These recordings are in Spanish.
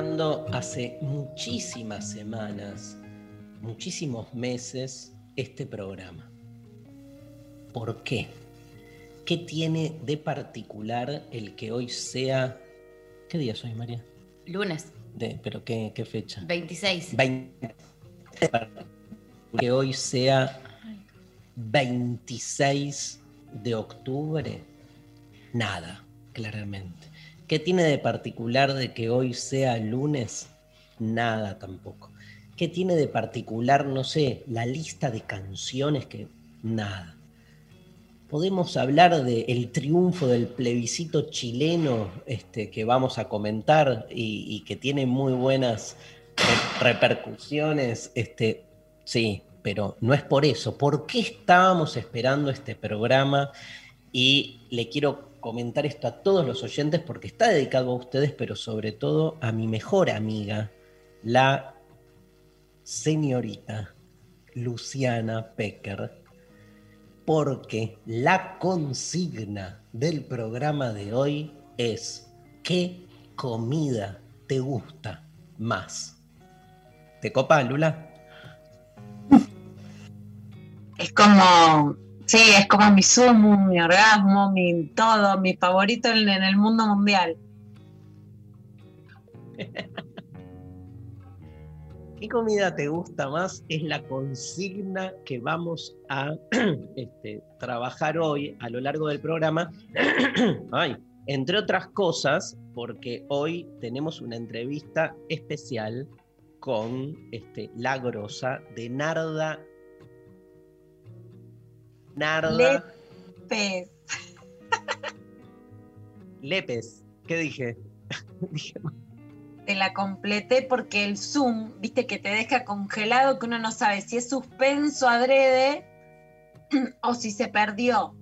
Hace muchísimas semanas, muchísimos meses, este programa. ¿Por qué? ¿Qué tiene de particular el que hoy sea... ¿Qué día soy, María? Lunes, De- ¿Pero qué, qué fecha? 26. 20 que hoy sea 26 de octubre, nada, claramente. ¿Qué tiene de particular de que hoy sea lunes? Nada tampoco. ¿Qué tiene de particular, no sé, la lista de canciones que... Nada. Podemos hablar del triunfo del plebiscito chileno este, que vamos a comentar y, que tiene muy buenas re- repercusiones, este, sí, pero no es por eso. ¿Por qué estábamos esperando este programa? Y le quiero comentar esto a todos los oyentes porque está dedicado a ustedes, pero sobre todo a mi mejor amiga, la señorita Luciana Pecker, porque la consigna del programa de hoy es ¿qué comida te gusta más? ¿Te copa, Lula? Es como, sí, es como mi sumo, mi orgasmo, mi todo, mi favorito en, el mundo mundial. ¿Qué comida te gusta más? Es la consigna que vamos a este, trabajar hoy a lo largo del programa. Ay, entre otras cosas, porque hoy tenemos una entrevista especial con este, la grosa de Narda. Narda Pez. Lepes. ¿Qué dije? Dije Te la completé porque el Zoom, viste que te deja congelado, que uno no sabe si es suspenso adrede o si se perdió.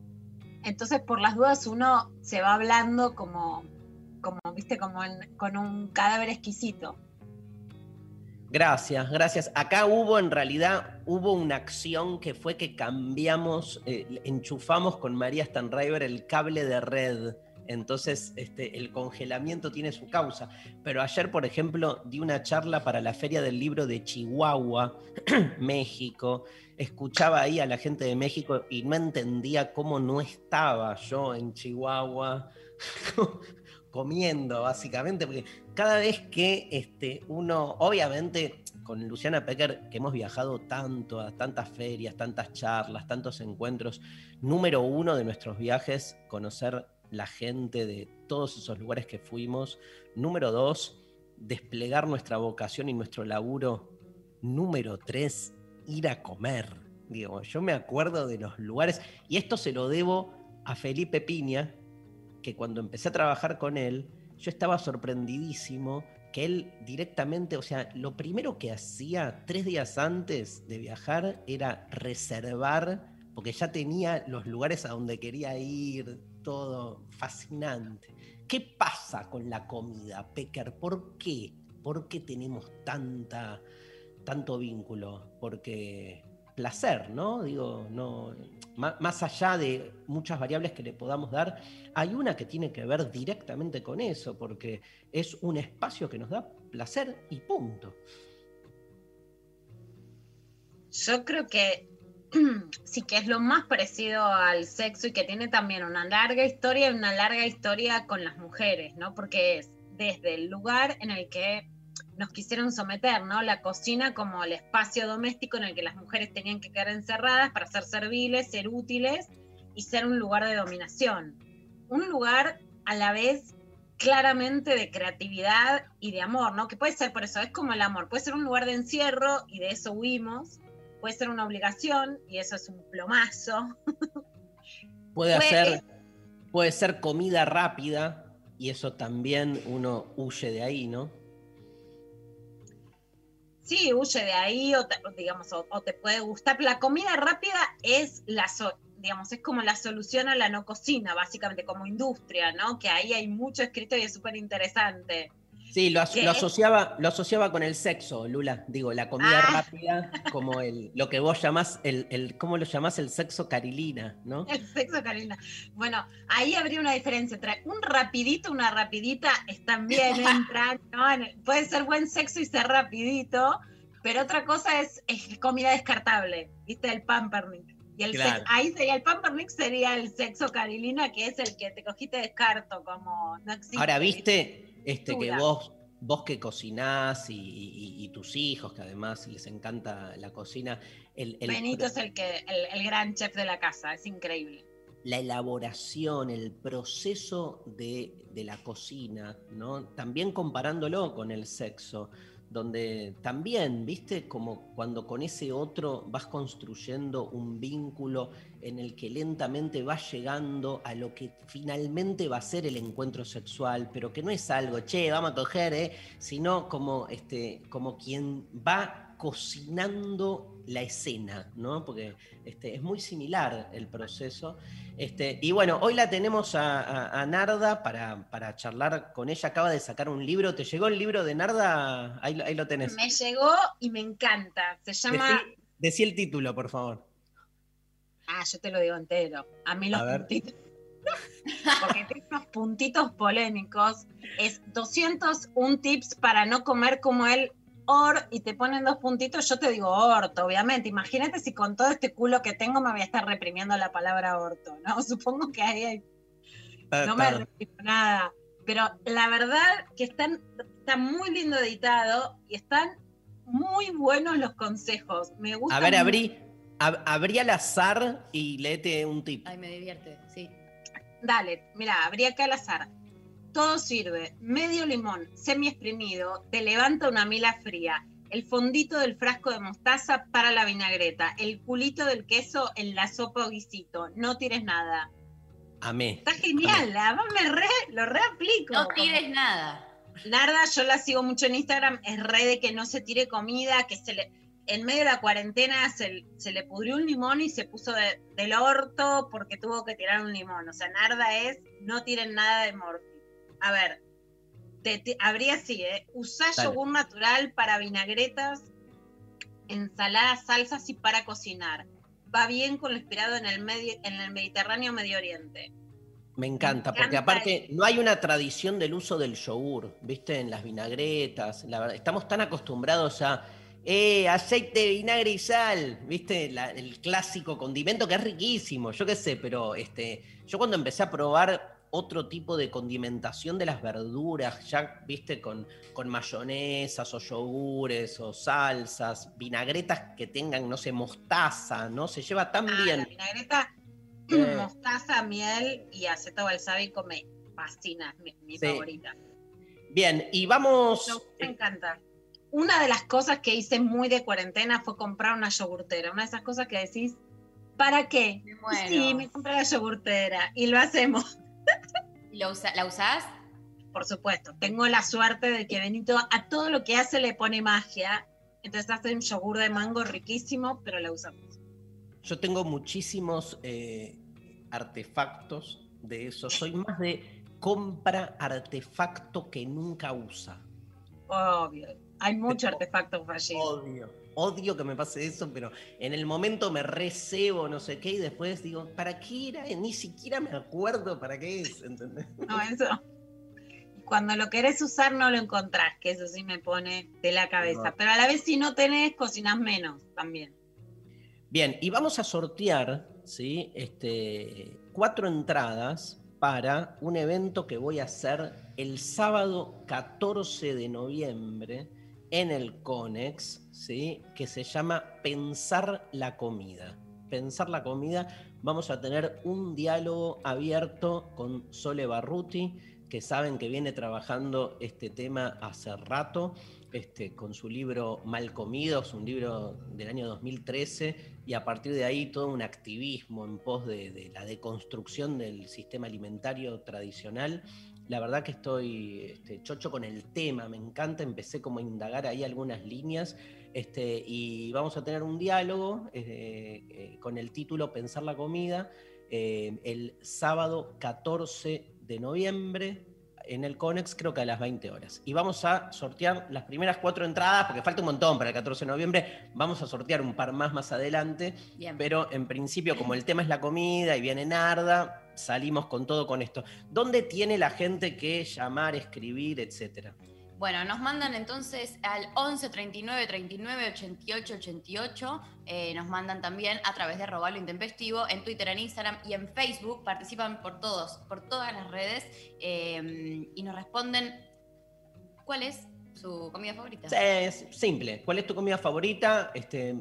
Entonces, por las dudas, uno se va hablando como, como viste, como en- con un cadáver exquisito. Gracias, gracias. Acá hubo en realidad, hubo una acción que fue que cambiamos, eh, enchufamos con María Stanriver el cable de red. Entonces, este, el congelamiento tiene su causa. Pero ayer, por ejemplo, di una charla para la Feria del Libro de Chihuahua, México. Escuchaba ahí a la gente de México y no entendía cómo no estaba yo en Chihuahua comiendo, básicamente, porque cada vez que este, uno, obviamente, con Luciana Pecker, que hemos viajado tanto a tantas ferias, tantas charlas, tantos encuentros, número uno de nuestros viajes, conocer la gente de todos esos lugares que fuimos. Número dos, desplegar nuestra vocación y nuestro laburo. Número tres, ir a comer. Digo, yo me acuerdo de los lugares, y esto se lo debo a Felipe Piña, que cuando empecé a trabajar con él, yo estaba sorprendidísimo que él directamente, o sea, lo primero que hacía tres días antes de viajar era reservar, porque ya tenía los lugares a donde quería ir, todo fascinante. ¿Qué pasa con la comida, Pecker? ¿Por qué? ¿Por qué tenemos tanta, tanto vínculo? Porque placer, ¿no? Digo, no, más allá de muchas variables que le podamos dar, hay una que tiene que ver directamente con eso, porque es un espacio que nos da placer y punto. Yo creo que sí que es lo más parecido al sexo y que tiene también una larga historia y una larga historia con las mujeres, ¿no? Porque es desde el lugar en el que nos quisieron someter, ¿no? La cocina como el espacio doméstico en el que las mujeres tenían que quedar encerradas para ser serviles, ser útiles y ser un lugar de dominación. Un lugar a la vez claramente de creatividad y de amor, ¿no? Que puede ser por eso, es como el amor, puede ser un lugar de encierro y de eso huimos, puede ser una obligación y eso es un plomazo. Puede, hacer, puede ser comida rápida y eso también uno huye de ahí, ¿no? Sí, huye de ahí o te, digamos, o, te puede gustar. La comida rápida es la, digamos, es como la solución a la no cocina, básicamente, como industria, ¿no? Que ahí hay mucho escrito y es súper interesante. Sí, lo, asociaba, lo asociaba con el sexo, Lula. Digo, la comida ah. rápida, como el, lo que vos llamás, el, el, ¿cómo lo llamás? El sexo carilina, ¿no? El sexo carilina. Bueno, ahí habría una diferencia entre un rapidito, una rapidita, están bien, entran, ¿no? Puede ser buen sexo y ser rapidito, pero otra cosa es, es comida descartable, ¿viste? El pampernick. Y el ahí sería el pampernick sería el sexo carilina, que es el que te cogiste descarto, como no existe. Ahora, ¿viste? Este, que vos, vos que cocinás y, tus hijos, que además les encanta la cocina. El, Benito es el, que, el, gran chef de la casa, es increíble. La elaboración, el proceso de, de la cocina, ¿no? También comparándolo con el sexo donde también, viste, como cuando con ese otro vas construyendo un vínculo en el que lentamente vas llegando a lo que finalmente va a ser el encuentro sexual, pero que no es algo, che, vamos a coger, ¿eh? sino como, este, como quien va cocinando la escena, ¿no? Porque este, es muy similar el proceso. Este, y bueno, hoy la tenemos a, Narda para, charlar con ella. Acaba de sacar un libro. ¿Te llegó el libro de Narda? Ahí, lo tenés. Me llegó y me encanta. Se llama. Decí, el título, por favor. Ah, yo te lo digo entero. A mí los puntitos. Porque tiene unos puntitos polémicos. Es 201 tips para no comer como él or y te ponen dos puntitos, yo te digo orto, obviamente. Imagínate si con todo este culo que tengo me voy a estar reprimiendo la palabra orto, ¿no? Supongo que ahí hay... no me reprimo nada. Pero la verdad que están, está muy lindo editado y están muy buenos los consejos. Me gusta. A ver, abrí, abrí al azar y léete un tip. Ay, me divierte, sí. Dale, mira, abrí acá al azar todo sirve. Medio limón, semi exprimido, te levanta una mila fría. El fondito del frasco de mostaza para la vinagreta. El culito del queso en la sopa o guisito. No tires nada. Amé. Está genial, además me re, lo reaplico. No tires nada. Narda, yo la sigo mucho en Instagram, es re de que no se tire comida, que se le, en medio de la cuarentena se, le pudrió un limón y se puso del orto porque tuvo que tirar un limón. O sea, Narda es, no tiren nada de morfi a ver, habría así, ¿eh? Usá yogur natural para vinagretas, ensaladas, salsas y para cocinar. Va bien con lo inspirado en el, medio, en el Mediterráneo Medio Oriente. Me encanta, porque aparte no hay una tradición del uso del yogur, ¿viste? En las vinagretas. La verdad, estamos tan acostumbrados a eh, aceite, vinagre y sal, ¿viste? el clásico condimento que es riquísimo, yo qué sé, pero este, yo cuando empecé a probar otro tipo de condimentación de las verduras, ya viste, con, con mayonesas o yogures o salsas, vinagretas que tengan, no sé, mostaza, ¿no? Se lleva tan ah, bien. La vinagreta, eh. mostaza, miel y aceto balsámico me fascina, mi, mi favorita. Bien, y vamos. me encanta. Una de las cosas que hice muy de cuarentena fue comprar una yogurtera. Una de esas cosas que decís, ¿para qué? Sí, me compré la yogurtera y lo hacemos. ¿La usás? Por supuesto. Tengo la suerte de que Benito a todo lo que hace le pone magia. Entonces hace un yogur de mango riquísimo, pero la usamos. Yo tengo muchísimos eh, artefactos de eso. Soy más de compra artefacto que nunca usa. Obvio. Hay muchos artefactos fallidos. Obvio odio que me pase eso, pero en el momento me recebo, no sé qué, y después digo, ¿para qué era? Ni siquiera me acuerdo para qué es, ¿entendés? No, eso. Cuando lo querés usar no lo encontrás, que eso sí me pone de la cabeza. Pero a la vez si no tenés, cocinás menos también. Bien, y vamos a sortear, ¿sí? Este, cuatro entradas para un evento que voy a hacer el sábado 14 de noviembre en el CONEX, ¿sí? que se llama Pensar la comida. Pensar la comida, vamos a tener un diálogo abierto con Sole Barruti, que saben que viene trabajando este tema hace rato, este, con su libro Mal Comidos, un libro del año 2013, y a partir de ahí todo un activismo en pos de, la deconstrucción del sistema alimentario tradicional la verdad que estoy este, chocho con el tema, me encanta, empecé como a indagar ahí algunas líneas este, y vamos a tener un diálogo eh, eh, con el título Pensar la comida eh, el sábado 14 de noviembre en el CONEX, creo que a las 20 horas. Y vamos a sortear las primeras cuatro entradas, porque falta un montón para el 14 de noviembre. Vamos a sortear un par más más adelante. Bien. Pero en principio, como el tema es la comida y viene Narda, salimos con todo con esto. ¿Dónde tiene la gente que llamar, escribir, etcétera? Bueno, nos mandan entonces al 11 39 39 88 88. eh, nos mandan también a través de Robalo Intempestivo en Twitter, en Instagram y en Facebook. Participan por todos, por todas las redes eh, y nos responden cuál es su comida favorita. Sí, Es simple. ¿Cuál es tu comida favorita? Este,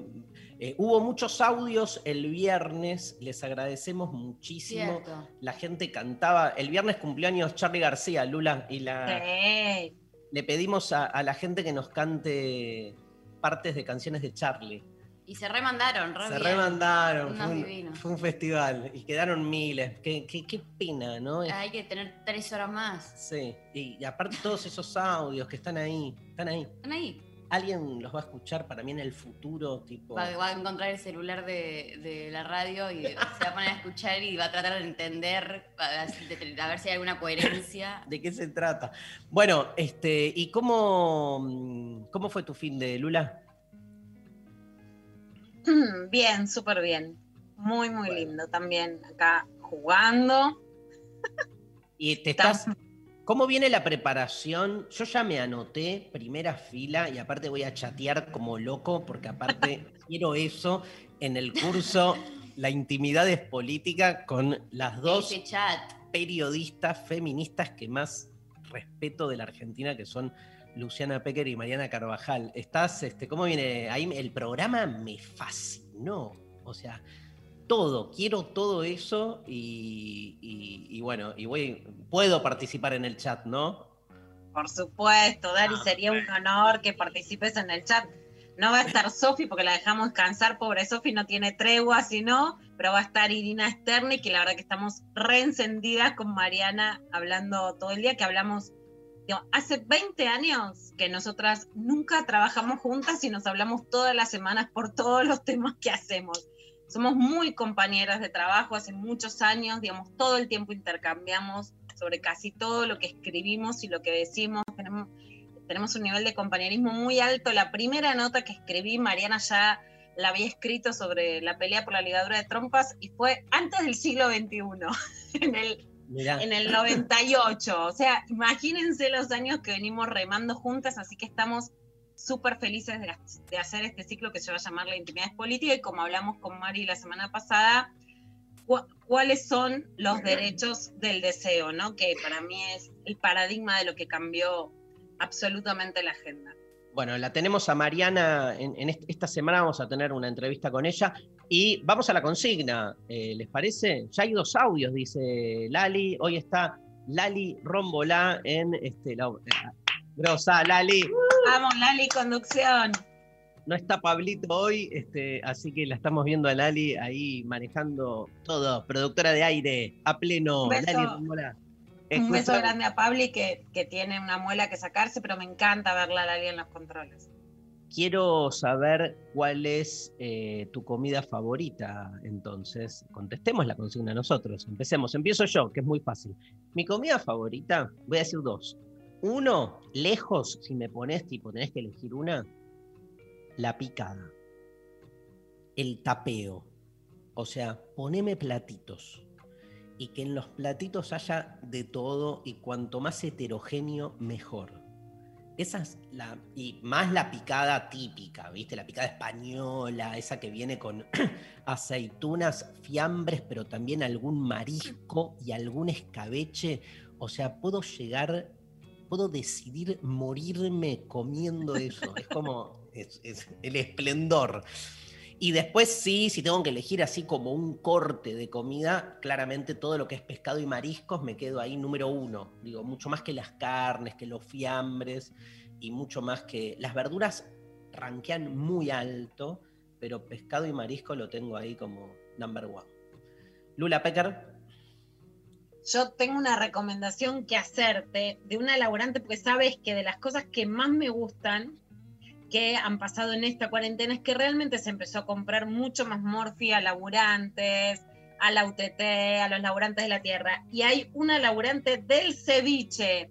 eh, hubo muchos audios el viernes, les agradecemos muchísimo. Cierto. La gente cantaba. El viernes cumpleaños Charlie García, Lula, y la, Sí. Le pedimos a, a la gente que nos cante partes de canciones de Charlie. Y se remandaron, re Se bien. remandaron, fue un, divinos. fue un festival y quedaron miles. Qué, qué- qué pena, ¿no? Es- Hay que tener tres horas más. Sí, y, y aparte todos esos audios que están ahí, están ahí. Están ahí. Alguien los va a escuchar para mí en el futuro, tipo... Va, va a encontrar el celular de, de la radio y se va a poner a escuchar y va a tratar de entender, a, ver si hay alguna coherencia. ¿De qué se trata? Bueno, este, ¿y cómo, cómo fue tu fin de Lula? Bien, súper bien. Muy, muy Bueno. lindo también. Acá jugando. Y te estás. ¿Cómo viene la preparación? Yo ya me anoté primera fila y aparte voy a chatear como loco porque aparte quiero eso en el curso La intimidad es política con las dos chat. periodistas feministas que más respeto de la Argentina, que son Luciana Pecker y Mariana Carvajal. Estás, este, ¿cómo viene? Ahí el programa me fascinó. O sea, todo, quiero todo eso y, y- y bueno, y voy, puedo participar en el chat, ¿no? Por supuesto, Dari, Ah, sería un honor que participes en el chat. No va a estar Sofi porque la dejamos descansar, pobre Sofi no tiene tregua, sino, pero va a estar Irina Sterni, que la verdad que estamos reencendidas con Mariana hablando todo el día, que hablamos, digo, hace 20 años que nosotras nunca trabajamos juntas y nos hablamos todas las semanas por todos los temas que hacemos. Somos muy compañeras de trabajo hace muchos años, digamos, todo el tiempo intercambiamos sobre casi todo lo que escribimos y lo que decimos. Tenemos, tenemos un nivel de compañerismo muy alto. La primera nota que escribí, Mariana ya la había escrito sobre la pelea por la ligadura de trompas y fue antes del siglo XXI, en el, Mirá, en el 98. O sea, imagínense los años que venimos remando juntas, así que estamos súper felices de, de hacer este ciclo que se va a llamar La Intimidad es Política y como hablamos con Mari la semana pasada, cu- cuáles son los derechos del deseo, ¿no? Que para mí es el paradigma de lo que cambió absolutamente la agenda. Bueno, la tenemos a Mariana, en, en est- esta semana vamos a tener una entrevista con ella y vamos a la consigna, eh, ¿les parece? Ya hay dos audios, dice Lali, hoy está Lali Rombolá en este, la, grosa Lali, Vamos, Lali, conducción. no está Pablito hoy, este, así que la estamos viendo a Lali ahí manejando todo, productora de aire, a pleno, Un beso. Lali. Un beso grande a Pabli que, que tiene una muela que sacarse, pero me encanta verla a Lali en los controles. Quiero saber cuál es eh, tu comida favorita, entonces. Contestemos la consigna nosotros. Empecemos. Empiezo yo, que es muy fácil. Mi comida favorita, voy a decir dos. Uno, lejos, si me pones, tipo, tenés que elegir una, la picada. El tapeo. O sea, poneme platitos. Y que en los platitos haya de todo y cuanto más heterogéneo, mejor. Esa es la. Y más la picada típica, ¿viste? La picada española, esa que viene con aceitunas, fiambres, pero también algún marisco y algún escabeche. O sea, puedo llegar puedo decidir morirme comiendo eso. es como es, el esplendor. Y después sí, si tengo que elegir así como un corte de comida, claramente todo lo que es pescado y mariscos me quedo ahí número uno. Digo, mucho más que las carnes, que los fiambres y mucho más que las verduras ranquean muy alto, pero pescado y marisco lo tengo ahí como number one. Lula Pecker, Yo tengo una recomendación que hacerte de una laburante, porque sabes que de las cosas que más me gustan que han pasado en esta cuarentena es que realmente se empezó a comprar mucho más morfi a laburantes, a la UTT, a los laburantes de la tierra. Y hay una laburante del ceviche,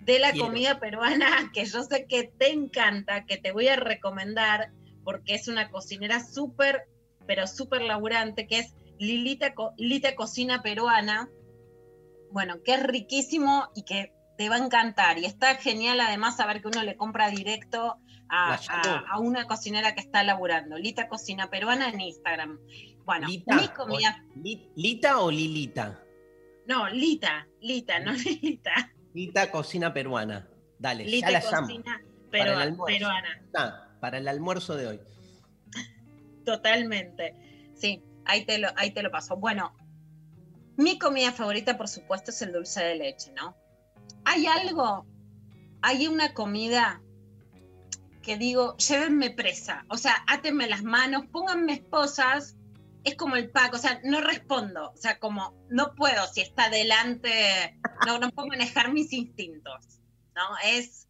de la Quiero. comida peruana, que yo sé que te encanta, que te voy a recomendar, porque es una cocinera súper, pero súper laburante, que es Lilita, Co- Lita Cocina Peruana. Bueno, que es riquísimo y que te va a encantar. Y está genial además saber que uno le compra directo a, una cocinera que está laburando. Lita Cocina Peruana en Instagram. Bueno, Lita, mi comida. o- Li- ¿Lita o Lilita? No, Lita, Lita, no Lita. Lita cocina peruana. Dale, ya Lita la. Cocina Para el perua- almuerzo. peruana. Ah, para el almuerzo de hoy. Totalmente. Sí, ahí te, lo, ahí te lo paso. Bueno, mi comida favorita, por supuesto, es el dulce de leche, ¿no? Hay algo, hay una comida que digo, llévenme presa, o sea, átenme las manos, pónganme esposas, es como el pack, o sea, no respondo, o sea, como no puedo, si está delante, no, no puedo manejar mis instintos, ¿no? Es,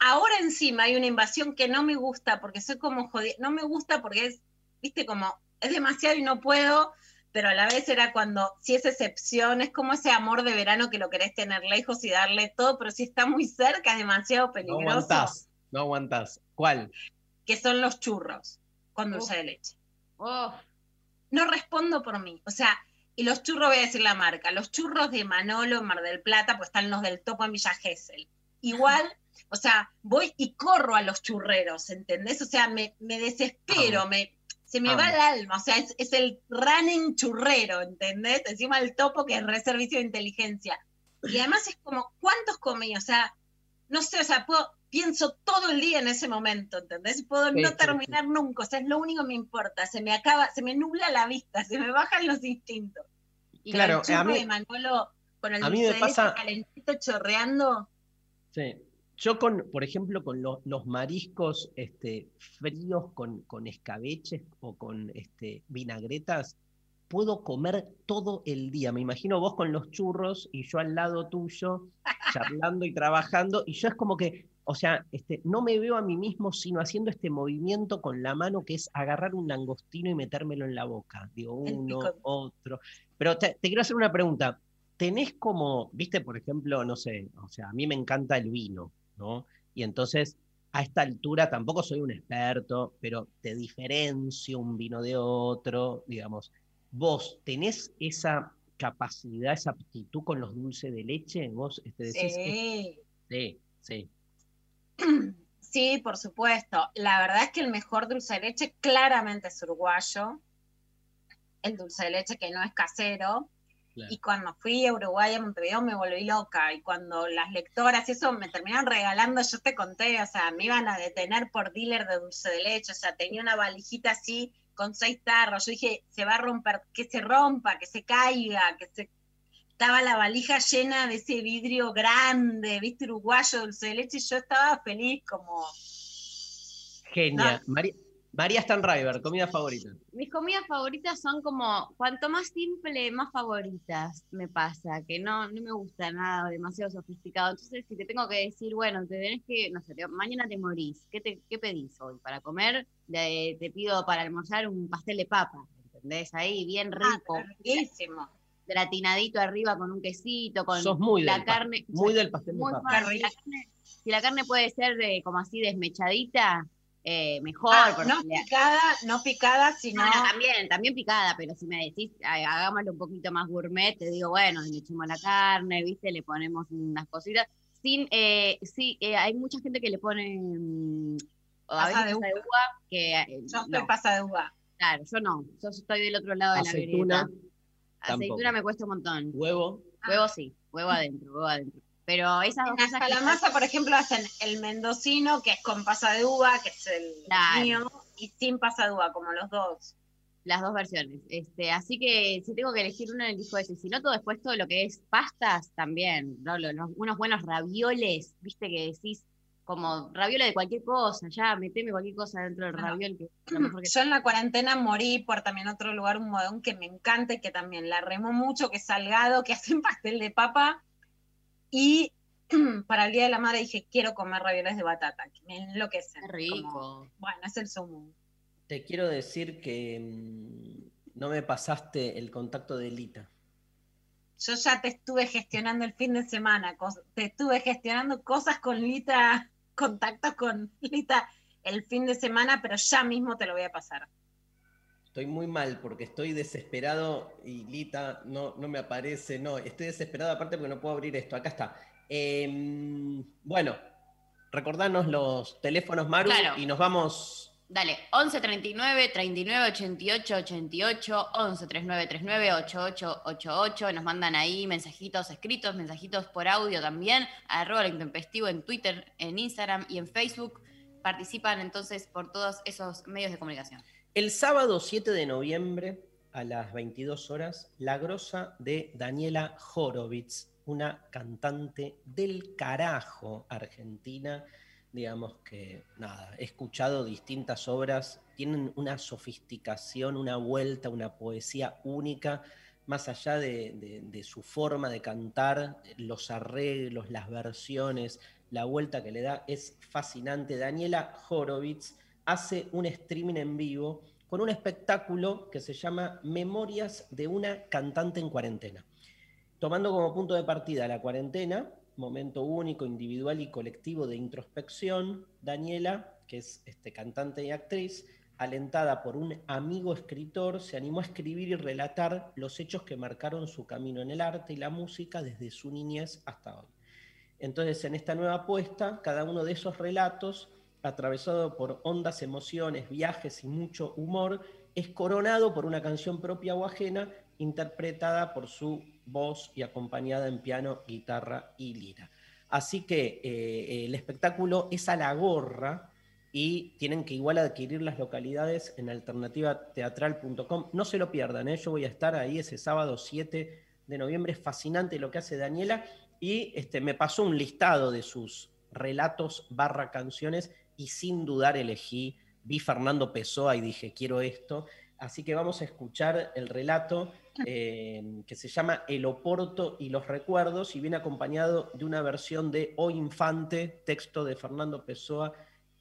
ahora encima hay una invasión que no me gusta porque soy como jodida, no me gusta porque es, viste, como es demasiado y no puedo, pero a la vez era cuando, si es excepción, es como ese amor de verano que lo querés tener lejos y darle todo, pero si está muy cerca es demasiado No peligroso, aguantás, no aguantás. ¿Cuál? que son los churros con dulce de leche. Oh, No respondo por mí, o sea, y los churros, voy a decir la marca, los churros de Manolo en Mar del Plata, pues están los del Topo en Villa Gesell. Igual, o sea, voy y corro a los churreros, ¿entendés? O sea, me, me desespero, me, se me Amo. va el alma, o sea, es, es el running churrero, ¿entendés? Encima el topo que es re servicio de inteligencia. Y además es como, ¿cuántos comí? O sea, no sé, o sea, puedo, pienso todo el día en ese momento, ¿entendés? Puedo Sí, no sí, terminar nunca, o sea, es lo único que me importa, se me acaba, se me nubla la vista, se me bajan los instintos. Y Claro, el churro a mí- de Manolo con el a mí me pasa- leche calentito chorreando, Sí. Yo con, por ejemplo, con lo- los mariscos este, fríos con, con escabeches o con este, vinagretas, puedo comer todo el día. Me imagino vos con los churros y yo al lado tuyo, charlando y trabajando, y yo es como que, o sea, este, no me veo a mí mismo sino haciendo este movimiento con la mano que es agarrar un langostino y metérmelo en la boca. Digo, uno, otro. Pero te, te quiero hacer una pregunta. ¿Tenés como, viste, por ejemplo, no sé, o sea, a mí me encanta el vino, ¿no? Y entonces, a esta altura tampoco soy un experto, pero te diferencio un vino de otro, digamos. ¿Vos tenés esa capacidad, esa aptitud con los dulces de leche? ¿Vos este, decís, sí. sí, sí. Sí, por supuesto. La verdad es que el mejor dulce de leche claramente es uruguayo. El dulce de leche que no es casero. Claro. Y cuando fui a Uruguay, a Montevideo, me volví loca. Y cuando las lectoras y eso me terminaron regalando, yo te conté, o sea, me iban a detener por dealer de dulce de leche. O sea, tenía una valijita así con seis tarros. Yo dije, se va a romper, que se rompa, que se caiga, que se. Estaba la valija llena de ese vidrio grande, viste, uruguayo, dulce de leche, y yo estaba feliz como. Genia. María, María Stanriver, comida favorita. mis comidas favoritas son como, cuanto más simple, más favoritas me pasa, que no, no me gusta nada demasiado sofisticado. Entonces, si te tengo que decir, bueno, te tenés que, no sé, te- mañana te morís, ¿qué, te, qué pedís hoy para comer? De- te pido para almorzar un pastel de papa, ¿entendés? Ahí, bien rico, Ah, riquísimo. gratinadito arriba con un quesito, con Sos muy la del, carne. muy del pastel de muy papa. fan. Si la carne, si la carne puede ser de, como así desmechadita, eh, mejor. Ah, porque no le- picada, no picada, sino. no, no, también, también picada, pero si me decís, "Ay, hagámoslo un poquito más gourmet, te digo, bueno, le echamos la carne, ¿viste? Le ponemos unas cositas. Sin, eh, sí, eh, hay mucha gente que le pone mm, a veces de pasa de uva, que eh, Yo no, estoy pasa de uva. claro, yo no, yo estoy del otro lado de Aceituna, la vereda. Aceituna tampoco. me cuesta un montón. Huevo. Huevo sí, huevo adentro, huevo adentro. Pero esas dos En cosas la masa, por ejemplo, hacen el mendocino, que es con pasa de uva, que es el Claro. mío, y sin pasa de uva, como los dos. Las dos versiones. Este, así que si tengo que elegir uno, elijo ese. Si no, todo después todo lo que es pastas también. ¿no? Lo- los- unos buenos ravioles, viste que decís, como raviole de cualquier cosa, ya meteme cualquier cosa dentro del Bueno, raviol, que que Yo en la cuarentena morí por también otro lugar, un modón que me encanta y que también la remó mucho, que es Salgado, que hacen pastel de papa. Y para el Día de la Madre dije, quiero comer ravioles de batata, que me enloquecen. Qué rico. Como, bueno, es el sumo. Te quiero decir que mm, no me pasaste el contacto de Lita. Yo ya te estuve gestionando el fin de semana, te estuve gestionando cosas con Lita, contactos con Lita el fin de semana, pero ya mismo te lo voy a pasar. Estoy muy mal porque estoy desesperado y Lita no, no me aparece. No, estoy desesperado aparte porque no puedo abrir esto. Acá está. Em, bueno, recordanos los teléfonos, Maru, Claro. y nos vamos. Dale, 11 39 39 88 88, 11 39 39 88 88. Nos mandan ahí mensajitos escritos, mensajitos por audio también. Arroba lo intempestivo en Twitter, en Instagram y en Facebook. Participan entonces por todos esos medios de comunicación. El sábado 7 de noviembre a las 22 horas, La Grosa de Daniela Horowitz, una cantante del carajo argentina. Digamos que, nada, he escuchado distintas obras, tienen una sofisticación, una vuelta, una poesía única, más allá de, de- su forma de cantar, los arreglos, las versiones, la vuelta que le da es fascinante. Daniela Horowitz hace un streaming en vivo con un espectáculo que se llama Memorias de una cantante en cuarentena. Tomando como punto de partida la cuarentena, momento único, individual y colectivo de introspección, Daniela, que es este, cantante y actriz, alentada por un amigo escritor, se animó a escribir y relatar los hechos que marcaron su camino en el arte y la música desde su niñez hasta hoy. Entonces, en esta nueva apuesta, cada uno de esos relatos, atravesado por hondas emociones, viajes y mucho humor, es coronado por una canción propia o ajena, interpretada por su voz y acompañada en piano, guitarra y lira. Así que eh, el espectáculo es a la gorra y tienen que igual adquirir las localidades en alternativateatral.com. No se lo pierdan, ¿eh? yo voy a estar ahí ese sábado 7 de noviembre. Es fascinante lo que hace Daniela y este, me pasó un listado de sus relatos barra canciones y sin dudar elegí, vi Fernando Pessoa y dije, quiero esto. Así que vamos a escuchar el relato eh, que se llama El Oporto y los Recuerdos y viene acompañado de una versión de O Infante, texto de Fernando Pessoa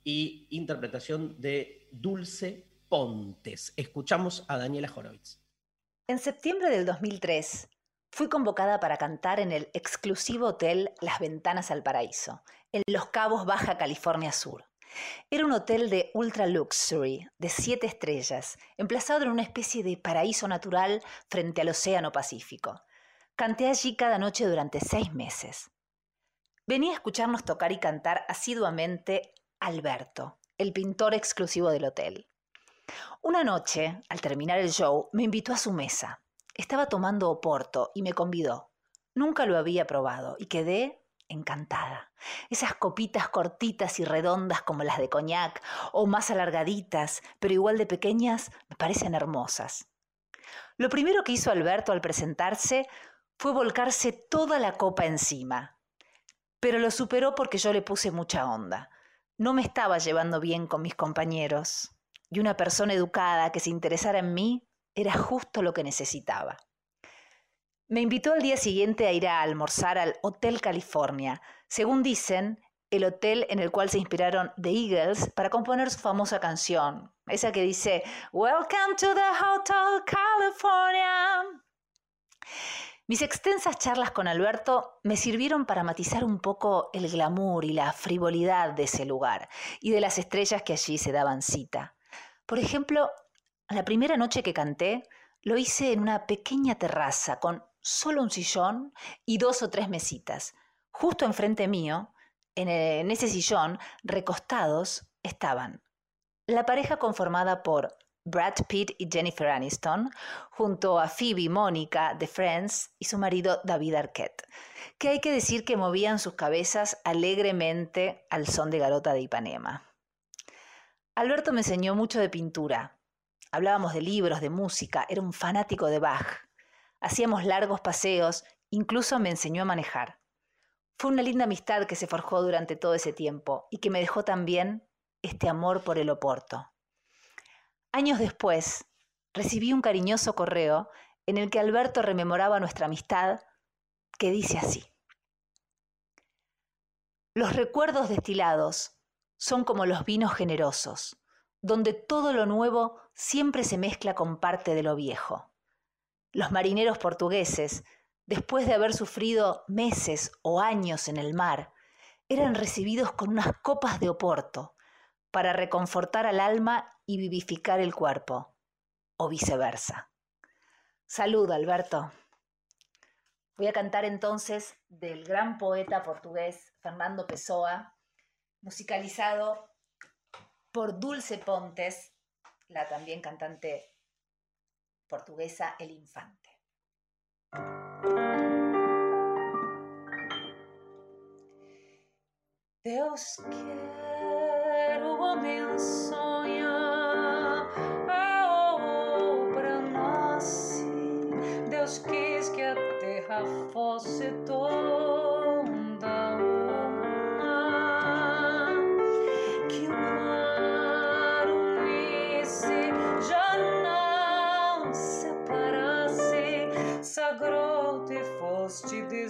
y interpretación de Dulce Pontes. Escuchamos a Daniela Horowitz. En septiembre del 2003, fui convocada para cantar en el exclusivo hotel Las Ventanas al Paraíso, en Los Cabos, Baja California Sur. Era un hotel de ultra luxury, de siete estrellas, emplazado en una especie de paraíso natural frente al Océano Pacífico. Canté allí cada noche durante seis meses. Venía a escucharnos tocar y cantar asiduamente Alberto, el pintor exclusivo del hotel. Una noche, al terminar el show, me invitó a su mesa. Estaba tomando oporto y me convidó. Nunca lo había probado y quedé encantada. Esas copitas cortitas y redondas como las de coñac o más alargaditas, pero igual de pequeñas, me parecen hermosas. Lo primero que hizo Alberto al presentarse fue volcarse toda la copa encima. Pero lo superó porque yo le puse mucha onda. No me estaba llevando bien con mis compañeros y una persona educada que se interesara en mí era justo lo que necesitaba. Me invitó al día siguiente a ir a almorzar al Hotel California, según dicen, el hotel en el cual se inspiraron The Eagles para componer su famosa canción, esa que dice Welcome to the Hotel California. Mis extensas charlas con Alberto me sirvieron para matizar un poco el glamour y la frivolidad de ese lugar y de las estrellas que allí se daban cita. Por ejemplo, la primera noche que canté, lo hice en una pequeña terraza con solo un sillón y dos o tres mesitas. Justo enfrente mío, en, en ese sillón, recostados, estaban la pareja conformada por Brad Pitt y Jennifer Aniston, junto a Phoebe Mónica de Friends y su marido David Arquette, que hay que decir que movían sus cabezas alegremente al son de Garota de Ipanema. Alberto me enseñó mucho de pintura. Hablábamos de libros, de música, era un fanático de Bach. Hacíamos largos paseos, incluso me enseñó a manejar. Fue una linda amistad que se forjó durante todo ese tiempo y que me dejó también este amor por el Oporto. Años después, recibí un cariñoso correo en el que Alberto rememoraba nuestra amistad, que dice así. Los recuerdos destilados son como los vinos generosos, donde todo lo nuevo siempre se mezcla con parte de lo viejo. Los marineros portugueses después de haber sufrido meses o años en el mar, eran recibidos con unas copas de oporto para reconfortar al alma y vivificar el cuerpo, o viceversa. Salud, Alberto. Voy a cantar entonces del gran poeta portugués Fernando Pessoa, musicalizado por Dulce Pontes, la también cantante portuguesa El Infante. Deus quer o homem sonha, a obra nasce. Deus quis que a terra fosse toda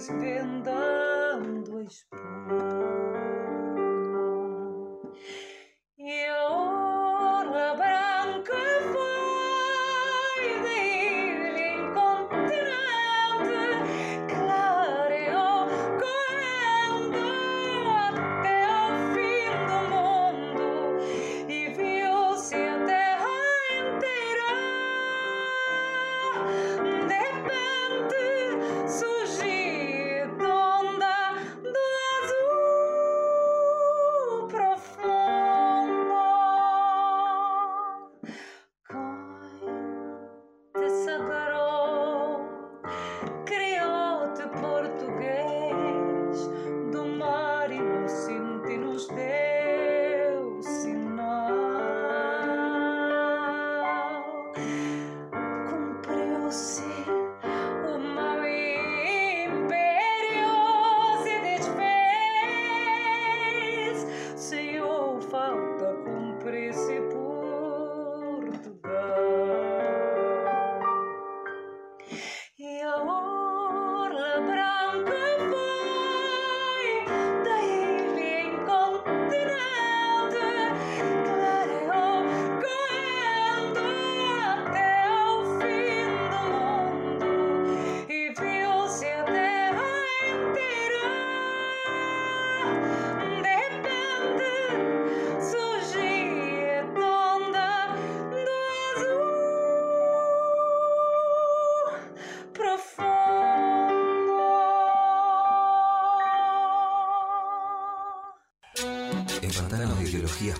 is in the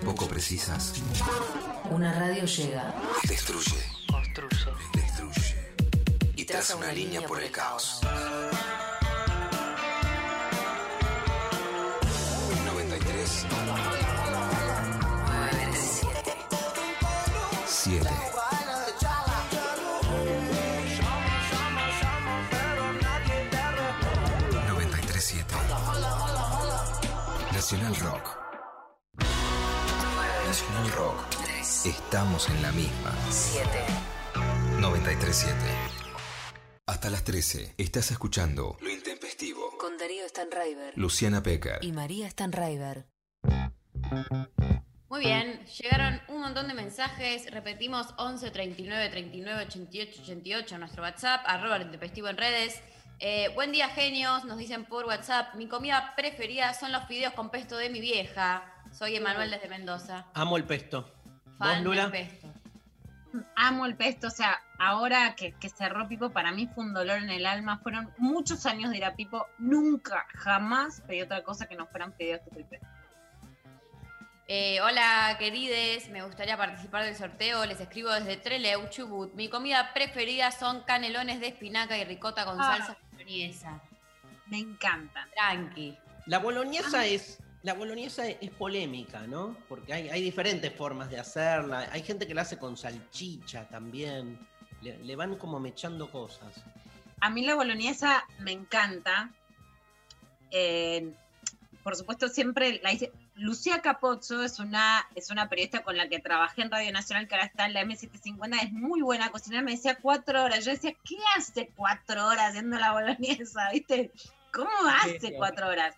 poco precisas, Una radio llega, destruye, construye destruye. Y traza una línea por el caos. 93 7 937 Nacional Rock Estamos en la misma 7. 937 Hasta las 13 estás escuchando Lo Intempestivo Con Darío Stanraiver Luciana Pecker y María Stanraiver. Muy bien, llegaron un montón de mensajes. Repetimos 11 39 39 88 88 nuestro WhatsApp, arroba el intempestivo en redes. Eh, buen día, genios. Nos dicen por WhatsApp. Mi comida preferida son los fideos con pesto de mi vieja. Soy Emanuel desde Mendoza. Amo el pesto. ¿Vos, Fan Lula? del pesto. Amo el pesto, o sea, ahora que, que cerró Pipo, para mí fue un dolor en el alma. Fueron muchos años de ir a Pipo, nunca, jamás pedí otra cosa que no fueran pedidos de pesto. Eh, hola, querides. Me gustaría participar del sorteo. Les escribo desde Trelew, Chubut. Mi comida preferida son canelones de espinaca y ricota con Ah. salsa boloñesa. Me encanta. Tranqui. La boloñesa es. La boloñesa es polémica, ¿no? Porque hay, hay diferentes formas de hacerla. Hay gente que la hace con salchicha también. Le, le van como mechando cosas. A mí la boloñesa me encanta. Eh, por supuesto, siempre la hice. Lucía Capozzo es una, es una periodista con la que trabajé en Radio Nacional, que ahora está en la M750, es muy buena cocinera, me decía cuatro horas. Yo decía, ¿qué hace cuatro horas haciendo la boloñesa? ¿Viste? ¿Cómo hace cuatro horas?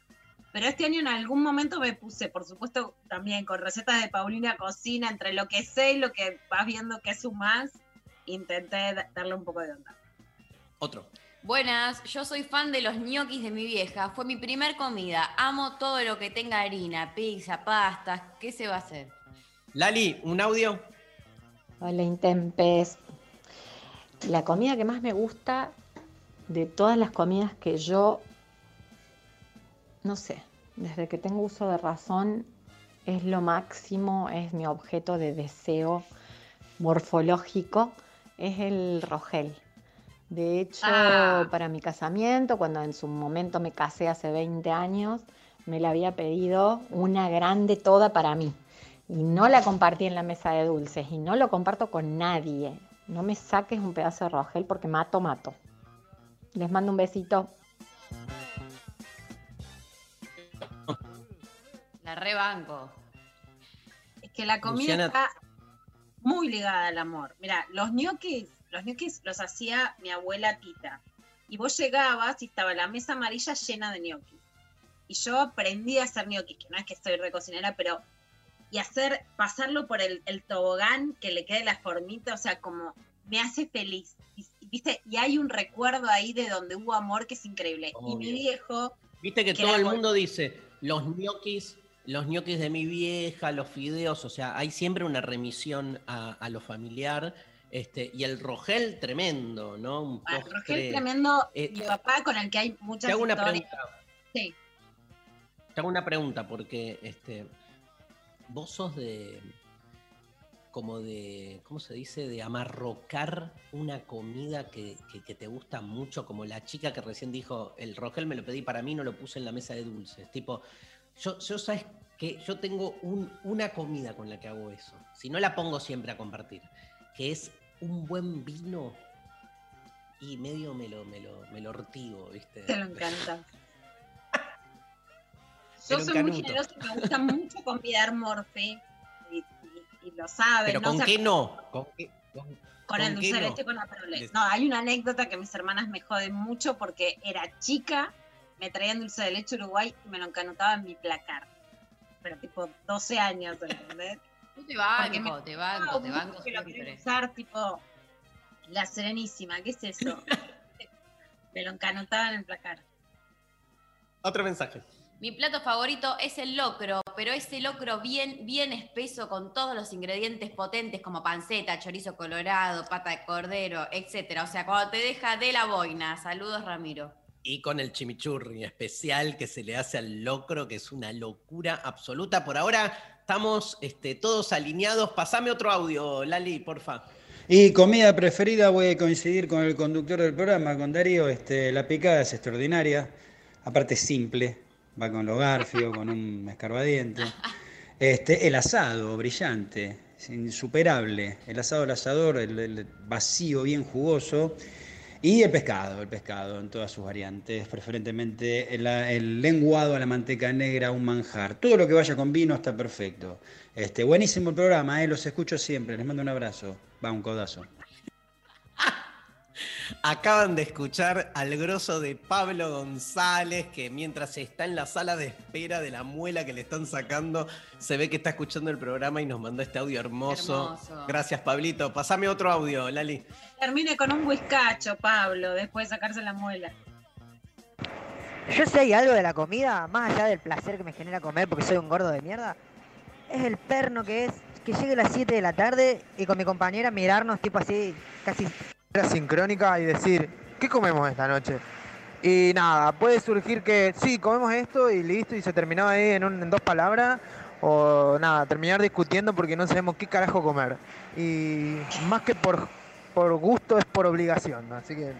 Pero este año en algún momento me puse, por supuesto, también con recetas de Paulina Cocina, entre lo que sé y lo que vas viendo que sumás, intenté da- darle un poco de onda. Otro. Buenas, yo soy fan de los ñoquis de mi vieja. Fue mi primer comida. Amo todo lo que tenga harina, pizza, pastas. ¿Qué se va a hacer? Lali, un audio. Hola Intempes. La comida que más me gusta de todas las comidas que yo, no sé, desde que tengo uso de razón, es lo máximo, es mi objeto de deseo morfológico, es el rogel. De hecho, Ah. para mi casamiento, cuando en su momento me casé hace 20 años, me la había pedido una grande toda para mí. Y no la compartí en la mesa de dulces y no lo comparto con nadie. No me saques un pedazo de rogel porque mato, mato. Les mando un besito. La rebanco. Es que la comida Luciana- está muy ligada al amor. Mira, los ñoquis, los ñoquis los hacía mi abuela Tita. Y vos llegabas y estaba la mesa amarilla llena de ñoquis. Y yo aprendí a hacer ñoquis, que no es que soy recocinera, pero y hacer, pasarlo por el, el tobogán, que le quede la formita, o sea, como me hace feliz. Y, ¿viste? y hay un recuerdo ahí de donde hubo amor que es increíble. Y mi viejo, Viste que Que todo el mundo dice los ñoquis, los ñoquis de mi vieja, los fideos, o sea, hay siempre una remisión a, a lo familiar. Este, y el rogel tremendo, ¿no? Un ah, postre. Rogel tremendo, Eh, mi papá con el que hay muchas Te hago una pregunta. Sí. Te hago una pregunta, porque este, vos sos de. como de. ¿cómo se dice? de amarrocar una comida que, que- que te gusta mucho, como la chica que recién dijo, el rogel me lo pedí para mí, no lo puse en la mesa de dulces. Tipo, yo, yo sabes que yo tengo un- una comida con la que hago eso. Si no la pongo siempre a compartir, que es un buen vino. Y medio me lo, me lo, me lo ortigo, ¿viste? Te lo encanta. Yo soy muy generosa y me gusta mucho convidar Morphy. Y, y- y lo saben, Pero ¿no? ¿con O sea, qué no? ¿Con qué- con- el dulce no? leche con Aperolé. Les- No, hay una anécdota que mis hermanas me joden mucho porque era chica, me traían dulce de leche Uruguay y me lo encanutaba en mi placar. Pero tipo 12 años, ¿entendés? Yo te banco, me- te banco, te banco que siempre. quiero usar, tipo la serenísima, ¿qué es eso? me lo encanutaba en el placar. Otro mensaje. Mi plato favorito es el locro, pero ese locro bien, bien espeso con todos los ingredientes potentes como panceta, chorizo colorado, pata de cordero, etcétera. O sea, cuando te deja de la boina. Saludos, Ramiro. Y con el chimichurri especial que se le hace al locro, que es una locura absoluta. Por ahora estamos este, todos alineados. Pasame otro audio, Lali, porfa. Y comida preferida, voy a coincidir con el conductor del programa, con Darío. Este, la picada es extraordinaria, aparte simple, va con los garfios, con un escarbadiente. Este, el asado, brillante, insuperable. El asado al asador, el, el vacío, bien jugoso. Y el pescado, el pescado en todas sus variantes, preferentemente el, el lenguado a la manteca negra, un manjar. Todo lo que vaya con vino está perfecto. Este, buenísimo el programa, eh, los escucho siempre. Les mando un abrazo. Va, un codazo. Acaban de escuchar al grosso de Pablo González, que mientras está en la sala de espera de la muela que le están sacando, se ve que está escuchando el programa y nos mandó este audio hermoso. Hermoso. Gracias, Pablito. Pasame otro audio, Lali. Termine con un whiskacho, Pablo, después de sacarse la muela. Yo sé hay algo de la comida, más allá del placer que me genera comer porque soy un gordo de mierda, es el perno que es que llegue a las 7 de la tarde y con mi compañera mirarnos tipo así, casi sincrónica y decir, ¿qué comemos esta noche? Y nada, puede surgir que sí, comemos esto y listo, y se terminaba ahí en, un- en dos palabras, o nada, terminar discutiendo porque no sabemos qué carajo comer. Y más que por, por gusto es por obligación, así que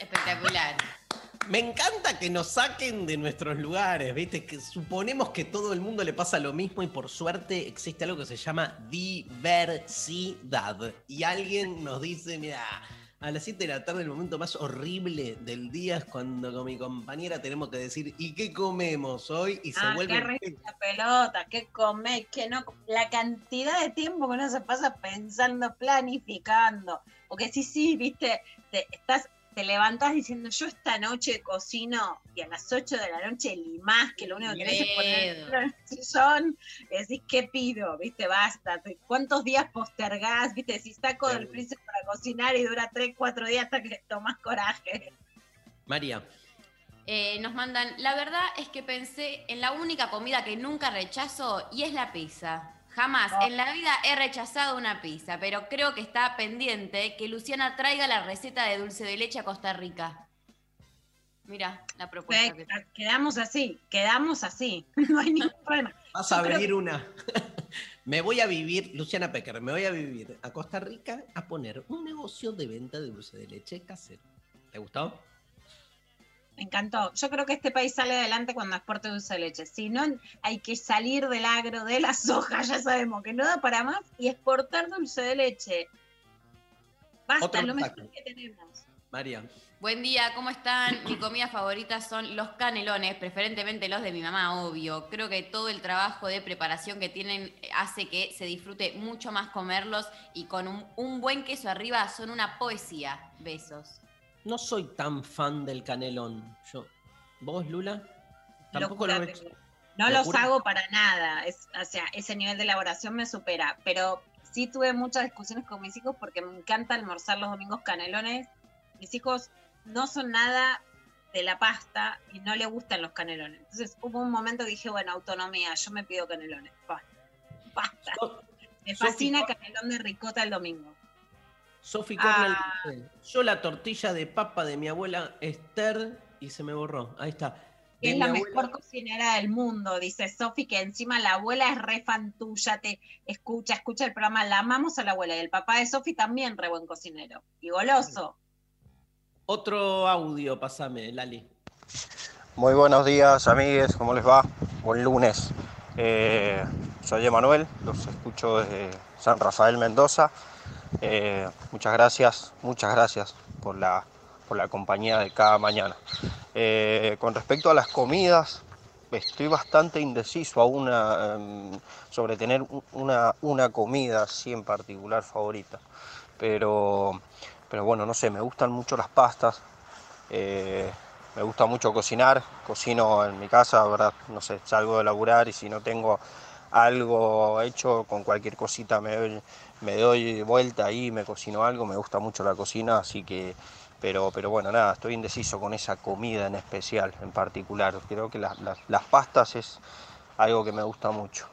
Espectacular. Me encanta que nos saquen de nuestros lugares, ¿viste? Que suponemos que todo el mundo le pasa lo mismo y por suerte existe algo que se llama diversidad. Y alguien nos dice, mira, a las 7 de la tarde el momento más horrible del día es cuando con mi compañera tenemos que decir, ¿y qué comemos hoy? Y se Ah, vuelve... qué la pelota, qué comés, qué no. La cantidad de tiempo que uno se pasa pensando, planificando. Porque sí, sí, viste, te, estás, te levantás diciendo, yo esta noche cocino y a las 8 de la noche limás, que lo único que querés es poner en el sillón, y decís, ¿qué pido? ¿Viste? Basta. ¿Cuántos días postergás? ¿Viste? Decís, saco del freezer para cocinar y dura 3, 4 días hasta que tomás coraje. María, Eh, nos mandan, la verdad es que pensé en la única comida que nunca rechazo y es la pizza. Jamás en la vida he rechazado una pizza, pero creo que está pendiente que Luciana traiga la receta de dulce de leche a Costa Rica. Mira la propuesta. que- Quedamos así, quedamos así. No hay ningún problema. vas a creo abrir una... me voy a vivir, Luciana Pecker, me voy a vivir a Costa Rica a poner un negocio de venta de dulce de leche casero. ¿Te gustó? Me encantó. Yo creo que este país sale adelante cuando exporte dulce de leche. Si no, hay que salir del agro, de la soja, ya sabemos que no da para más, y exportar dulce de leche. Basta, Otro lo mejor que tenemos. María. Buen día, ¿cómo están? Mi comida favorita son los canelones, preferentemente los de mi mamá, obvio. Creo que todo el trabajo de preparación que tienen hace que se disfrute mucho más comerlos y con un, un buen queso arriba son una poesía. Besos. No soy tan fan del canelón. Yo. ¿Vos, Lula? Tampoco Locura lo tengo. rechazo. No los hago para nada. Es, o sea, ese nivel de elaboración me supera. Pero sí tuve muchas discusiones con mis hijos porque me encanta almorzar los domingos canelones. Mis hijos no son nada de la pasta y no le gustan los canelones. Entonces hubo un momento que dije, bueno, autonomía, yo me pido canelones. Basta. Basta. Me fascina canelón de ricota el domingo. Sofi Cornell Ah. dice, yo la tortilla de papa de mi abuela Esther y se me borró. Ahí está. De Es la abuela- mejor cocinera del mundo, dice Sofi, que encima la abuela es re fan tuya, te escucha, escucha el programa, la amamos a la abuela. Y el papá de Sofi también re buen cocinero. Y goloso. Otro audio, pasame, Lali. Muy buenos días, amigues, ¿cómo les va? Buen lunes. Eh, soy Emanuel, los escucho desde San Rafael, Mendoza. Eh, muchas gracias, muchas gracias por la, por la compañía de cada mañana. Eh, con respecto a las comidas, estoy bastante indeciso aún eh, sobre tener un- una, una comida así en particular favorita. Pero, pero bueno, no sé, me gustan mucho las pastas. eh, me gusta mucho cocinar, cocino en mi casa, ¿verdad? No sé, salgo de laburar y si no tengo algo hecho con cualquier cosita me me doy vuelta ahí, me cocino algo, me gusta mucho la cocina, así que, pero, pero bueno, nada, estoy indeciso con esa comida en especial, en particular. Creo que las, las- las pastas es algo que me gusta mucho.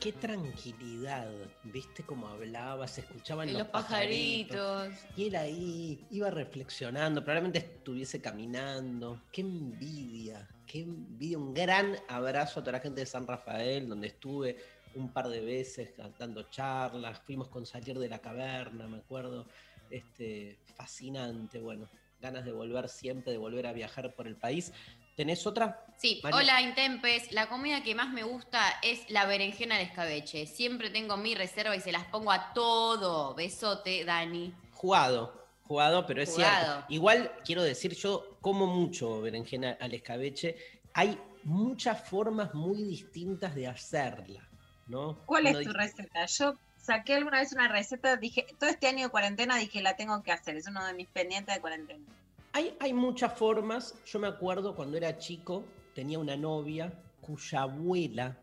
Qué tranquilidad, viste cómo hablaba, se escuchaban Y los, los pajaritos. Y él ahí iba reflexionando, probablemente estuviese caminando. Qué envidia, qué envidia. Un gran abrazo a toda la gente de San Rafael, donde estuve un par de veces dando charlas, fuimos con salir de la caverna, me acuerdo. Este, fascinante, bueno, ganas de volver siempre, de volver a viajar por el país. ¿Tenés otra? Sí, María. hola Intempes. La comida que más me gusta es la berenjena al escabeche. Siempre tengo mi reserva y se las pongo a todo. Besote, Dani. Jugado, jugado, pero es Jugado. cierto. Igual quiero decir, yo como mucho berenjena al escabeche. Hay muchas formas muy distintas de hacerla, ¿no? ¿Cuál es tu dice, receta? Yo saqué alguna vez una receta, dije, todo este año de cuarentena dije, la tengo que hacer. Es uno de mis pendientes de cuarentena. Hay, hay muchas formas. Yo me acuerdo cuando era chico, tenía una novia cuya abuela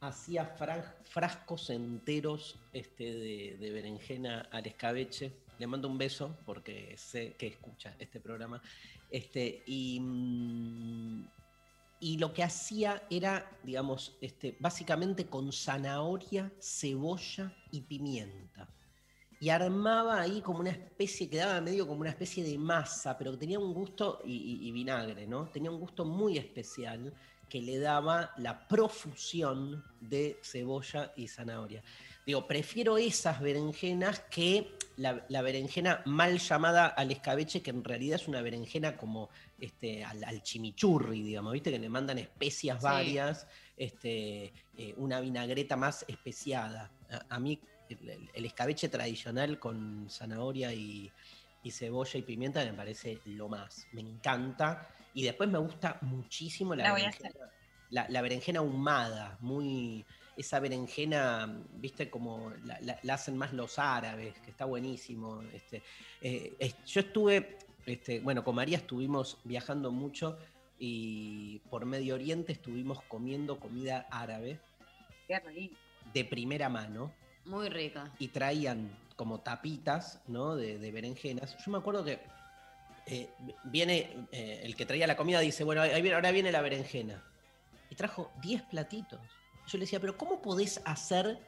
hacía fra- frascos enteros este, de, de berenjena al escabeche. Le mando un beso porque sé que escucha este programa. Este, y, mm, y lo que hacía era, digamos, este, básicamente con zanahoria, cebolla y pimienta. y armaba ahí como una especie, quedaba medio como una especie de masa, pero tenía un gusto, y vinagre, ¿no? Tenía un gusto muy especial que le daba la profusión de cebolla y zanahoria. Digo, prefiero esas berenjenas que la, la berenjena mal llamada al escabeche, que en realidad es una berenjena como este, al, al chimichurri, digamos, ¿viste? Que le mandan especias Sí. varias, este, eh, una vinagreta más especiada. A, a mí el, escabeche tradicional con zanahoria y, y cebolla y pimienta me parece lo más. Me encanta. Y después me gusta muchísimo la, La berenjena, la, la berenjena ahumada, muy esa berenjena, viste, como la, la- la hacen más los árabes, que está buenísimo. Este, eh, es- yo estuve, este, bueno, con María estuvimos viajando mucho y por Medio Oriente estuvimos comiendo comida árabe Qué rico. de primera mano Muy rica. y traían como tapitas, ¿no? De, de berenjenas. Yo me acuerdo que eh, viene eh, el que traía la comida, dice, bueno, ahí ahora viene la berenjena. Y trajo 10 platitos. Yo le decía, pero ¿cómo podés hacer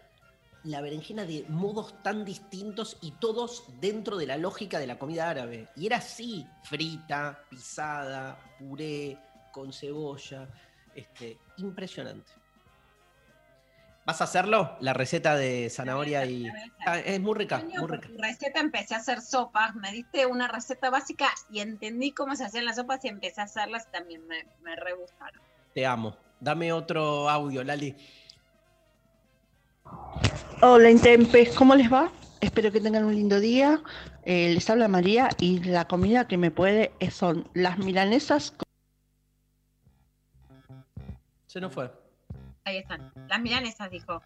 la berenjena de modos tan distintos y todos dentro de la lógica de la comida árabe? Y era así, frita, pisada, puré, con cebolla. Este, impresionante. ¿Vas a hacerlo? La receta de zanahoria y... Ah, es muy rica, muy rica. receta empecé a hacer sopas, me diste una receta básica y entendí cómo se hacían las sopas y empecé a hacerlas y también me, me re gustaron. Te amo. Dame otro audio, Lali. Hola Intempes, ¿cómo les va? Espero que tengan un lindo día. Eh, les habla María y la comida que me puede son las milanesas. con- Se nos fue. Ahí están. Las milanesas, dijo.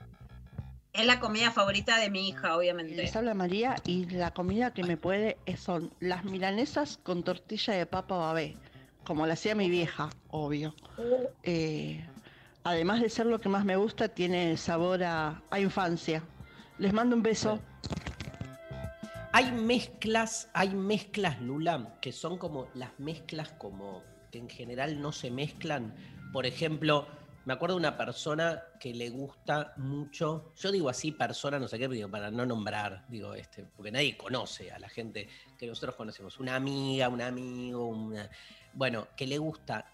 Es la comida favorita de mi hija, obviamente. Les habla María y la comida que me puede son las milanesas con tortilla de papa babé, como la hacía mi vieja, obvio. Eh, además de ser lo que más me gusta, tiene sabor a, a infancia. Les mando un beso. Hay mezclas, hay mezclas, Lula, que son como las mezclas como que en general no se mezclan. Por ejemplo, me acuerdo de una persona que le gusta mucho, yo digo así persona, no sé qué, digo, para no nombrar, digo, este, porque nadie conoce a la gente que nosotros conocemos. Una amiga, un amigo, una. Bueno, que le gusta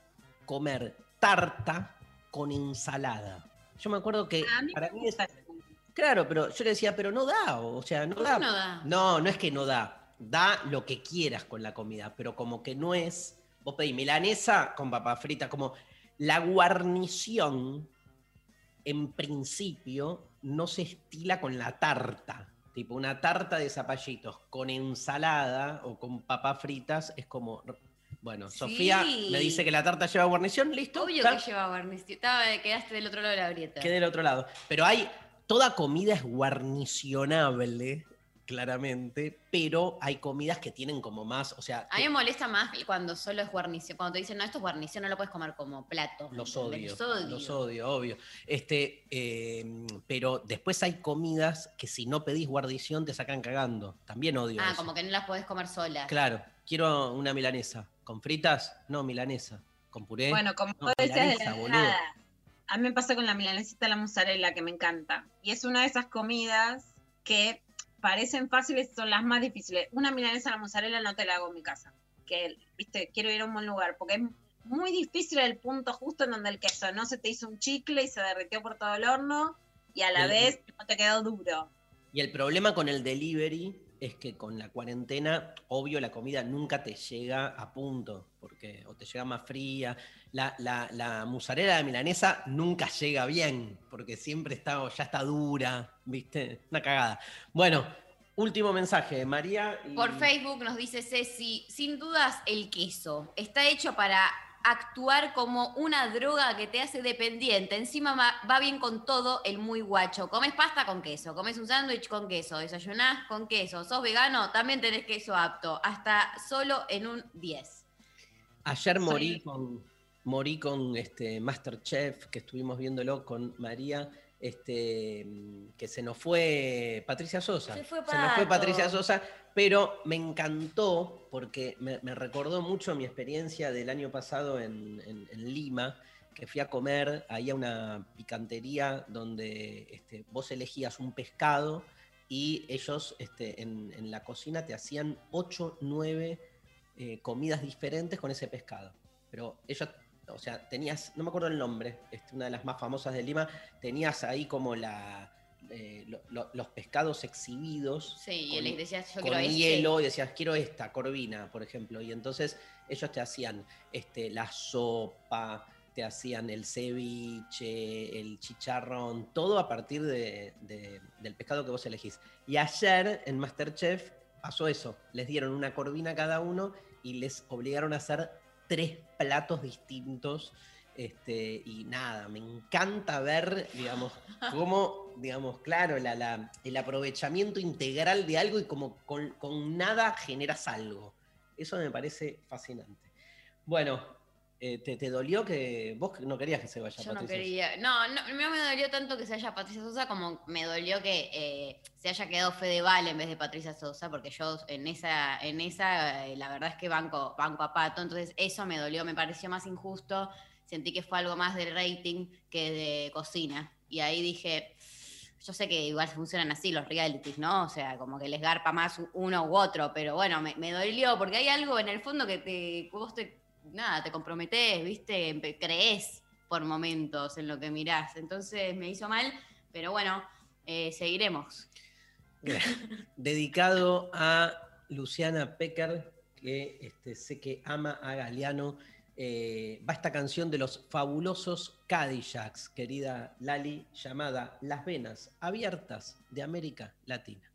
comer tarta con ensalada. Yo me acuerdo que A mí para mí es. Claro, pero yo le decía, pero no da, o sea, no ¿Por da. no da? No, no es que no da. Da lo que quieras con la comida, pero como que no es. Vos pedís milanesa con papa frita, como la guarnición, en principio, no se estila con la tarta. Tipo, una tarta de zapallitos con ensalada o con papas fritas es como. Bueno, Sí. Sofía me dice que la tarta lleva guarnición, listo. Obvio que lleva guarnición. Estaba- Quedaste del otro lado de la grieta. Quede del otro lado. Pero hay, toda comida es guarnicionable, claramente, pero hay comidas que tienen como más, o sea, A mí me molesta más cuando solo es guarnición. Cuando te dicen, no, esto es guarnición, no lo puedes comer como plato. los odio, los odio, obvio. Este, eh, pero después hay comidas que si no pedís guarnición te sacan cagando. También odio Ah, eso. como que no las podés comer solas. Claro, quiero una milanesa. ¿Con fritas? No, milanesa. ¿Con puré? Bueno, como No, de milanesa, la boludo. ensalada, a mí me pasa con la milanesita la mozzarella, que me encanta. Y es una de esas comidas que parecen fáciles, son las más difíciles. Una milanesa a la mozzarella no te la hago en mi casa. Que, viste, quiero ir a un buen lugar, porque es muy difícil el punto justo en donde el queso no se te hizo un chicle y se derritió por todo el horno, y a la El- vez no te quedó duro. Y el problema con el delivery es que con la cuarentena, obvio, la comida nunca te llega a punto, porque o te llega más fría. La, la, la mozzarella de milanesa nunca llega bien, porque siempre está, ya está dura, ¿viste? Una cagada. Bueno, último mensaje, María. Por Facebook nos dice Ceci, sin dudas el queso está hecho para actuar como una droga que te hace dependiente. Encima va, bien con todo el muy guacho. Comes pasta con queso, comes un sándwich con queso, desayunás con queso, sos vegano, también tenés queso apto, hasta solo en un 10. Ayer morí con, morí con este Masterchef, que estuvimos viéndolo con María, este, que se nos fue Patricia Sosa. Se fue nos fue. Patricia Sosa, pero me encantó porque me, me recordó mucho mi experiencia del año pasado en, en- en Lima, que fui a comer ahí a una picantería donde este, vos elegías un pescado y ellos este, en, en la cocina te hacían 8, 9 eh, comidas diferentes con ese pescado. Pero ellos, o sea, tenías, no me acuerdo el nombre, este, una de las más famosas de Lima, tenías ahí como la, eh, lo- lo- los pescados exhibidos. Sí, y con- les decías, yo con quiero este. hielo y decías, quiero esta, corvina, por ejemplo. Y entonces ellos te hacían este, la sopa, te hacían el ceviche, el chicharrón, todo a partir de- de- del pescado que vos elegís. Y ayer en Masterchef pasó eso, les dieron una corvina a cada uno y les obligaron a hacer tres platos distintos. Este, y nada, me encanta ver, digamos, cómo, digamos, claro, la- la- el aprovechamiento integral de algo y como con, con nada generas algo. Eso me parece fascinante. Bueno, eh, te, te dolió que vos no querías que se vaya Yo no Patricia? quería. No, no, no me dolió tanto que se haya Patricia Sosa como me dolió que eh, se haya quedado Fedeval en vez de Patricia Sosa, porque yo en esa, en esa eh, la verdad es que banco, banco a pato. Entonces, eso me dolió, me pareció más injusto. Sentí que fue algo más de rating que de cocina. Y ahí dije. Yo sé que igual funcionan así los realities, ¿no? O sea, como que les garpa más uno u otro, pero bueno, me, me dolió porque hay algo en el fondo que te, vos te, nada, te comprometés, ¿viste? Creés por momentos en lo que mirás. Entonces me hizo mal, pero bueno, eh, seguiremos. Dedicado a Luciana Pecker, que este, sé que ama a Galeano. Eh, va esta canción de los fabulosos Cadillacs, querida Lali, llamada Las Venas Abiertas de América Latina.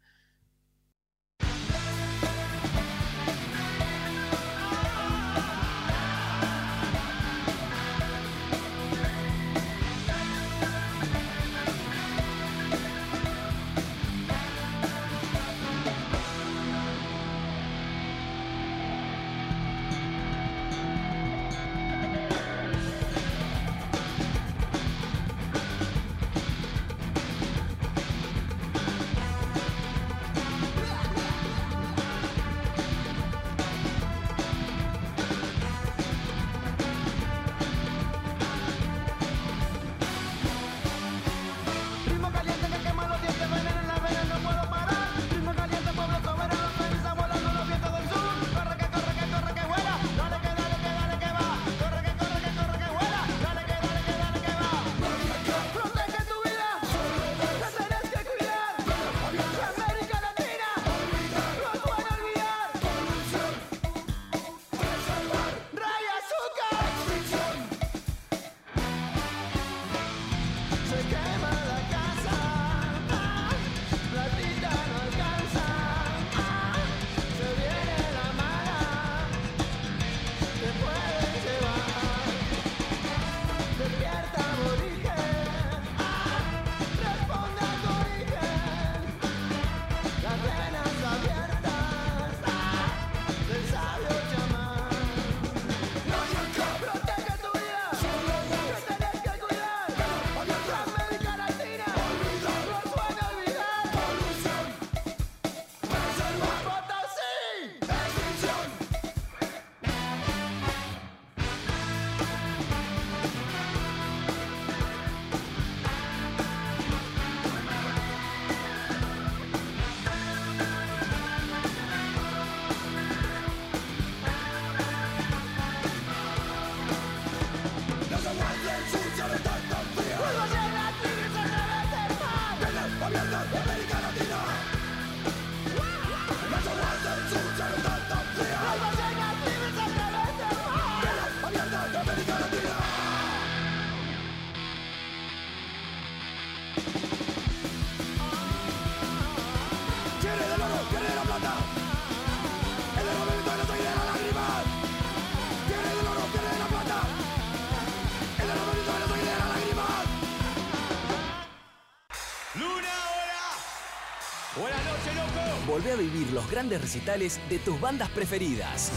Volvé a vivir los grandes recitales de tus bandas preferidas.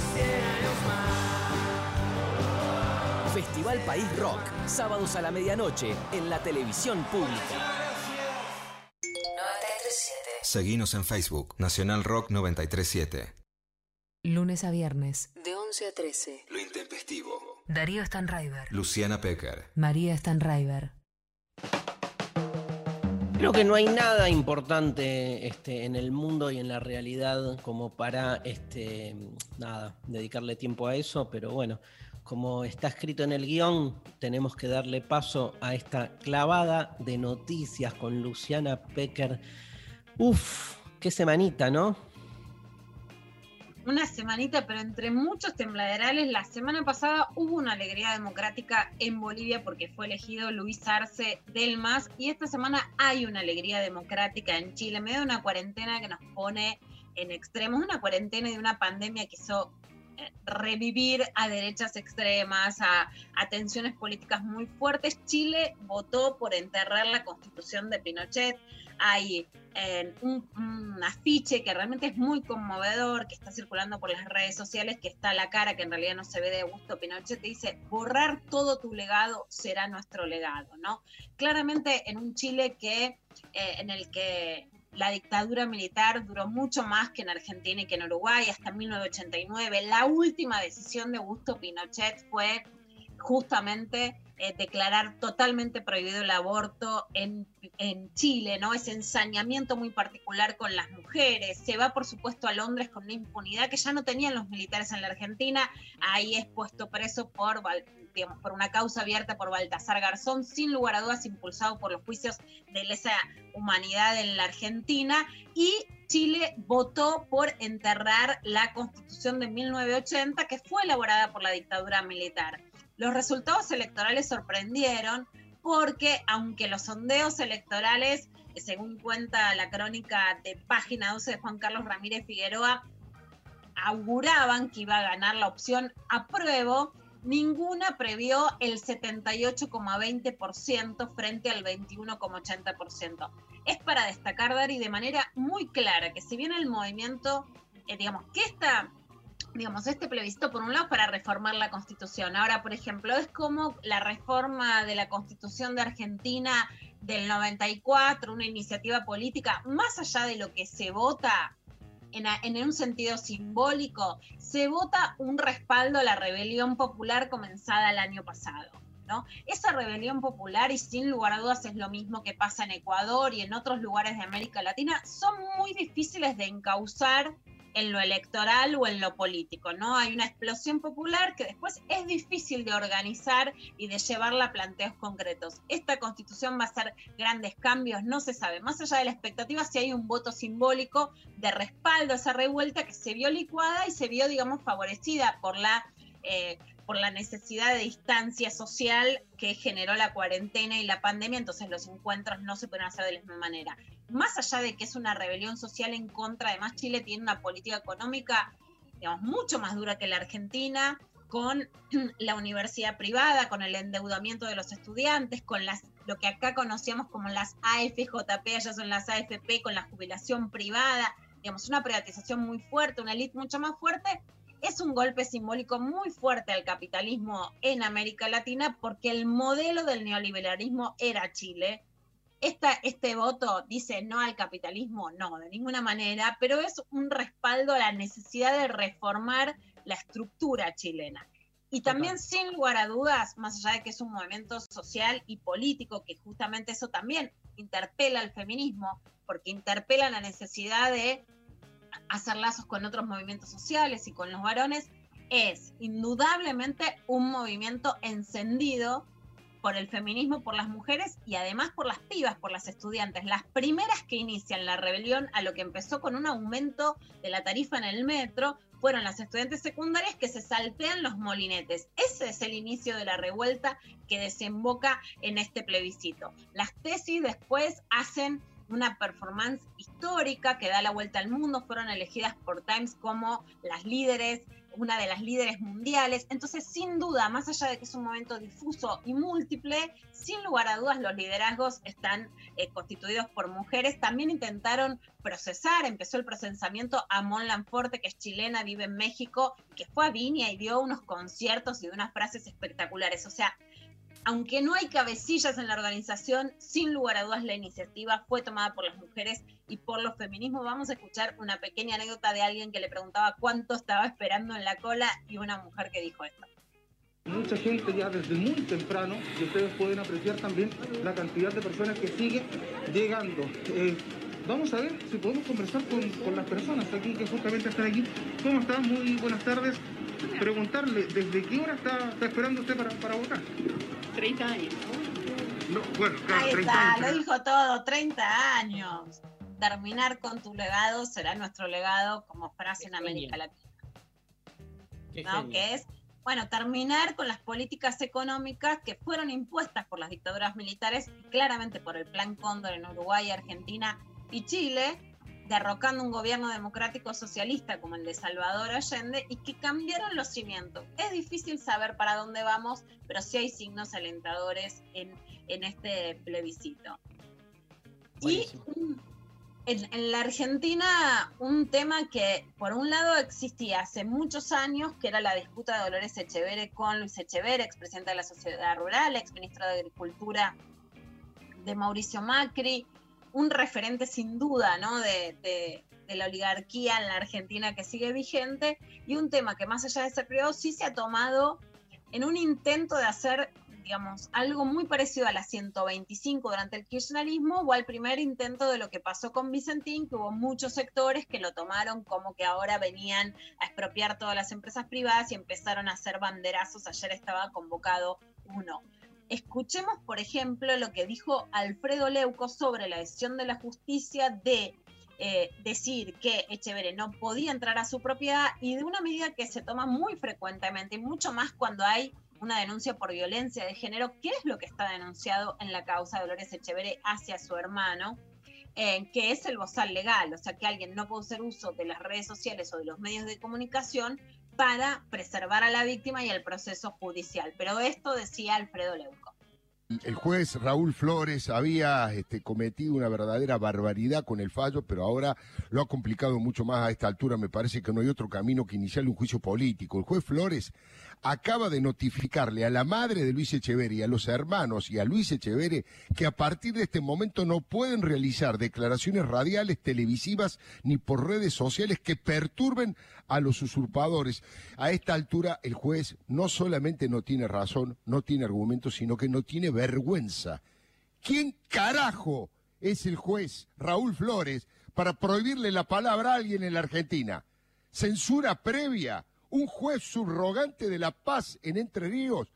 Festival País Rock, sábados a la medianoche en la televisión pública. 937. Seguinos en Facebook, Nacional Rock 937. Lunes a viernes. De 11 a 13. Lo intempestivo. Darío Stanraiver. Luciana Pecker. María Stanraiver. Creo que no hay nada importante este, en el mundo y en la realidad como para este, nada, dedicarle tiempo a eso, pero bueno, como está escrito en el guion, tenemos que darle paso a esta clavada de noticias con Luciana Pecker. Uf, qué semanita, ¿no? Una semanita, pero entre muchos tembladerales, la semana pasada hubo una alegría democrática en Bolivia porque fue elegido Luis Arce del MAS y esta semana hay una alegría democrática en Chile, en medio de una cuarentena que nos pone en extremos, una cuarentena y una pandemia que hizo eh, revivir a derechas extremas, a tensiones políticas muy fuertes. Chile votó por enterrar la constitución de Pinochet. Hay eh, un, afiche que realmente es muy conmovedor, que está circulando por las redes sociales, que está la cara que en realidad no se ve de Augusto Pinochet, dice, borrar todo tu legado será nuestro legado. Claramente en un Chile que, eh, en el que la dictadura militar duró mucho más que en Argentina y que en Uruguay, hasta 1989. La última decisión de Augusto Pinochet fue justamente eh, declarar totalmente prohibido el aborto en, en, Chile, ¿no? Ese ensañamiento muy particular con las mujeres. Se va, por supuesto, a Londres con una impunidad que ya no tenían los militares en la Argentina. Ahí es puesto preso por, digamos, por una causa abierta por Baltasar Garzón, sin lugar a dudas impulsado por los juicios de lesa humanidad en la Argentina. Y Chile votó por enterrar la constitución de 1980 que fue elaborada por la dictadura militar. Los resultados electorales sorprendieron porque aunque los sondeos electorales, según cuenta la crónica de página 12 de Juan Carlos Ramírez Figueroa, auguraban que iba a ganar la opción apruebo, ninguna previó el 78,20% frente al 21,80%. Es para destacar, Dari, de manera muy clara que si bien el movimiento, eh, digamos, que esta digamos, este plebiscito, por un lado, para reformar la Constitución. Ahora, por ejemplo, es como la reforma de la Constitución de Argentina del 94, una iniciativa política, más allá de lo que se vota en, en, un sentido simbólico, se vota un respaldo a la rebelión popular comenzada el año pasado. ¿no? Esa rebelión popular, y sin lugar a dudas es lo mismo que pasa en Ecuador y en otros lugares de América Latina, son muy difíciles de encauzar en lo electoral o en lo político, ¿no? Hay una explosión popular que después es difícil de organizar y de llevarla a planteos concretos. Esta constitución va a hacer grandes cambios, no se sabe. Más allá de la expectativa, si hay un voto simbólico de respaldo a esa revuelta que se vio licuada y se vio, digamos, favorecida por la... Eh, por la necesidad de distancia social que generó la cuarentena y la pandemia, entonces los encuentros no se pueden hacer de la misma manera. Más allá de que es una rebelión social en contra, además Chile tiene una política económica, digamos, mucho más dura que la Argentina, con la universidad privada, con el endeudamiento de los estudiantes, con las lo que acá conocíamos como las AFJP, allá son las AFP, con la jubilación privada, digamos, una privatización muy fuerte, una élite mucho más fuerte, es un golpe simbólico muy fuerte al capitalismo en América Latina porque el modelo del neoliberalismo era Chile. Esta, este voto dice no al capitalismo, no, de ninguna manera, pero es un respaldo a la necesidad de reformar la estructura chilena. Y también, sin lugar a dudas, más allá de que es un movimiento social y político, que justamente eso también interpela al feminismo, porque interpela la necesidad de hacer lazos con otros movimientos sociales y con los varones, es indudablemente un movimiento encendido por el feminismo, por las mujeres y además por las pibas, por las estudiantes. Las primeras que inician la rebelión a lo que empezó con un aumento de la tarifa en el metro fueron las estudiantes secundarias que se saltean los molinetes. Ese es el inicio de la revuelta que desemboca en este plebiscito. Las tesis después hacen una performance histórica que da la vuelta al mundo, fueron elegidas por Times como las líderes, una de las líderes mundiales. Entonces, sin duda, más allá de que es un momento difuso y múltiple, sin lugar a dudas los liderazgos están eh, constituidos por mujeres. También intentaron procesar, empezó el procesamiento a Mon Lanforte, que es chilena, vive en México, que fue a Viña y dio unos conciertos y unas frases espectaculares. O sea, aunque no hay cabecillas en la organización, sin lugar a dudas la iniciativa fue tomada por las mujeres y por los feminismos. Vamos a escuchar una pequeña anécdota de alguien que le preguntaba cuánto estaba esperando en la cola y una mujer que dijo esto. Mucha gente ya desde muy temprano, y ustedes pueden apreciar también la cantidad de personas que siguen llegando. Eh, vamos a ver si podemos conversar con, con las personas aquí que justamente están aquí. ¿Cómo están? Muy buenas tardes. Preguntarle, ¿desde qué hora está, está esperando usted para, para votar? 30 años. No, bueno, claro, Ahí 30 está, años. lo dijo todo, 30 años. Terminar con tu legado será nuestro legado como frase en América Latina. Qué ¿no? Que es, bueno, terminar con las políticas económicas que fueron impuestas por las dictaduras militares, y claramente por el Plan Cóndor en Uruguay, Argentina y Chile, derrocando un gobierno democrático socialista como el de Salvador Allende y que cambiaron los cimientos. Es difícil saber para dónde vamos, pero sí hay signos alentadores en, en este plebiscito. Y en, en la Argentina, un tema que por un lado existía hace muchos años, que era la disputa de Dolores Echeverre con Luis Echeverre, expresidente de la Sociedad Rural, exministro de Agricultura de Mauricio Macri, un referente sin duda ¿no? de, la oligarquía en la Argentina que sigue vigente, y un tema que más allá de ser privado sí se ha tomado en un intento de hacer, digamos, algo muy parecido a la 125 durante el kirchnerismo o al primer intento de lo que pasó con Vicentín, que hubo muchos sectores que lo tomaron como que ahora venían a expropiar todas las empresas privadas y empezaron a hacer banderazos. Ayer estaba convocado uno. Escuchemos, por ejemplo, lo que dijo Alfredo Leuco sobre la decisión de la justicia de eh, decir que Echeverre no podía entrar a su propiedad y de una medida que se toma muy frecuentemente, y mucho más cuando hay una denuncia por violencia de género, que es lo que está denunciado en la causa de Dolores Echeverre hacia su hermano, eh, que es el bozal legal, o sea que alguien no puede hacer uso de las redes sociales o de los medios de comunicación para preservar a la víctima y el proceso judicial. Pero esto decía Alfredo Leuco. El juez Raúl Flores había este, cometido una verdadera barbaridad con el fallo, pero ahora lo ha complicado mucho más a esta altura. Me parece que no hay otro camino que iniciarle un juicio político. El juez Flores acaba de notificarle a la madre de Luis Echeverri, a los hermanos y a Luis Echeverri que a partir de este momento no pueden realizar declaraciones radiales, televisivas ni por redes sociales que perturben a los usurpadores. A esta altura el juez no solamente no tiene razón, no tiene argumentos, sino que no tiene vergüenza. ¿Quién carajo es el juez Raúl Flores para prohibirle la palabra a alguien en la Argentina? ¿Censura previa? ¿Un juez subrogante de la paz en Entre Ríos?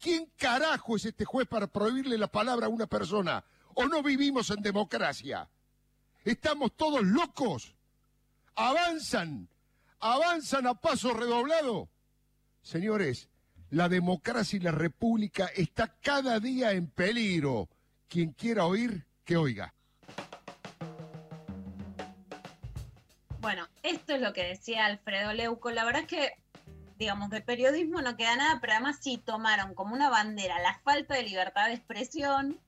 ¿Quién carajo es este juez para prohibirle la palabra a una persona? ¿O no vivimos en democracia? ¿Estamos todos locos? ¿Avanzan? ¿Avanzan a paso redoblado? Señores, la democracia y la república está cada día en peligro. Quien quiera oír, que oiga. Bueno, esto es lo que decía Alfredo Leuco. La verdad es que, digamos, de periodismo no queda nada, pero además sí tomaron como una bandera la falta de libertad de expresión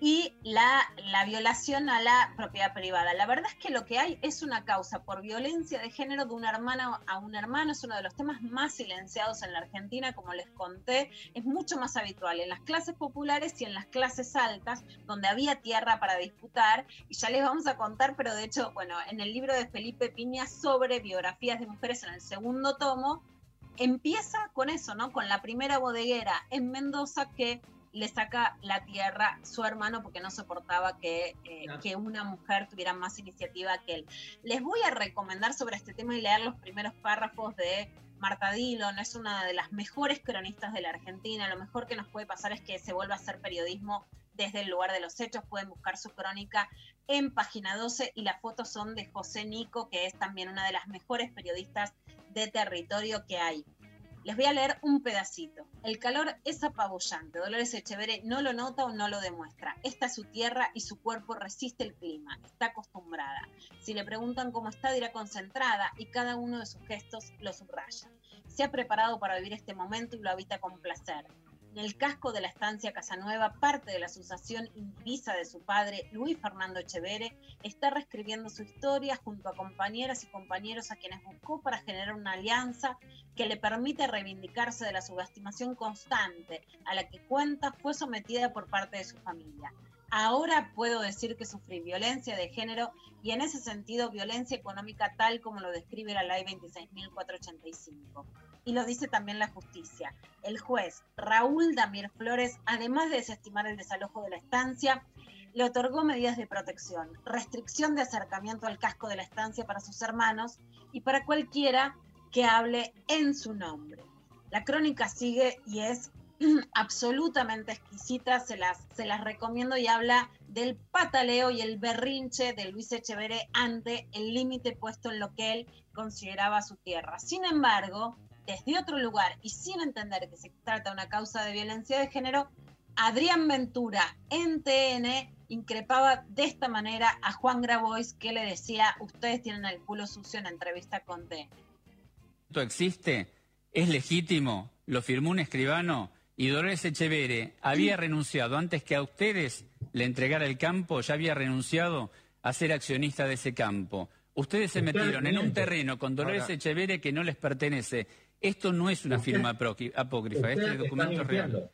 y la, la violación a la propiedad privada. La verdad es que lo que hay es una causa por violencia de género de una hermana a un hermano. Es uno de los temas más silenciados en la Argentina, como les conté. Es mucho más habitual en las clases populares y en las clases altas, donde había tierra para disputar. Y ya les vamos a contar, pero de hecho, bueno, en el libro de Felipe Piña sobre biografías de mujeres en el segundo tomo, empieza con eso, ¿no? Con la primera bodeguera en Mendoza que le saca la tierra su hermano porque no soportaba que, eh, que una mujer tuviera más iniciativa que él. Les voy a recomendar sobre este tema y leer los primeros párrafos de Marta Dillon, es una de las mejores cronistas de la Argentina. Lo mejor que nos puede pasar es que se vuelva a hacer periodismo desde el lugar de los hechos. Pueden buscar su crónica en página 12 y las fotos son de José Nico, que es también una de las mejores periodistas de territorio que hay. Les voy a leer un pedacito. El calor es apabullante. Dolores Echeverre no lo nota o no lo demuestra. Esta es su tierra y su cuerpo resiste el clima. Está acostumbrada. Si le preguntan cómo está, dirá concentrada y cada uno de sus gestos lo subraya. Se ha preparado para vivir este momento y lo habita con placer. En el casco de la estancia Casanueva, parte de la asociación indivisa de su padre, Luis Fernando Echeverre, está reescribiendo su historia junto a compañeras y compañeros a quienes buscó para generar una alianza que le permite reivindicarse de la subestimación constante a la que cuenta fue sometida por parte de su familia. ahora puedo decir que sufrí violencia de género y en ese sentido violencia económica tal como lo describe la ley 26.485. Y lo dice también la justicia. El juez Raúl Damir Flores, además de desestimar el desalojo de la estancia, le otorgó medidas de protección, restricción de acercamiento al casco de la estancia para sus hermanos y para cualquiera que hable en su nombre. La crónica sigue y es absolutamente exquisita, se las, se las recomiendo y habla del pataleo y el berrinche de Luis Echeverre ante el límite puesto en lo que él consideraba su tierra. Sin embargo, desde otro lugar y sin entender que se trata de una causa de violencia de género, Adrián Ventura en TN increpaba de esta manera a Juan Grabois que le decía, ustedes tienen el culo sucio en la entrevista con TN. Esto existe, es legítimo, lo firmó un escribano y Dolores Echeverre había renunciado antes que a ustedes le entregara el campo, ya había renunciado a ser accionista de ese campo. Ustedes se metieron en un terreno con Dolores Ahora- Echeverre que no les pertenece. Esto no es una Usted- firma apócri- apócrifa, este está documento es real.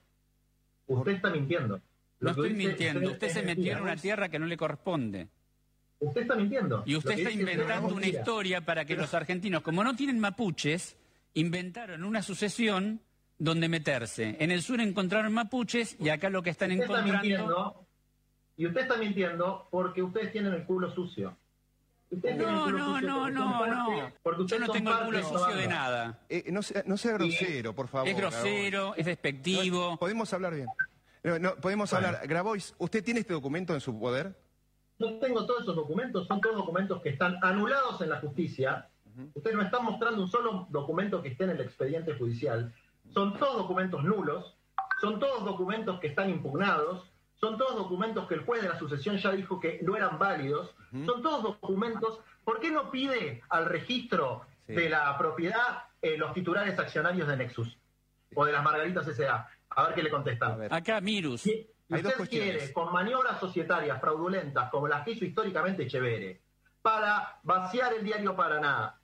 Usted está mintiendo. No Lo estoy dice mintiendo. usted Usted es se metió en una tierra que no le corresponde. Usted está mintiendo. Y usted está inventando una mentira. historia para que los argentinos, como no tienen mapuches, inventaron una sucesión donde meterse. En el sur encontraron mapuches y acá lo que están Usted está encontrando... mintiendo. Y usted está mintiendo porque ustedes tienen el culo sucio. No, no, no, no, no. Porque Yo no tengo el parte culo sucio de nada. Eh, no, sea, no sea grosero, por favor. Es grosero, es despectivo. No, podemos hablar bien. No, no, podemos Bueno. hablar. Grabois, ¿usted tiene este documento en su poder? No tengo todos esos documentos, son todos documentos que están anulados en la justicia. Ustedes no están mostrando un solo documento que esté en el expediente judicial. Son todos documentos nulos, son todos documentos que están impugnados, son todos documentos que el juez de la sucesión ya dijo que no eran válidos, son todos documentos. ¿Por qué no pide al registro Sí. de la propiedad eh, los titulares accionarios de Nexus o de las Margaritas S.A.? A ver qué le contestan. Acá, Mirus. Si Hay usted quiere, con maniobras societarias fraudulentas como las que hizo históricamente Echeverre, para vaciar el diario Paraná,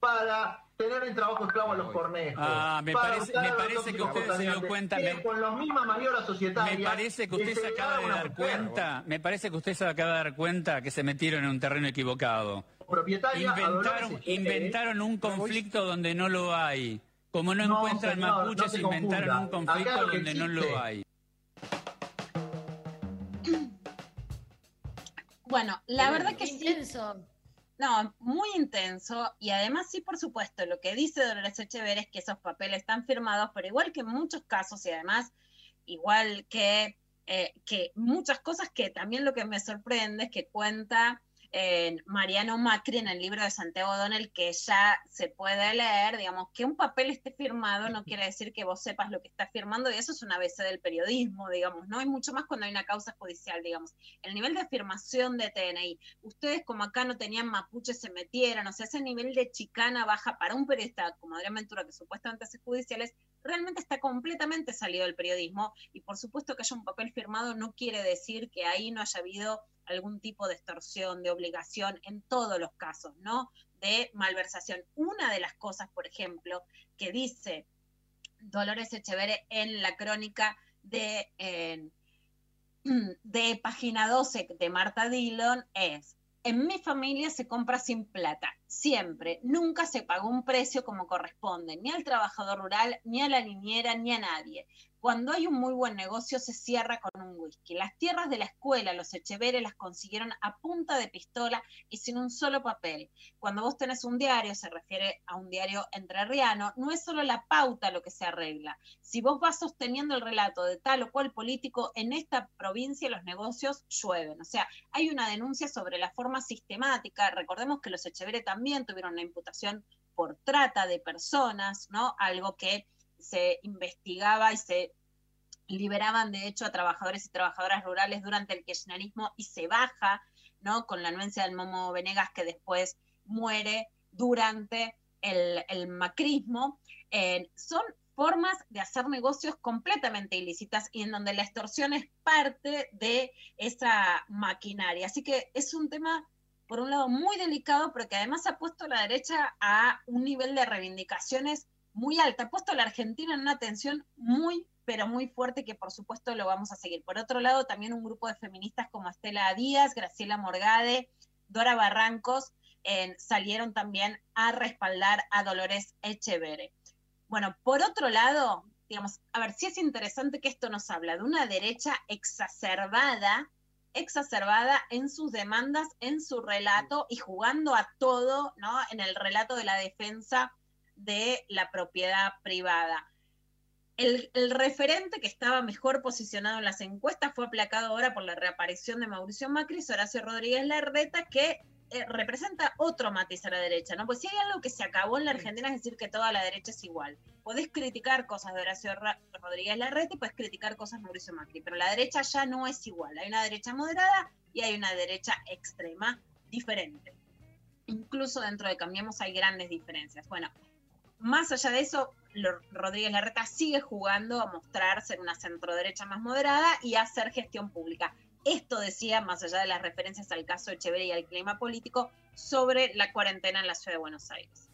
para tener en trabajo esclavo a los cornejos, Ah, me parece- me parece que usted se dio cuenta, me- con las mismas maniobras societarias. Me parece que usted se acaba de dar mujer, cuenta, me parece que usted se acaba de dar cuenta que se metieron en un terreno equivocado. Dolores Inventaron, un conflicto donde no lo hay. Como no, No, encuentran señor, mapuches, inventaron un conflicto Acá lo que donde no lo hay. Bueno, la Pero verdad que sí. No, muy intenso y además sí, por supuesto, lo que dice Dolores Echeverre es que esos papeles están firmados, pero igual que en muchos casos y además igual que, eh, que muchas cosas que también lo que me sorprende es que cuenta Mariano Macri en el libro de Santiago O'Donnell que ya se puede leer, digamos, que un papel esté firmado no quiere decir que vos sepas lo que estás firmando y eso es una ABC del periodismo, digamos, ¿no? Hay mucho más cuando hay una causa judicial, digamos. El nivel de afirmación de TNI, ustedes como acá no tenían mapuche se metieran, o sea, ese nivel de chicana baja para un periodista como Adrián Ventura, que supuestamente hace judiciales, realmente está completamente salido del periodismo y por supuesto que haya un papel firmado no quiere decir que ahí no haya habido algún tipo de extorsión, de obligación en todos los casos, ¿no? De malversación. Una de las cosas, por ejemplo, que dice Dolores Echeverre en la crónica de, de página 12 de Marta Dillon es, en mi familia se compra sin plata, siempre, nunca se pagó un precio como corresponde, ni al trabajador rural, ni a la niñera, ni a nadie. Cuando hay un muy buen negocio se cierra con un whisky. Las tierras de la escuela, los Echeverre las consiguieron a punta de pistola y sin un solo papel. Cuando vos tenés un diario, se refiere a un diario entrerriano, no es solo la pauta lo que se arregla. Si vos vas sosteniendo el relato de tal o cual político, en esta provincia los negocios llueven. O sea, hay una denuncia sobre la forma sistemática. Recordemos que los Echeverre también tuvieron una imputación por trata de personas, ¿no? Algo que se investigaba y se liberaban de hecho a trabajadores y trabajadoras rurales durante el kirchnerismo y se baja, ¿no? Con la anuencia del Momo Venegas que después muere durante el, macrismo. Eh, son formas de hacer negocios completamente ilícitas y en donde la extorsión es parte de esa maquinaria. Así que es un tema, por un lado, muy delicado, pero que además ha puesto la derecha a un nivel de reivindicaciones muy alta, ha puesto a la Argentina en una tensión muy, pero muy fuerte que por supuesto lo vamos a seguir. Por otro lado, también un grupo de feministas como Estela Díaz, Graciela Morgade, Dora Barrancos, salieron también a respaldar a Dolores Echeverre. Bueno, por otro lado, digamos, a ver, sí es interesante que esto nos habla de una derecha exacerbada, exacerbada en sus demandas, en su relato y jugando a todo, ¿no? En el relato de la defensa de la propiedad privada. El, el, referente que estaba mejor posicionado en las encuestas fue aplacado ahora por la reaparición de Mauricio Macri, Horacio Rodríguez Larreta, que eh, representa otro matiz a la derecha, ¿no? Pues si hay algo que se acabó en la Argentina es decir que toda la derecha es igual. Podés criticar cosas de Horacio Ra Rodríguez Larreta y podés criticar cosas de Mauricio Macri, pero la derecha ya no es igual. Hay una derecha moderada y hay una derecha extrema diferente. Incluso dentro de Cambiemos hay grandes diferencias. Bueno, más allá de eso, Rodríguez Larreta sigue jugando a mostrar ser una centroderecha más moderada y hacer gestión pública. Esto decía, más allá de las referencias al caso Echeverría y al clima político, sobre la cuarentena en la ciudad de Buenos Aires.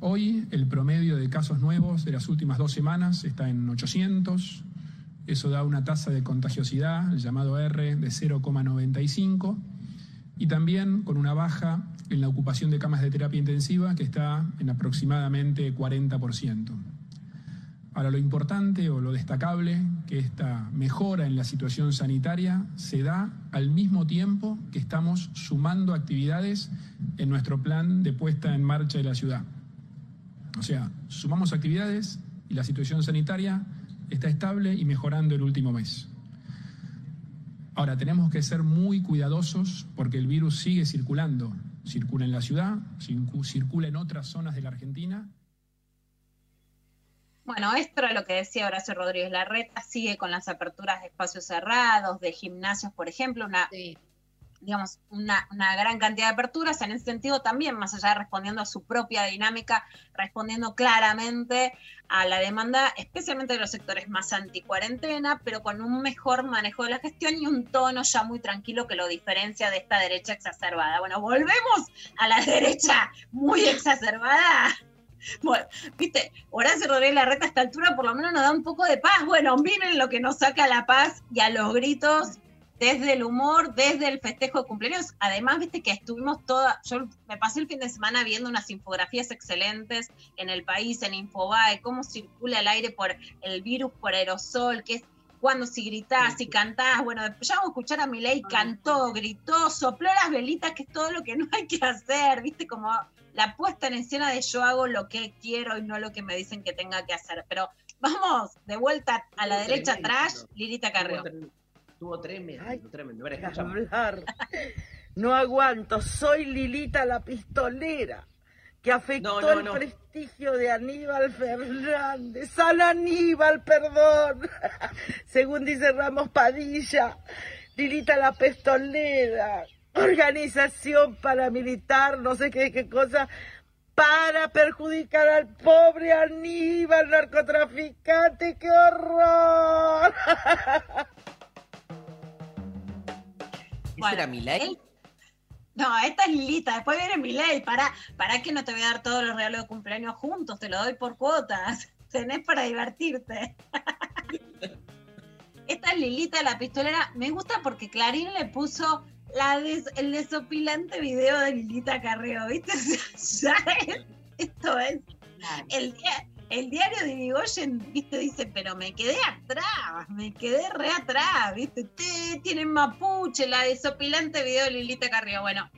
Hoy el promedio de casos nuevos de las últimas dos semanas está en 800. Eso da una tasa de contagiosidad, el llamado R, de 0,95. Y también con una baja en la ocupación de camas de terapia intensiva que está en aproximadamente 40%. Ahora, lo importante o lo destacable que esta mejora en la situación sanitaria se da al mismo tiempo que estamos sumando actividades en nuestro plan de puesta en marcha de la ciudad. O sea, sumamos actividades y la situación sanitaria está estable y mejorando el último mes. Ahora, tenemos que ser muy cuidadosos porque el virus sigue circulando. Circula en la ciudad, circula en otras zonas de la Argentina bueno, esto era lo que decía Horacio Rodríguez Larreta, sigue con las aperturas de espacios cerrados, de gimnasios, por ejemplo, una, sí. Digamos, una, una, gran cantidad de aperturas, en ese sentido también, más allá de respondiendo a su propia dinámica, respondiendo claramente a la demanda, especialmente de los sectores más anticuarentena, pero con un mejor manejo de la gestión y un tono ya muy tranquilo que lo diferencia de esta derecha exacerbada. Bueno, volvemos a la derecha muy exacerbada bueno, viste, Horacio Rodríguez Larreta a esta altura por lo menos nos da un poco de paz. Bueno, miren lo que nos saca la paz y a los gritos desde el humor, desde el festejo de cumpleaños. Además, viste que estuvimos toda, yo me pasé el fin de semana viendo unas infografías excelentes en el país, en Infobae, cómo circula el aire por el virus, por aerosol, que es cuando si gritás, si cantás, bueno, ya vamos a escuchar a Milei, cantó, gritó, sopló las velitas, que es todo lo que no hay que hacer, viste, como la puesta en escena de yo hago lo que quiero y no lo que me dicen que tenga que hacer. Pero vamos, de vuelta a la derecha atrás, Lilita Carrió. Estuvo tremendo, Ay, tremendo. hablar. No aguanto, soy Lilita la pistolera, que afectó no, no, no. el prestigio de Aníbal Fernández. San Aníbal, perdón. Según dice Ramos Padilla, Lilita la pistolera, organización paramilitar, no sé qué, qué cosa, para perjudicar al pobre Aníbal, narcotraficante, qué horror. ¿Ese era Milei? No, esta es Lilita, después viene Milei, para, para que no te voy a dar todos los regalos de cumpleaños juntos, te lo doy por cuotas, tenés para divertirte. Esta es Lilita, la pistolera, me gusta porque Clarín le puso la des, el desopilante video de Lilita Carreo, ¿viste? ya es, esto es. El, el diario de Irigoyen, ¿viste? Dice, pero me quedé atrás, me quedé re atrás, ¿viste? Ustedes tienen mapuche, la desopilante video de Lilita Carreo. Bueno,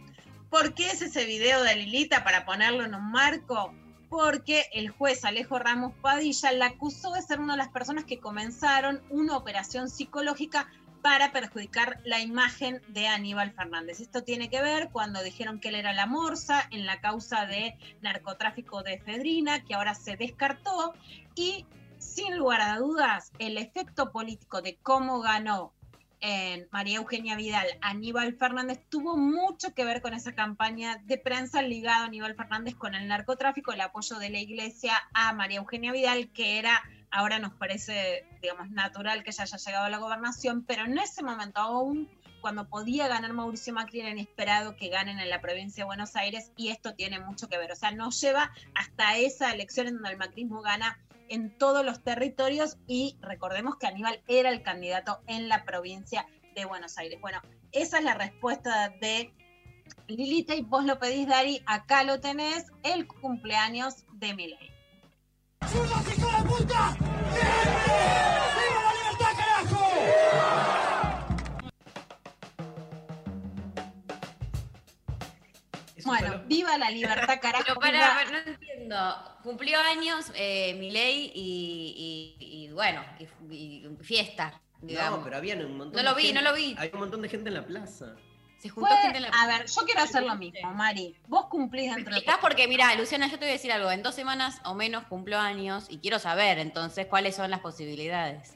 ¿por qué es ese video de Lilita para ponerlo en un marco? Porque el juez Alejo Ramos Padilla la acusó de ser una de las personas que comenzaron una operación psicológica para perjudicar la imagen de Aníbal Fernández. Esto tiene que ver cuando dijeron que él era la morsa en la causa de narcotráfico de efedrina, que ahora se descartó, y sin lugar a dudas, el efecto político de cómo ganó en María Eugenia Vidal Aníbal Fernández tuvo mucho que ver con esa campaña de prensa ligada a Aníbal Fernández con el narcotráfico, el apoyo de la iglesia a María Eugenia Vidal, que era ahora nos parece, digamos, natural que ella haya llegado a la gobernación, pero en ese momento aún, cuando podía ganar Mauricio Macri, era inesperado que ganen en la provincia de Buenos Aires y esto tiene mucho que ver. O sea, nos lleva hasta esa elección en donde el macrismo gana en todos los territorios y recordemos que Aníbal era el candidato en la provincia de Buenos Aires. Bueno, esa es la respuesta de Lilita y vos lo pedís, Dari, acá lo tenés, el cumpleaños de Milei. Bueno, viva la libertad, carajo. Pero para, viva- para- no entiendo. Cumplió años eh, Milei y, y- y, bueno, y, y fiesta, digamos. No, pero había un montón No lo de vi, gente- no lo vi. Había un montón de gente en la plaza. Se juntó Fue- gente en la a ver, yo quiero hacer lo mismo, Mari. Vos cumplís dentro de Explicás porque, mira, Luciana, yo te voy a decir algo. En dos semanas o menos cumplo años y quiero saber entonces cuáles son las posibilidades.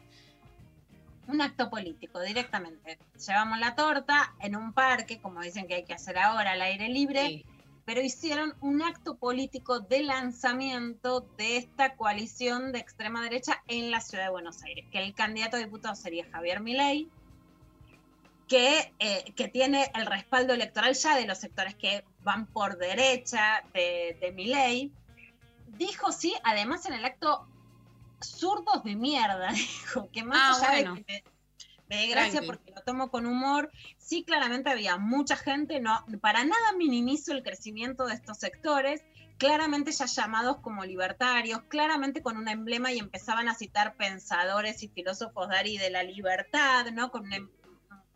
un acto político directamente. Llevamos la torta en un parque, como dicen que hay que hacer ahora, al aire libre, pero hicieron un acto político de lanzamiento de esta coalición de extrema derecha en la ciudad de Buenos Aires, que el candidato a diputado sería Javier Milei, que, eh, que tiene el respaldo electoral ya de los sectores que van por derecha de, de Milei. Dijo sí, además en el acto zurdos de mierda, dijo, que más Ah, allá bueno. de que me, me dé gracia Tranqui. porque lo tomo con humor, sí claramente había mucha gente, no, para nada minimizo el crecimiento de estos sectores, claramente ya llamados como libertarios, claramente con un emblema y empezaban a citar pensadores y filósofos Dari de la libertad, ¿no? Con un, em-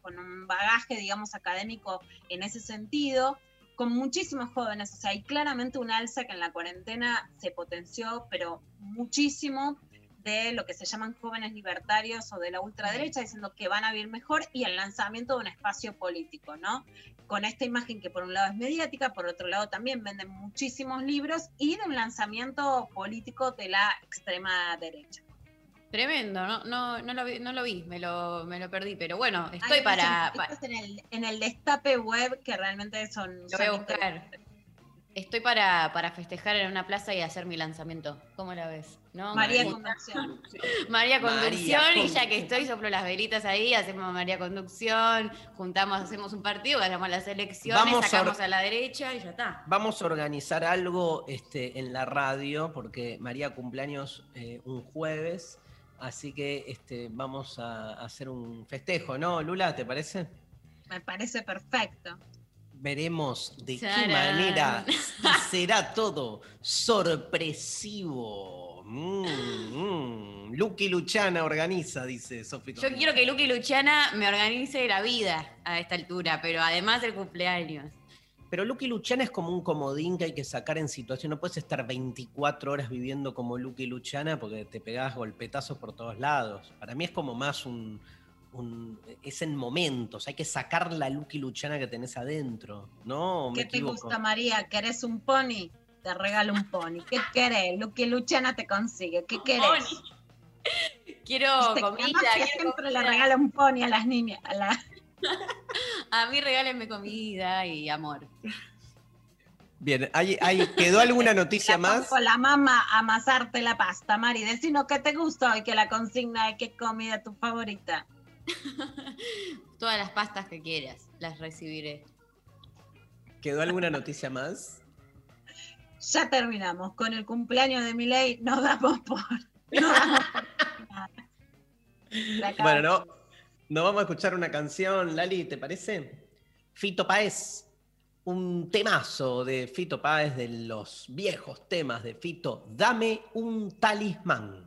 con un bagaje, digamos, académico en ese sentido, con muchísimos jóvenes, o sea, hay claramente un alza que en la cuarentena se potenció, pero muchísimo de lo que se llaman jóvenes libertarios o de la ultraderecha, diciendo que van a vivir mejor y el lanzamiento de un espacio político, ¿no? Con esta imagen que por un lado es mediática, por otro lado también venden muchísimos libros y de un lanzamiento político de la extrema derecha. Tremendo, no, no, no, lo, vi, no lo vi, me lo, me lo perdí, pero bueno, estoy Hay para, en, el, en el destape web que realmente son... Lo voy a buscar. Estoy para, para festejar en una plaza y hacer mi lanzamiento. ¿Cómo la ves? ¿No? María María, Conducción. María Conducción, María y ya que estoy, soplo las velitas ahí, hacemos María Conducción, juntamos, hacemos un partido, ganamos las elecciones, Vamos sacamos a la derecha y ya está. Vamos a organizar algo este, en la radio, porque María cumpleaños eh, un jueves, así que este, vamos a hacer un festejo, ¿no, Lula? ¿Te parece? Me parece perfecto. Veremos de qué manera será todo sorpresivo. Mm, mm. Lucky Luchana organiza, dice Sofi. Yo quiero que Luque y Luciana me organice la vida a esta altura, pero además el cumpleaños. Pero Lucky Luchana es como un comodín que hay que sacar en situación. No puedes estar 24 horas viviendo como Lucky Luchana porque te pegás golpetazos por todos lados. Para mí es como más un. un- es en momentos. Hay que sacar la Lucky Luchana que tenés adentro. ¿No? ¿O me ¿Qué te gusta, María? ¿Querés un pony? Te regalo un pony. ¿Qué querés? Lo que Luciana te consigue. ¿Qué querés? Quiero Viste, la comida, quiero siempre comida. le regala un pony a las niñas. a la- A mí regálenme comida y amor. Bien, ¿hay, hay- ¿quedó alguna noticia más? Con la mamá amasarte la pasta, Mari. Decinos qué te gustó y que la consigna de qué comida tu favorita. Todas las pastas que quieras, las recibiré. ¿Quedó alguna noticia más? Ya terminamos. Con el cumpleaños de Milei nos damos por. nos damos por Bueno, no, no vamos a escuchar una canción, Lali, ¿te parece? Fito Páez, un temazo de Fito Páez, de los viejos temas de Fito, Dame un talismán.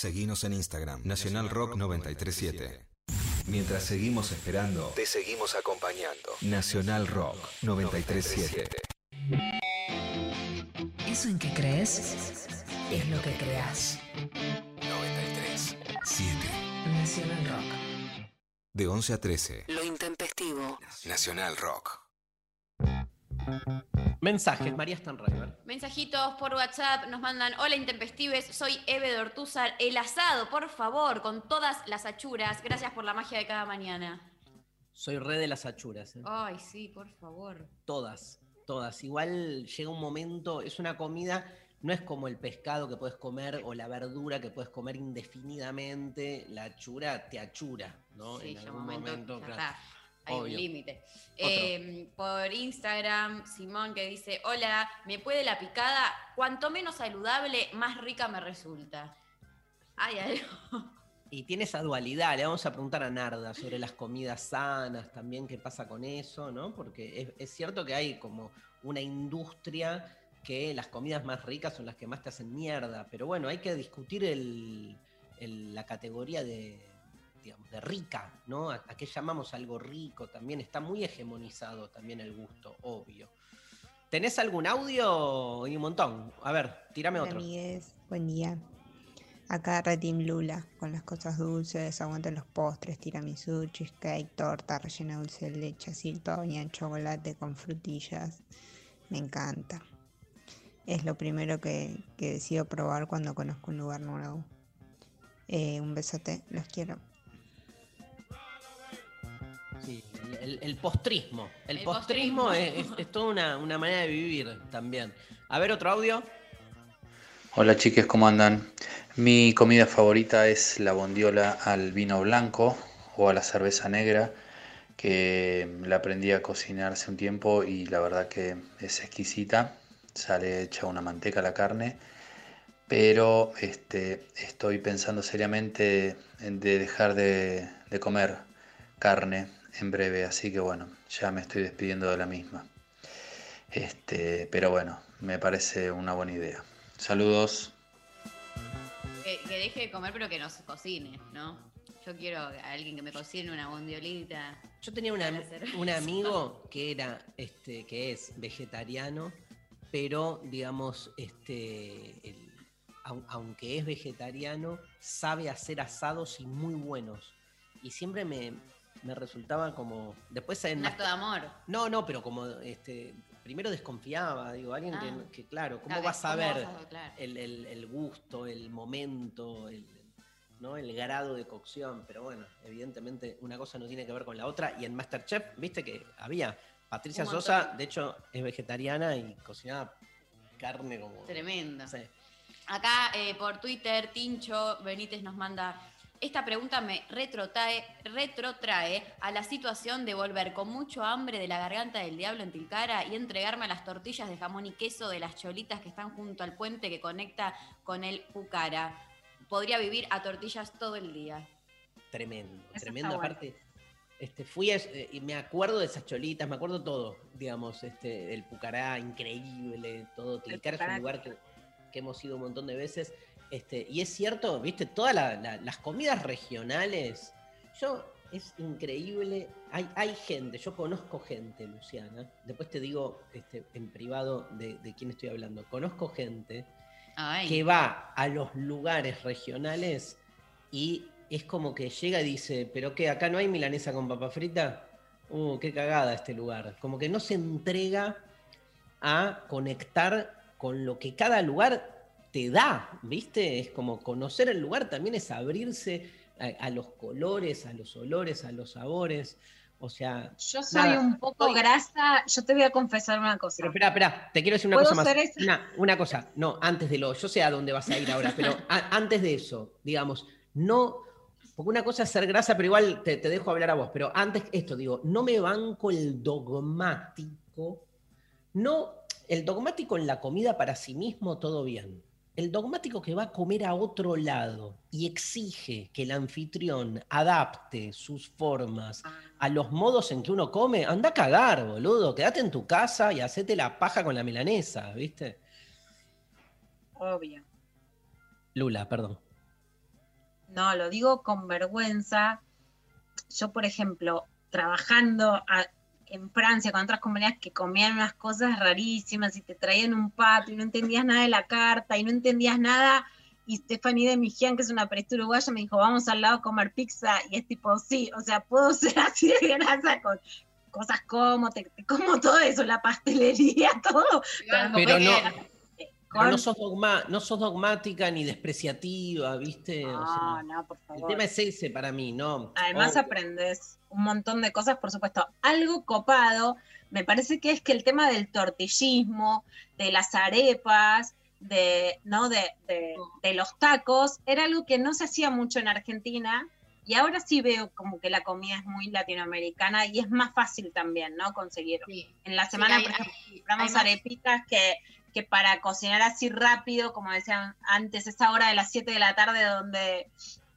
Seguinos en Instagram, Nacional Rock 937. Mientras seguimos esperando, te seguimos acompañando. Nacional Rock 937. Eso en que crees es lo que creas. 937. Nacional Rock. De 11 a 13. Lo intempestivo. Nacional Rock. Mensajes, María Stanriver. Mensajitos por WhatsApp nos mandan, hola intempestives, soy Eve de Ortúzar, el asado, por favor, con todas las achuras, gracias por la magia de cada mañana. Soy re de las achuras. ¿eh? Ay, sí, por favor. Todas, todas. Igual llega un momento, es una comida, no es como el pescado que puedes comer o la verdura que puedes comer indefinidamente. La achura te achura, ¿no? Sí, en algún un momento, momento. claro. Hay Obvio. un límite. Eh, por Instagram, Simón que dice, hola, ¿me puede la picada? Cuanto menos saludable, más rica me resulta. Ay, ay. Y tiene esa dualidad, le vamos a preguntar a Narda sobre las comidas sanas, también qué pasa con eso, ¿no? Porque es, es cierto que hay como una industria que las comidas más ricas son las que más te hacen mierda, pero bueno, hay que discutir el- el- la categoría de, digamos, de rica, ¿no? ¿A, a qué llamamos algo rico? También está muy hegemonizado también el gusto, obvio. ¿Tenés algún audio? Y un montón. A ver, tírame Hola, otro. amigues, buen día. Acá Retim Lula, con las cosas dulces, aguantan los postres, tiramisú, cheesecake, torta rellena dulce de leche, así todo bañado en chocolate con frutillas. Me encanta. Es lo primero que, que decido probar cuando conozco un lugar nuevo. Eh, un besote, los quiero. Sí, el, postrismo. El, El postrismo, postrismo. Es, es- es toda una, una manera de vivir también. A ver, otro audio. Hola chiques, ¿cómo andan? Mi comida favorita es la bondiola al vino blanco o a la cerveza negra, que la aprendí a cocinar hace un tiempo y la verdad que es exquisita. Sale hecha una manteca la carne, pero este, estoy pensando seriamente en de dejar de, de comer carne en breve, así que bueno, ya me estoy despidiendo de la misma. Este, pero bueno, me parece una buena idea. Saludos. Que, que deje de comer, pero que nos cocine, ¿no? Yo quiero a alguien que me cocine una bondiolita. Yo tenía una- un amigo que era, este, que es vegetariano, pero digamos, este, el- aunque es vegetariano, sabe hacer asados y muy buenos. Y siempre me, me resultaba como. Después en Un acto de amor. No, no, pero como este. Primero desconfiaba, digo, alguien que- Ah. que, claro, ¿cómo vas a ¿cómo ver vas a- claro. el, el- el gusto, el momento, el, ¿no? el grado de cocción? Pero bueno, evidentemente una cosa no tiene que ver con la otra. Y en Masterchef, viste que había Patricia. Sosa, de hecho, es vegetariana y cocinaba carne como. Tremendo. Sí. Acá eh, por Twitter, Tincho Benítez nos manda. Esta pregunta me retrotrae, retrotrae a la situación de volver con mucho hambre de la garganta del diablo en Tilcara y entregarme a las tortillas de jamón y queso de las cholitas que están junto al puente que conecta con el Pucara. Podría vivir a tortillas todo el día. Tremendo, Eso tremendo. Aparte, este, fui a- eh, y me acuerdo de esas cholitas, me acuerdo todo, digamos, este, el Pucará, increíble, todo. Tilcara es un lugar que, que hemos ido un montón de veces. Este, y es cierto, viste, todas la- la- las comidas regionales, yo, es increíble. Hay, hay gente, yo conozco gente, Luciana, después te digo este, en privado de, de quién estoy hablando. Conozco gente Ay. que va a los lugares regionales y es como que llega y dice, pero qué, acá no hay milanesa con papa frita. Uh, qué cagada este lugar. Como que no se entrega a conectar con lo que cada lugar te da, ¿viste? Es como conocer el lugar también es abrirse a, a los colores, a los olores, a los sabores. O sea, Yo soy nada. un poco grasa, yo te voy a confesar una cosa. Pero espera, espera, te quiero decir una ¿Puedo cosa más. Una, una cosa, no, antes de lo, yo sé a dónde vas a ir ahora, pero a- antes de eso, digamos, no, porque una cosa es ser grasa, pero igual te, te dejo hablar a vos, pero antes esto, digo, no me banco el dogmático, no, el dogmático en la comida para sí mismo, todo bien. El dogmático que va a comer a otro lado y exige que el anfitrión adapte sus formas a los modos en que uno come, anda a cagar, boludo. Quédate en tu casa y hacete la paja con la milanesa, ¿viste? Obvio. Lula, perdón. No, lo digo con vergüenza. Yo, por ejemplo, trabajando a- en Francia con otras compañías que comían unas cosas rarísimas y te traían un pato y no entendías nada de la carta y no entendías nada. Y Stephanie de Mijian, que es una periodista uruguaya, me dijo, vamos al lado a comer pizza. Y es tipo, sí, o sea, puedo ser así de grasa con cosas como, te, te como todo eso, la pastelería, todo. Pero no, pero no sos, dogma- no sos dogmática ni despreciativa, ¿viste? O No, sea, no, por el favor. tema es ese para mí, ¿no? Además Oh, aprendes un montón de cosas, por supuesto. Algo copado, me parece que es que el tema del tortillismo, de las arepas, de, ¿no? de, de- de los tacos, era algo que no se hacía mucho en Argentina. Y ahora sí veo como que la comida es muy latinoamericana y es más fácil también, ¿no? Conseguirlo. En la semana, hay- por ejemplo, compramos arepitas que, que para cocinar así rápido, como decían antes, esa hora de las 7 de la tarde donde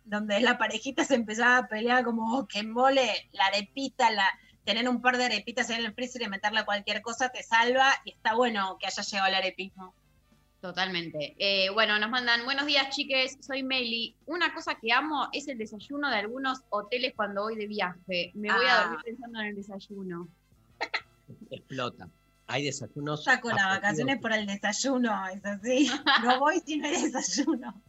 donde la parejita se empezaba a pelear como oh, que mole, la arepita, la, tener un par de arepitas en el freezer y meterle a cualquier cosa te salva y está bueno que haya llegado el arepismo. Totalmente. Eh, bueno, nos mandan, buenos días chiques, soy Meli. Una cosa que amo es el desayuno de algunos hoteles cuando voy de viaje. Me voy a Ah. dormir pensando en el desayuno. explota. Hay desayunos. Saco las vacaciones por el desayuno, es así. No voy si no hay desayuno.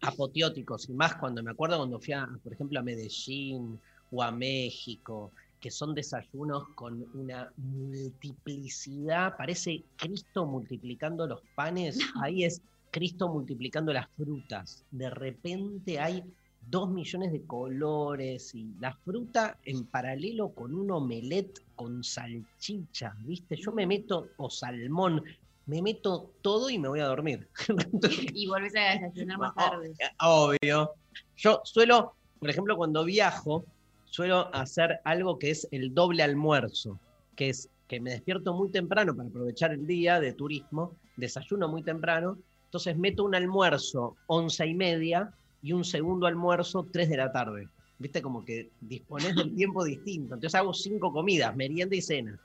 apoteóticos y más cuando me acuerdo cuando fui, a, por ejemplo, a Medellín o a México, que son desayunos con una multiplicidad, parece Cristo multiplicando los panes, ahí es Cristo multiplicando las frutas. De repente hay dos millones de colores y la fruta en paralelo con un omelette con salchicha, ¿viste? Yo me meto, o salmón, me meto todo y me voy a dormir. y volvés a desayunar más Oh, tarde. Obvio. Yo suelo, por ejemplo, cuando viajo, suelo hacer algo que es el doble almuerzo, que es que me despierto muy temprano para aprovechar el día de turismo, desayuno muy temprano, entonces meto un almuerzo once y media y un segundo almuerzo tres de la tarde. Viste, como que dispones del tiempo distinto. Entonces hago cinco comidas, merienda y cena.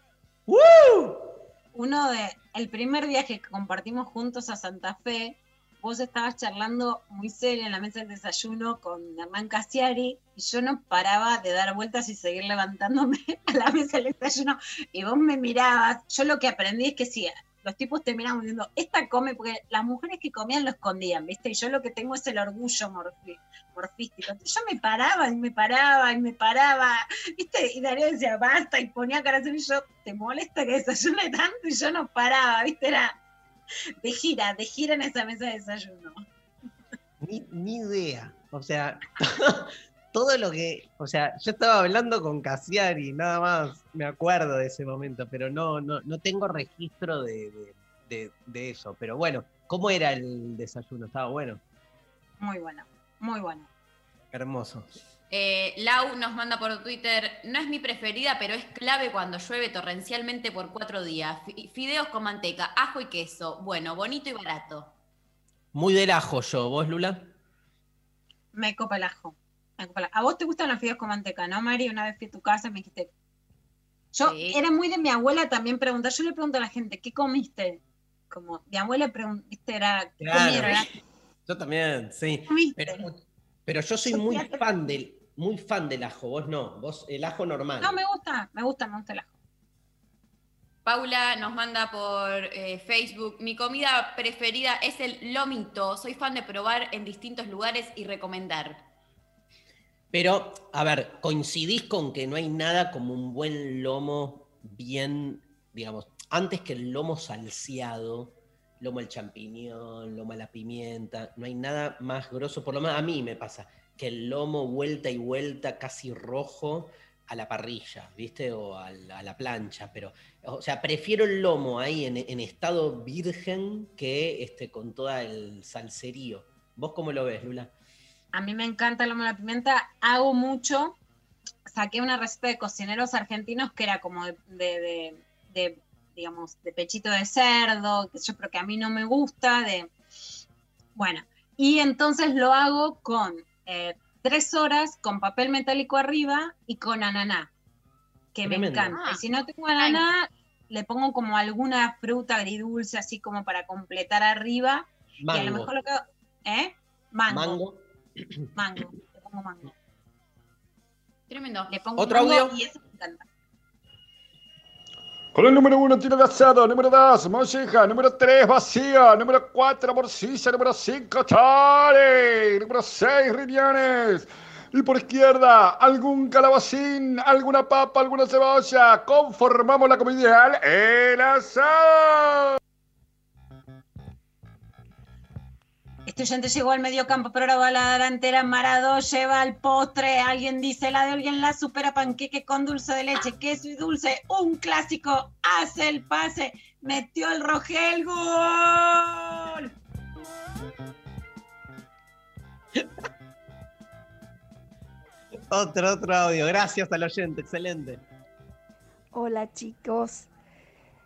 Uno de, el primer viaje que compartimos juntos a Santa Fe, vos estabas charlando muy seria en la mesa del desayuno con Hernán Casiari y yo no paraba de dar vueltas y seguir levantándome a la mesa del desayuno y vos me mirabas. Yo lo que aprendí es que sí, los tipos te miraban diciendo, esta come, porque las mujeres que comían lo escondían, ¿viste? Y yo lo que tengo es el orgullo morfístico. Entonces yo me paraba y me paraba y me paraba, ¿viste? Y Darío decía, basta, y ponía cara y yo, ¿te molesta que desayune tanto? Y yo no paraba, ¿viste? Era de gira, de gira en esa mesa de desayuno. Ni, ni idea. O sea, todo lo que. O sea, yo estaba hablando con Cassiari, nada más me acuerdo de ese momento, pero no, no, no tengo registro de, de- de- de eso. Pero bueno, ¿cómo era el desayuno? Estaba bueno. Muy bueno, muy bueno. Hermoso. Eh, Lau nos manda por Twitter, no es mi preferida, pero es clave cuando llueve torrencialmente por cuatro días. Fi- Fideos con manteca, ajo y queso. Bueno, bonito y barato. Muy del ajo yo. ¿Vos, Lula? Me copa el ajo. A vos te gustan los fideos con manteca, ¿no, Mari? Una vez fui a tu casa y me dijiste. Yo era muy de mi abuela también preguntar. Yo le pregunto a la gente, ¿qué comiste? Como mi abuela preguntó, ¿viste? Era, ¿qué Claro. comieron? Era, Yo también, sí. Pero yo soy muy fan del, muy fan del ajo. Vos no. Vos el ajo normal. No, me gusta, me gusta, me gusta el ajo. Paula nos manda por eh, Facebook, mi comida preferida es el lomito. Soy fan de probar en distintos lugares y recomendar. Pero, a ver, coincidís con que no hay nada como un buen lomo bien, digamos, antes que el lomo salseado, lomo al champiñón, lomo a la pimienta, no hay nada más grosso, por lo menos a mí me pasa, que el lomo vuelta y vuelta casi rojo a la parrilla, ¿viste? O a la, plancha, pero, o sea, prefiero el lomo ahí en, en estado virgen que este, con todo el salserío. ¿Vos cómo lo ves, Lula? A mí me encanta el lomo a la pimienta. Hago mucho. Saqué una receta de cocineros argentinos que era como de, de- de- de, digamos, de pechito de cerdo, que yo creo que a mí no me gusta. De, bueno, y entonces lo hago con eh, tres horas con papel metálico arriba y con ananá, que Tremendo. me encanta. Ah. Y si no tengo ananá, le pongo como alguna fruta agridulce, así como para completar arriba. Y a lo mejor lo que hago- ¿Eh? Mango. Mango. Mango. pongo mango. Tremendo. Le pongo ¿Otro mango audio? y eso me encanta. Con el número uno, tiro de asado. Número dos, molleja. Número tres, vacía. Número cuatro, morcilla. Número cinco, chale. Número seis, riñones. Y por izquierda, algún calabacín, alguna papa, alguna cebolla. Conformamos la comida ideal, el asado. Este oyente llegó al medio campo, pero ahora va a la delantera. Marado lleva al postre. Alguien dice la de alguien la supera panqueque con dulce de leche, queso y dulce. Un clásico. Hace el pase. Metió el Rogel. ¡Gol! Otro, otro audio. Gracias al oyente. Excelente. Hola chicos.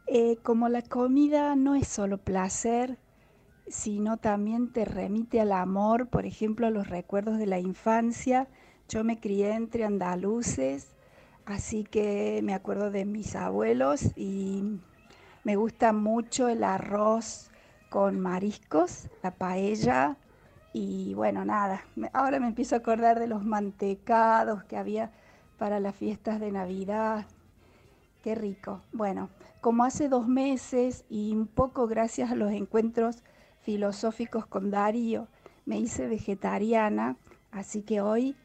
Eh, como la comida no es solo placer, sino también te remite al amor, por ejemplo, a los recuerdos de la infancia. Yo me crié entre andaluces, así que me acuerdo de mis abuelos y me gusta mucho el arroz con mariscos, la paella y bueno, nada, ahora me empiezo a acordar de los mantecados que había para las fiestas de Navidad. Qué rico. Bueno, como hace dos meses y un poco gracias a los encuentros filosóficos con Darío, me hice vegetariana, así que hoy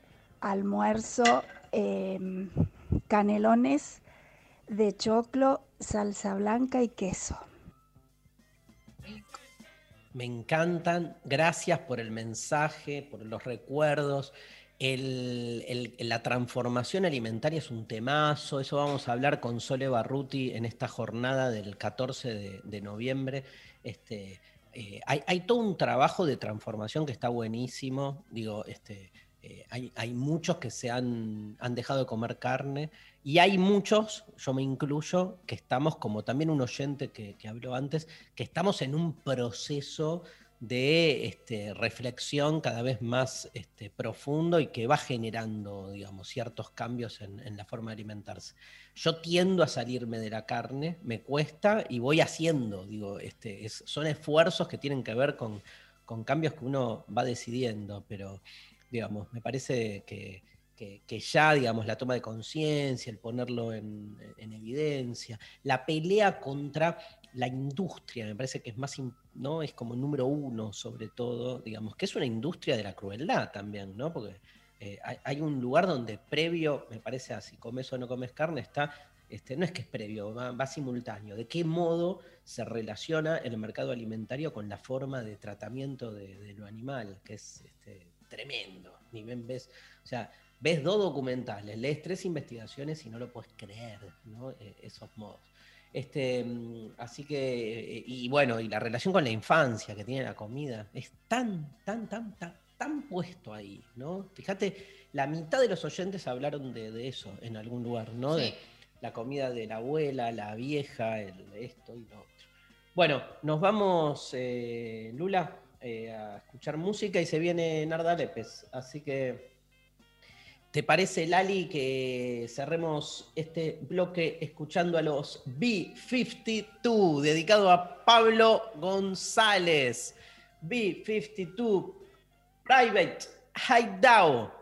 almuerzo em, canelones de choclo, salsa blanca y queso. Me encantan. Gracias por el mensaje, por los recuerdos. La transformación alimentaria es un temazo. Eso vamos a hablar con Sole Barruti en esta jornada del 14 de, de noviembre. Este, eh, hay, todo un trabajo de transformación que está buenísimo. Digo, este, eh, hay, muchos que se han, han dejado de comer carne y hay muchos, yo me incluyo, que estamos, como también un oyente que habló antes, que estamos en un proceso de este, reflexión cada vez más este, profundo y que va generando, digamos, ciertos cambios en, la forma de alimentarse. Yo tiendo a salirme de la carne, me cuesta y voy haciendo, digo, este, es- son esfuerzos que tienen que ver con, con cambios que uno va decidiendo, pero, digamos, me parece que, que- ya, digamos, la toma de conciencia, el ponerlo en evidencia, la pelea contra la industria, me parece que es más, ¿no? Es como número uno, sobre todo, digamos, que es una industria de la crueldad también, ¿no? Porque eh, hay, un lugar donde previo, me parece, a si comes o no comes carne, está, este, no es que es previo, va, simultáneo. ¿De qué modo se relaciona el mercado alimentario con la forma de tratamiento de, lo animal? Que es este, tremendo. Ni ves, o sea, ves dos documentales, lees tres investigaciones y no lo puedes creer, ¿no? Eh, esos modos. Este, mm, así que, eh, y bueno, y la relación con la infancia que tiene la comida es tan, tan, tan, tan, tan puesto ahí, ¿no? Fíjate, la mitad de los oyentes hablaron de, de eso en algún lugar, ¿no? De la comida de la abuela, la vieja, el esto y lo otro. Bueno, nos vamos, eh, Lula, eh, a escuchar música y se viene Narda Lépez, así que... ¿Te parece, Lali, que cerremos este bloque escuchando a los B52, dedicado a Pablo González? B52, Private Hideout.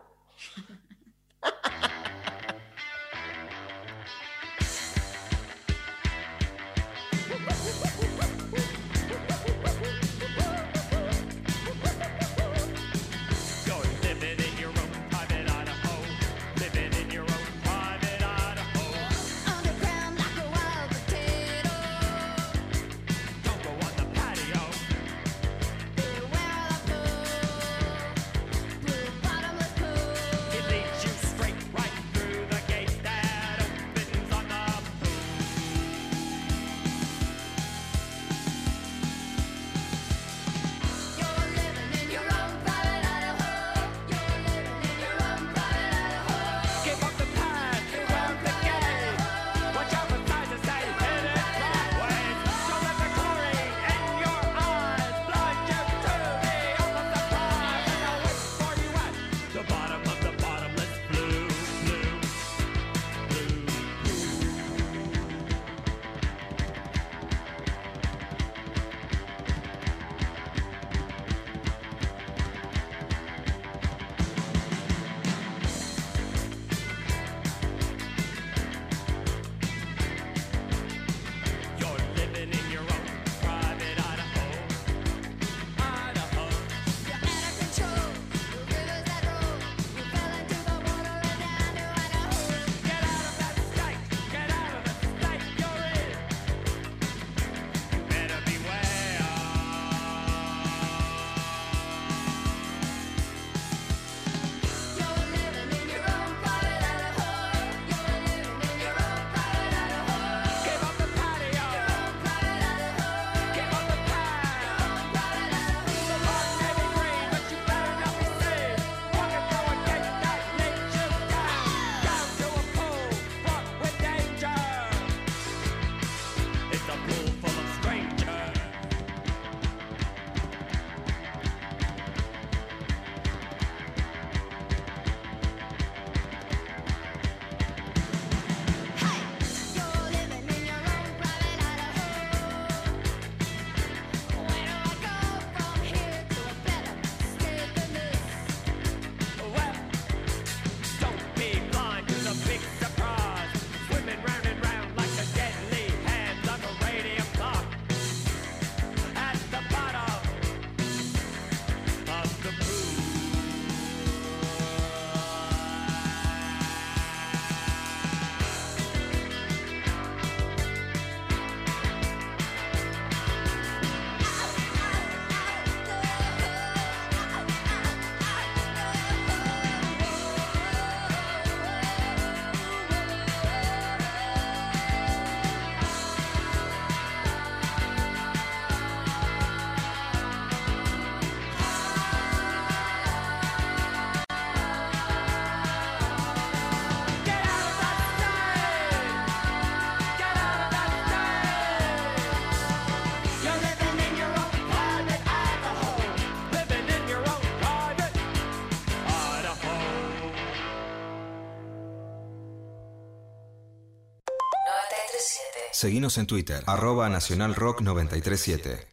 Seguinos en Twitter, arroba Nacional Rock 937.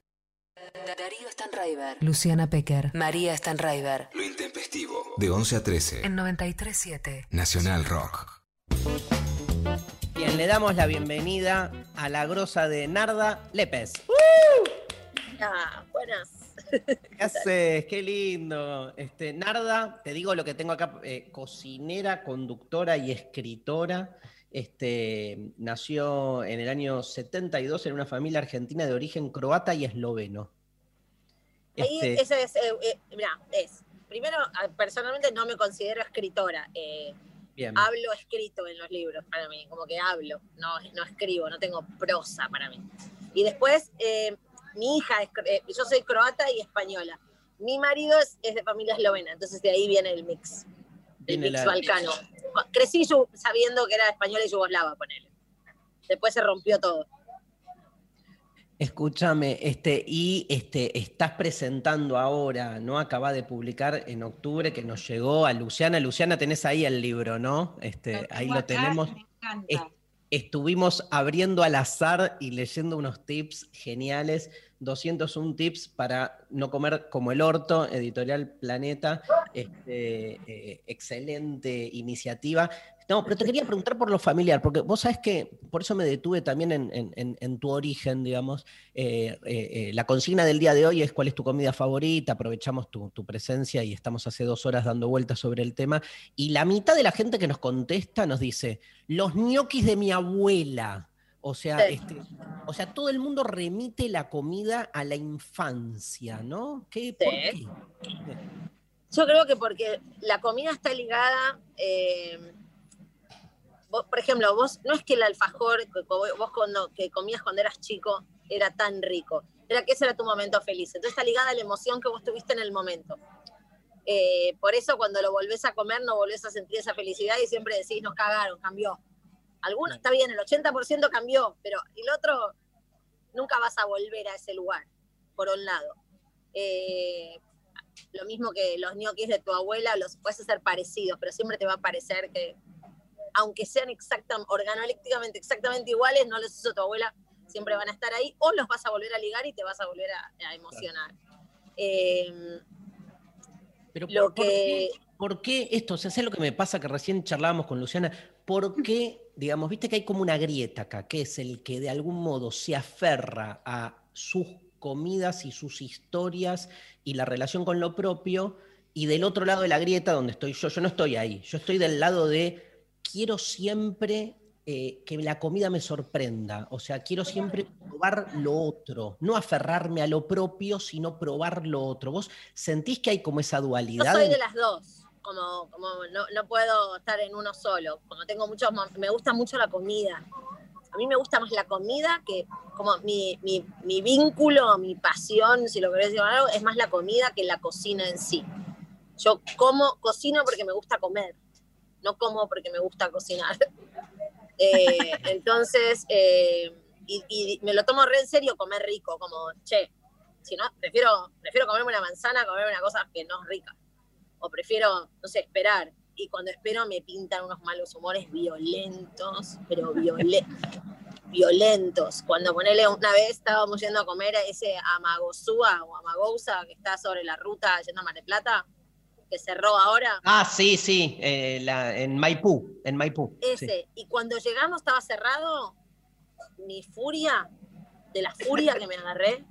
Darío Stanraiver. Luciana Pecker. María Stanraiver. Lo intempestivo. De 11 a 13. En 937. Nacional Rock. Bien, le damos la bienvenida a la grosa de Narda Lepes. Ah, buenas. ¿Qué haces? Qué lindo. Este, Narda, te digo lo que tengo acá, eh, cocinera, conductora y escritora. Este, nació en el año 72 en una familia argentina de origen croata y esloveno. Ahí Este, eso es, eh, eh, es. Primero, personalmente no me considero escritora. eh, bien. hablo escrito en los libros para mí, como que hablo, no, no escribo, no tengo prosa para mí. Y después, mi hija, es, yo soy croata y española. Mi marido es, es de familia eslovena, entonces de ahí viene el mix, el Viene mix balcano. Crecí sabiendo que era española y yugoslava, ponele. Después se rompió todo. Escúchame, este, y este, estás presentando ahora, ¿no? Acaba de publicar en octubre que nos llegó a Luciana. Luciana, tenés ahí el libro, ¿no? Este, ahí lo tenemos. Es- estuvimos abriendo al azar y leyendo unos tips geniales. 201 tips para no comer como el orto, editorial Planeta. Este, eh, excelente iniciativa. No, pero te quería preguntar por lo familiar, porque vos sabés que por eso me detuve también en, en- tu origen, digamos. Eh, eh, la consigna del día de hoy es cuál es tu comida favorita, aprovechamos tu, tu presencia y estamos hace dos horas dando vueltas sobre el tema. Y la mitad de la gente que nos contesta nos dice, los ñoquis de mi abuela. O sea, Sí. este, o sea, todo el mundo remite la comida a la infancia, ¿no? ¿Qué, ¿Por qué? Yo creo que porque la comida está ligada, eh, vos- por ejemplo, vos no es que el alfajor que vos cuando, que comías cuando eras chico era tan rico, era que ese era tu momento feliz. Entonces está ligada a la emoción que vos tuviste en el momento. Eh, por eso cuando lo volvés a comer no volvés a sentir esa felicidad y siempre decís, nos cagaron, cambió. Algunos está bien, el 80% cambió, pero el otro nunca vas a volver a ese lugar, por un lado. Eh, lo mismo que los ñoquis de tu abuela, los puedes hacer parecidos, pero siempre te va a parecer que, aunque sean exactam, organolépticamente exactamente iguales, no los hizo tu abuela, siempre van a estar ahí, o los vas a volver a ligar y te vas a volver a, a emocionar. Eh, Pero Lo por, qué, por qué esto? O sea, ¿sabes lo que me pasa? Que recién charlábamos con Luciana. ¿Por qué, digamos, viste que hay como una grieta acá, que es el que de algún modo se aferra a sus comidas y sus historias y la relación con lo propio, y del otro lado de la grieta, donde estoy yo, yo no estoy ahí, yo estoy del lado de quiero siempre eh, que la comida me sorprenda, o sea, quiero siempre probar lo otro, no aferrarme a lo propio, sino probar lo otro. ¿Vos sentís que hay como esa Yo dualidad? soy de las dos, como, no, puedo estar en uno solo. Como tengo muchos, me gusta mucho la comida. A mí me gusta más la comida que como mi, mi, vínculo, mi pasión, si lo querés llamar algo, es más la comida que la cocina en sí. Yo como, cocino porque me gusta comer, no como porque me gusta cocinar. Eh, entonces, eh, y, me lo tomo re en serio comer rico, como, che, si no, prefiero, prefiero comerme una manzana comerme una cosa que no es rica. O prefiero, no sé, esperar. Y cuando espero me pintan unos malos humores violentos, pero violentos. violentos. Cuando ponele una vez estábamos yendo a comer a ese Amagosúa o Amagousa que está sobre la ruta yendo a Mar del Plata, que cerró ahora. Ah, sí, sí, eh, la- en Maipú, en Maipú. sí. Ese. Y cuando llegamos estaba cerrado, mi furia, de la furia que me agarré,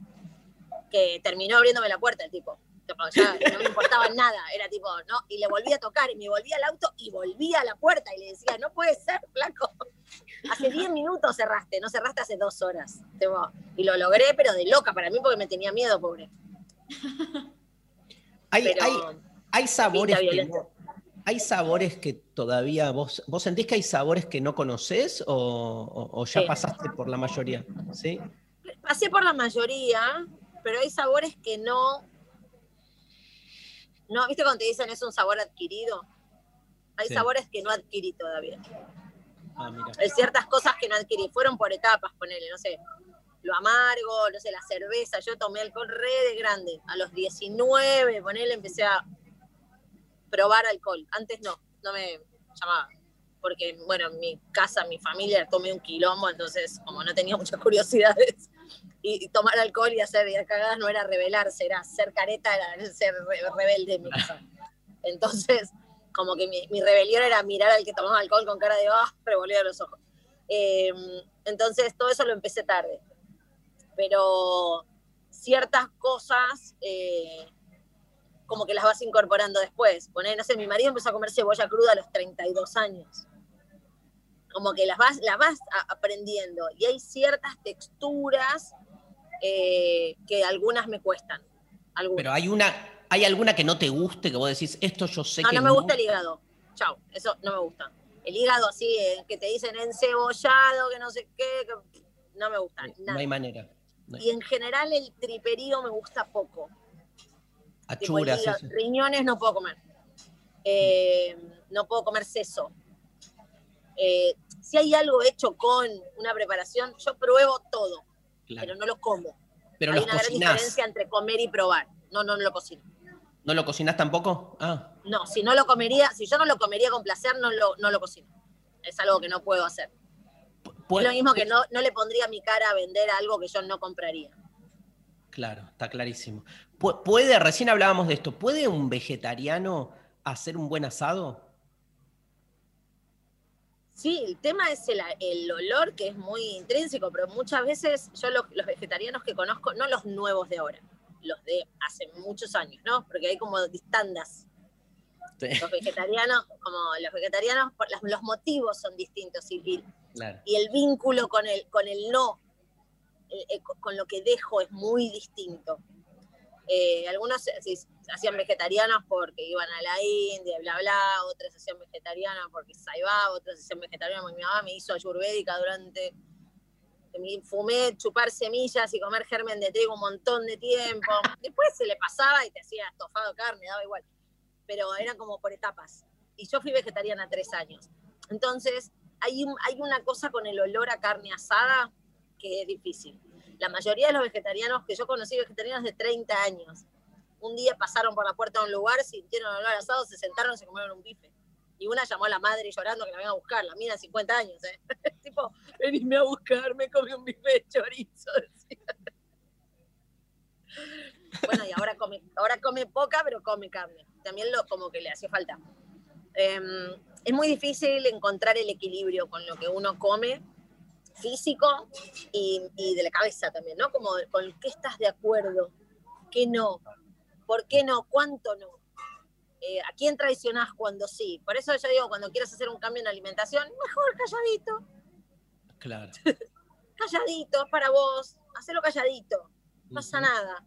que terminó abriéndome la puerta el tipo. Tipo, ya no me importaba nada, era tipo, no, y le volví a tocar y me volví al auto y volví a la puerta y le decía, no puede ser, flaco. Hace 10 minutos cerraste, no cerraste hace dos horas. Tipo, y lo logré, pero de loca para mí porque me tenía miedo, pobre. Hay, Pero- hay, hay sabores que no- hay sabores que todavía vos, vos sentís que hay sabores que no conocés o, o- o ya Sí. pasaste por la mayoría, ¿sí? Pasé por la mayoría, pero hay sabores que no. No, ¿viste cuando te dicen es un sabor adquirido? Hay Sí. sabores que no adquirí todavía. Ah, mira. Hay ciertas cosas que no adquirí. Fueron por etapas, ponele, no sé. Lo amargo, no sé, la cerveza. Yo tomé alcohol re de grande. A los 19, ponele, empecé a probar alcohol. Antes no, no me llamaba. porque, bueno, en mi casa, mi familia tomé un quilombo, entonces, como no tenía muchas curiosidades, y, tomar alcohol y hacer cagadas no era rebelarse, era ser careta, era ser re- rebelde en mi casa. Entonces, como que mi, mi rebelión era mirar al que tomaba alcohol con cara de, ah, revolver los ojos. Eh, entonces, todo eso lo empecé tarde. Pero ciertas cosas, eh, como que las vas incorporando después. Poner, no sé, mi marido empezó a comer cebolla cruda a los 32 años. Como que las vas, las vas aprendiendo. Y hay ciertas texturas eh, que algunas me cuestan. Algunas. Pero hay una, ¿hay alguna que no te guste, que vos decís, esto yo sé no, que no me gusta el hígado. Chao, eso no me gusta. El hígado así, eh, que te dicen encebollado, que no sé qué, que no me gusta. No nada. hay manera. No hay- Y en general el triperío me gusta poco. Tipo, Achuras, hígado, eso. riñones no puedo comer. Eh, no puedo comer seso. Eh, si hay algo hecho con una preparación, yo pruebo todo, Claro. pero no lo como. Pero hay los una gran cocinás. diferencia entre comer y probar. No, no, no lo cocino. ¿No lo cocinás tampoco? Ah, No, si no lo comería, si yo no lo comería con placer, no lo, no lo cocino. Es algo que no puedo hacer. es lo mismo que no, no le pondría mi cara a vender algo que yo no compraría. claro, está clarísimo. Pu- ¿Puede, recién hablábamos de esto, ¿puede un vegetariano hacer un buen asado? Sí, el tema es el, el olor que es muy intrínseco, pero muchas veces yo lo- los vegetarianos que conozco, no los nuevos de ahora, los de hace muchos años, ¿no? Porque hay como tandas. Los vegetarianos, como los vegetarianos, los motivos son distintos y, y- Claro. y el vínculo con el, con el no, eh, eh, con lo que dejo es muy distinto. Eh, algunos hacían vegetarianos porque iban a la India, bla, bla, otros hacían vegetarianos porque saibaba, otros hacían vegetarianos porque mi mamá me hizo ayurvédica durante... Fumé chupar semillas y comer germen de trigo un montón de tiempo. Después se le pasaba y te hacía estofado carne, daba igual. Pero eran como por etapas. Y yo fui vegetariana tres años. Entonces, hay, hay una cosa con el olor a carne asada que es difícil. La mayoría de los vegetarianos que yo conocí, vegetarianos de 30 años, un día pasaron por la puerta de un lugar, sintieron olor asado, se sentaron y se comieron un bife. Y una llamó a la madre llorando que la venga a buscar, la mina de 50 años, ¿eh? tipo, venime a buscar, me comí un bife de chorizo. bueno, y ahora come, ahora come poca, pero come carne. También lo como que le hacía falta. Em, es muy difícil encontrar el equilibrio con lo que uno come físico y, y de la cabeza también, ¿no? Como con qué estás de acuerdo, qué no, por qué no, cuánto no. Eh, ¿A quién traicionás cuando sí? Por eso yo digo, cuando quieras hacer un cambio en alimentación, mejor calladito, Claro. calladito, es para vos, hacelo calladito, no pasa nada.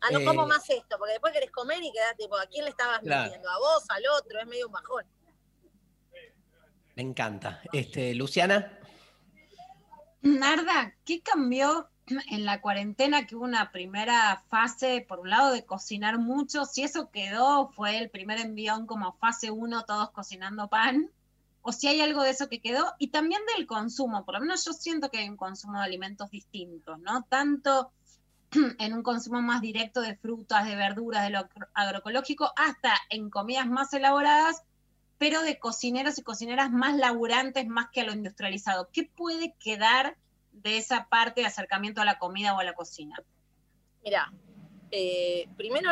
Ah, no Eh, como más esto, porque después querés comer y quedás tipo, ¿a quién le estabas Claro. mintiendo? ¿A vos, al otro? Es medio un bajón. Me encanta. Este, Luciana, Narda, ¿qué cambió en la cuarentena que hubo una primera fase, por un lado, de cocinar mucho? Si eso quedó, fue el primer envión como fase 1, todos cocinando pan, o si hay algo de eso que quedó, y también del consumo, por lo menos yo siento que hay un consumo de alimentos distintos, ¿no? Tanto en un consumo más directo de frutas, de verduras, de lo agro- agroecológico, hasta en comidas más elaboradas, pero de cocineros y cocineras más laburantes, más que a lo industrializado. ¿Qué puede quedar de esa parte de acercamiento a la comida o a la cocina? Mira, eh, primero,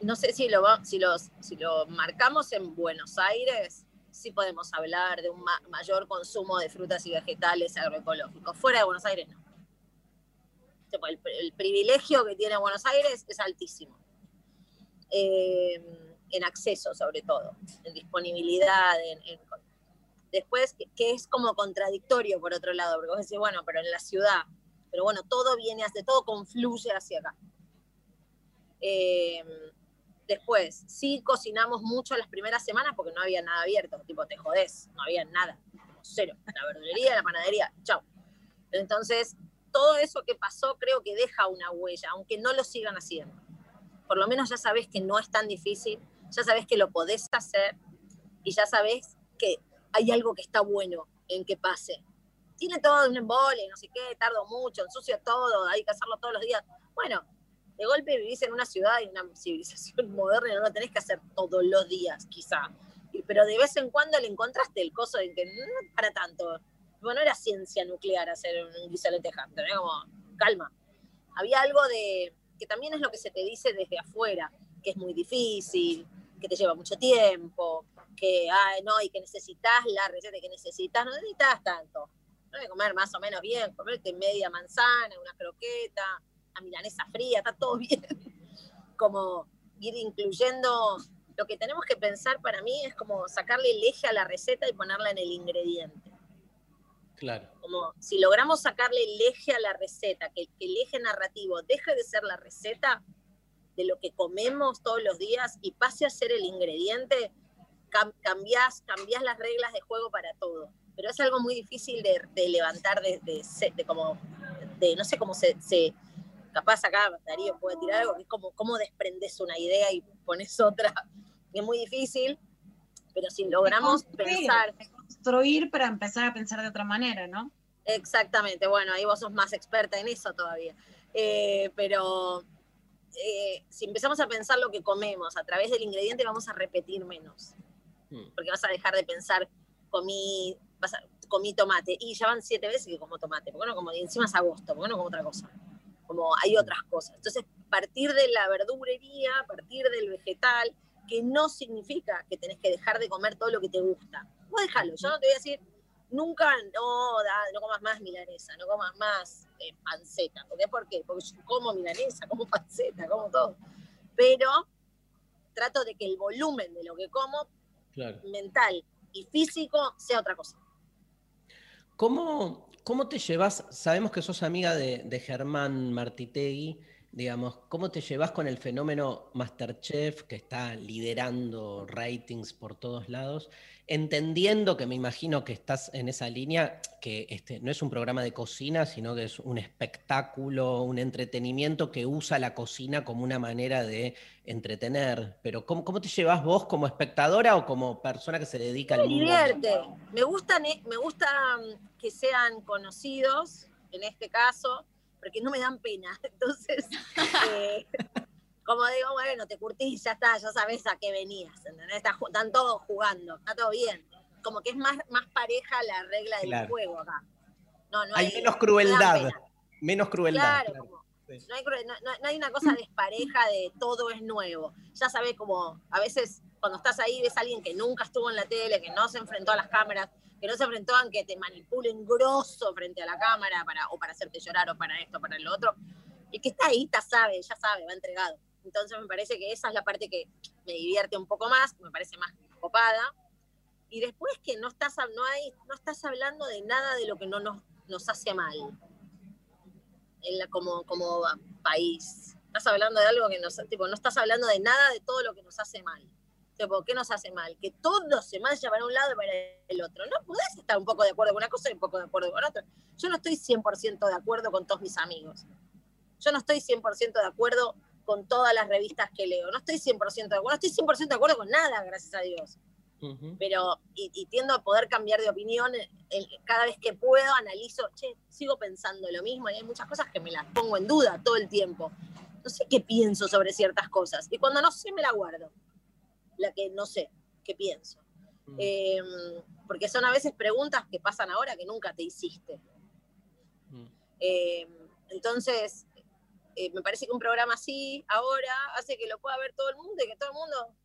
no sé si lo, si, los, si lo marcamos en Buenos Aires, sí podemos hablar de un ma- mayor consumo de frutas y vegetales agroecológicos. Fuera de Buenos Aires, no. El privilegio que tiene Buenos Aires es altísimo. Eh, en acceso, sobre todo, en disponibilidad, después, que, es como contradictorio por otro lado, porque vos decís, bueno, pero en la ciudad, pero bueno, todo viene hacia, todo confluye hacia acá. Eh, después, sí cocinamos mucho las primeras semanas porque no había nada abierto, tipo, te jodés, no había nada, cero, la verdulería, la panadería, chao. Entonces, todo eso que pasó creo que deja una huella, aunque no lo sigan haciendo. Por lo menos ya sabes que no es tan difícil, ya sabes que lo podés hacer y ya sabes que hay algo que está bueno en que pase. Tiene todo un embole, no sé qué, tardo mucho, ensucio todo, hay que hacerlo todos los días. Bueno, de golpe vivís en una ciudad y una civilización moderna no lo tenés que hacer todos los días, quizá. pero de vez en cuando le encontraste el coso de que no para tanto. Bueno, no era ciencia nuclear hacer un guiso de lentejas, ¿entendés? Como, calma. Había algo de, que también es lo que se te dice desde afuera, que es muy difícil, que te lleva mucho tiempo, que, ay, no, y que necesitas la receta que necesitas, no necesitas tanto. No hay que comer más o menos bien, comerte media manzana, una croqueta, a milanesa fría, está todo bien. Como ir incluyendo, lo que tenemos que pensar para mí es como sacarle el eje a la receta y ponerla en el ingrediente. Claro. Como si logramos sacarle el eje a la receta, que, que el eje narrativo deje de ser la receta de lo que comemos todos los días y pase a ser el ingrediente, cam- cambiás las reglas de juego para todo. Pero es algo muy difícil de, de levantar de, de, de como, de no sé cómo se, se- capaz acá Darío puede tirar algo, que es como cómo desprendes una idea y pones otra. Es muy difícil, pero si logramos Construir, pensar Construir para empezar a pensar de otra manera, ¿no? Exactamente, bueno, ahí vos sos más experta en eso todavía. Eh, pero eh, si empezamos a pensar lo que comemos a través del ingrediente, vamos a repetir menos. Porque vas a dejar de pensar, comí, vas a- comí tomate, y ya van siete veces que como tomate, porque no como, y encima es agosto, porque no como otra cosa. Como hay otras cosas. Entonces, partir de la verdurería, partir del vegetal, que no significa que tenés que dejar de comer todo lo que te gusta. Vos déjalo, yo no te voy a decir, nunca, no, da- no comas más milanesa, no comas más eh, panceta. ¿Por qué? ¿Por qué? Porque yo como milanesa, como panceta, como todo. Pero trato de que el volumen de lo que como, Claro. mental y físico, sea otra cosa. ¿Cómo, cómo te llevas? Sabemos que sos amiga de, de Germán Martitegui, digamos, ¿cómo te llevas con el fenómeno Masterchef que está liderando ratings por todos lados? Entendiendo que me imagino que estás en esa línea, que este, no es un programa de cocina, sino que es un espectáculo, un entretenimiento que usa la cocina como una manera de entretener. Pero ¿cómo, cómo te llevas vos como espectadora o como persona que se dedica al mundo? divierte. Me gustan, eh, me gusta mm, que sean conocidos, en este caso, porque no me dan pena. Entonces, eh, como digo, bueno, te curtís, ya está, ya sabes a qué venías, ¿entendés? Está ju- están todos jugando, está todo bien. Como que es más, más pareja la regla del Claro. juego acá. No, no Hay hay, menos crueldad. Menos crueldad. Claro, no, hay, cru- no- no- no hay una cosa despareja de todo es nuevo. Ya sabes como a veces cuando estás ahí ves a alguien que nunca estuvo en la tele, que no se enfrentó a las cámaras, que no se enfrentó a que te manipulen grosso frente a la cámara para, o para hacerte llorar o para esto, para lo otro. El que está ahí ya sabe, ya sabe, va entregado. Entonces me parece que esa es la parte que me divierte un poco más, me parece más copada. Y después que no estás, no hay, no estás hablando de nada de lo que no nos, nos hace mal en la- como, como país. Estás hablando de algo que nos, tipo, no estás hablando de nada de todo lo que nos hace mal. Tipo, ¿qué nos hace mal? Que todo se marcha para un lado y para el otro. No podés estar un poco de acuerdo con una cosa y un poco de acuerdo con otra. Yo no estoy 100% de acuerdo con todos mis amigos. Yo no estoy 100% de acuerdo con todas las revistas que leo. No estoy 100% de acuerdo. No estoy 100% de acuerdo con nada, gracias a Dios pero y, y tiendo a poder cambiar de opinión eh, eh, cada vez que puedo analizo che sigo pensando lo mismo y hay muchas cosas que me las pongo en duda todo el tiempo no sé qué pienso sobre ciertas cosas y cuando no sé me la guardo la que no sé qué pienso. Eh, porque son a veces preguntas que pasan ahora que nunca te hiciste. Eh, entonces eh, me parece que un programa así ahora hace que lo pueda ver todo el mundo y que todo el mundo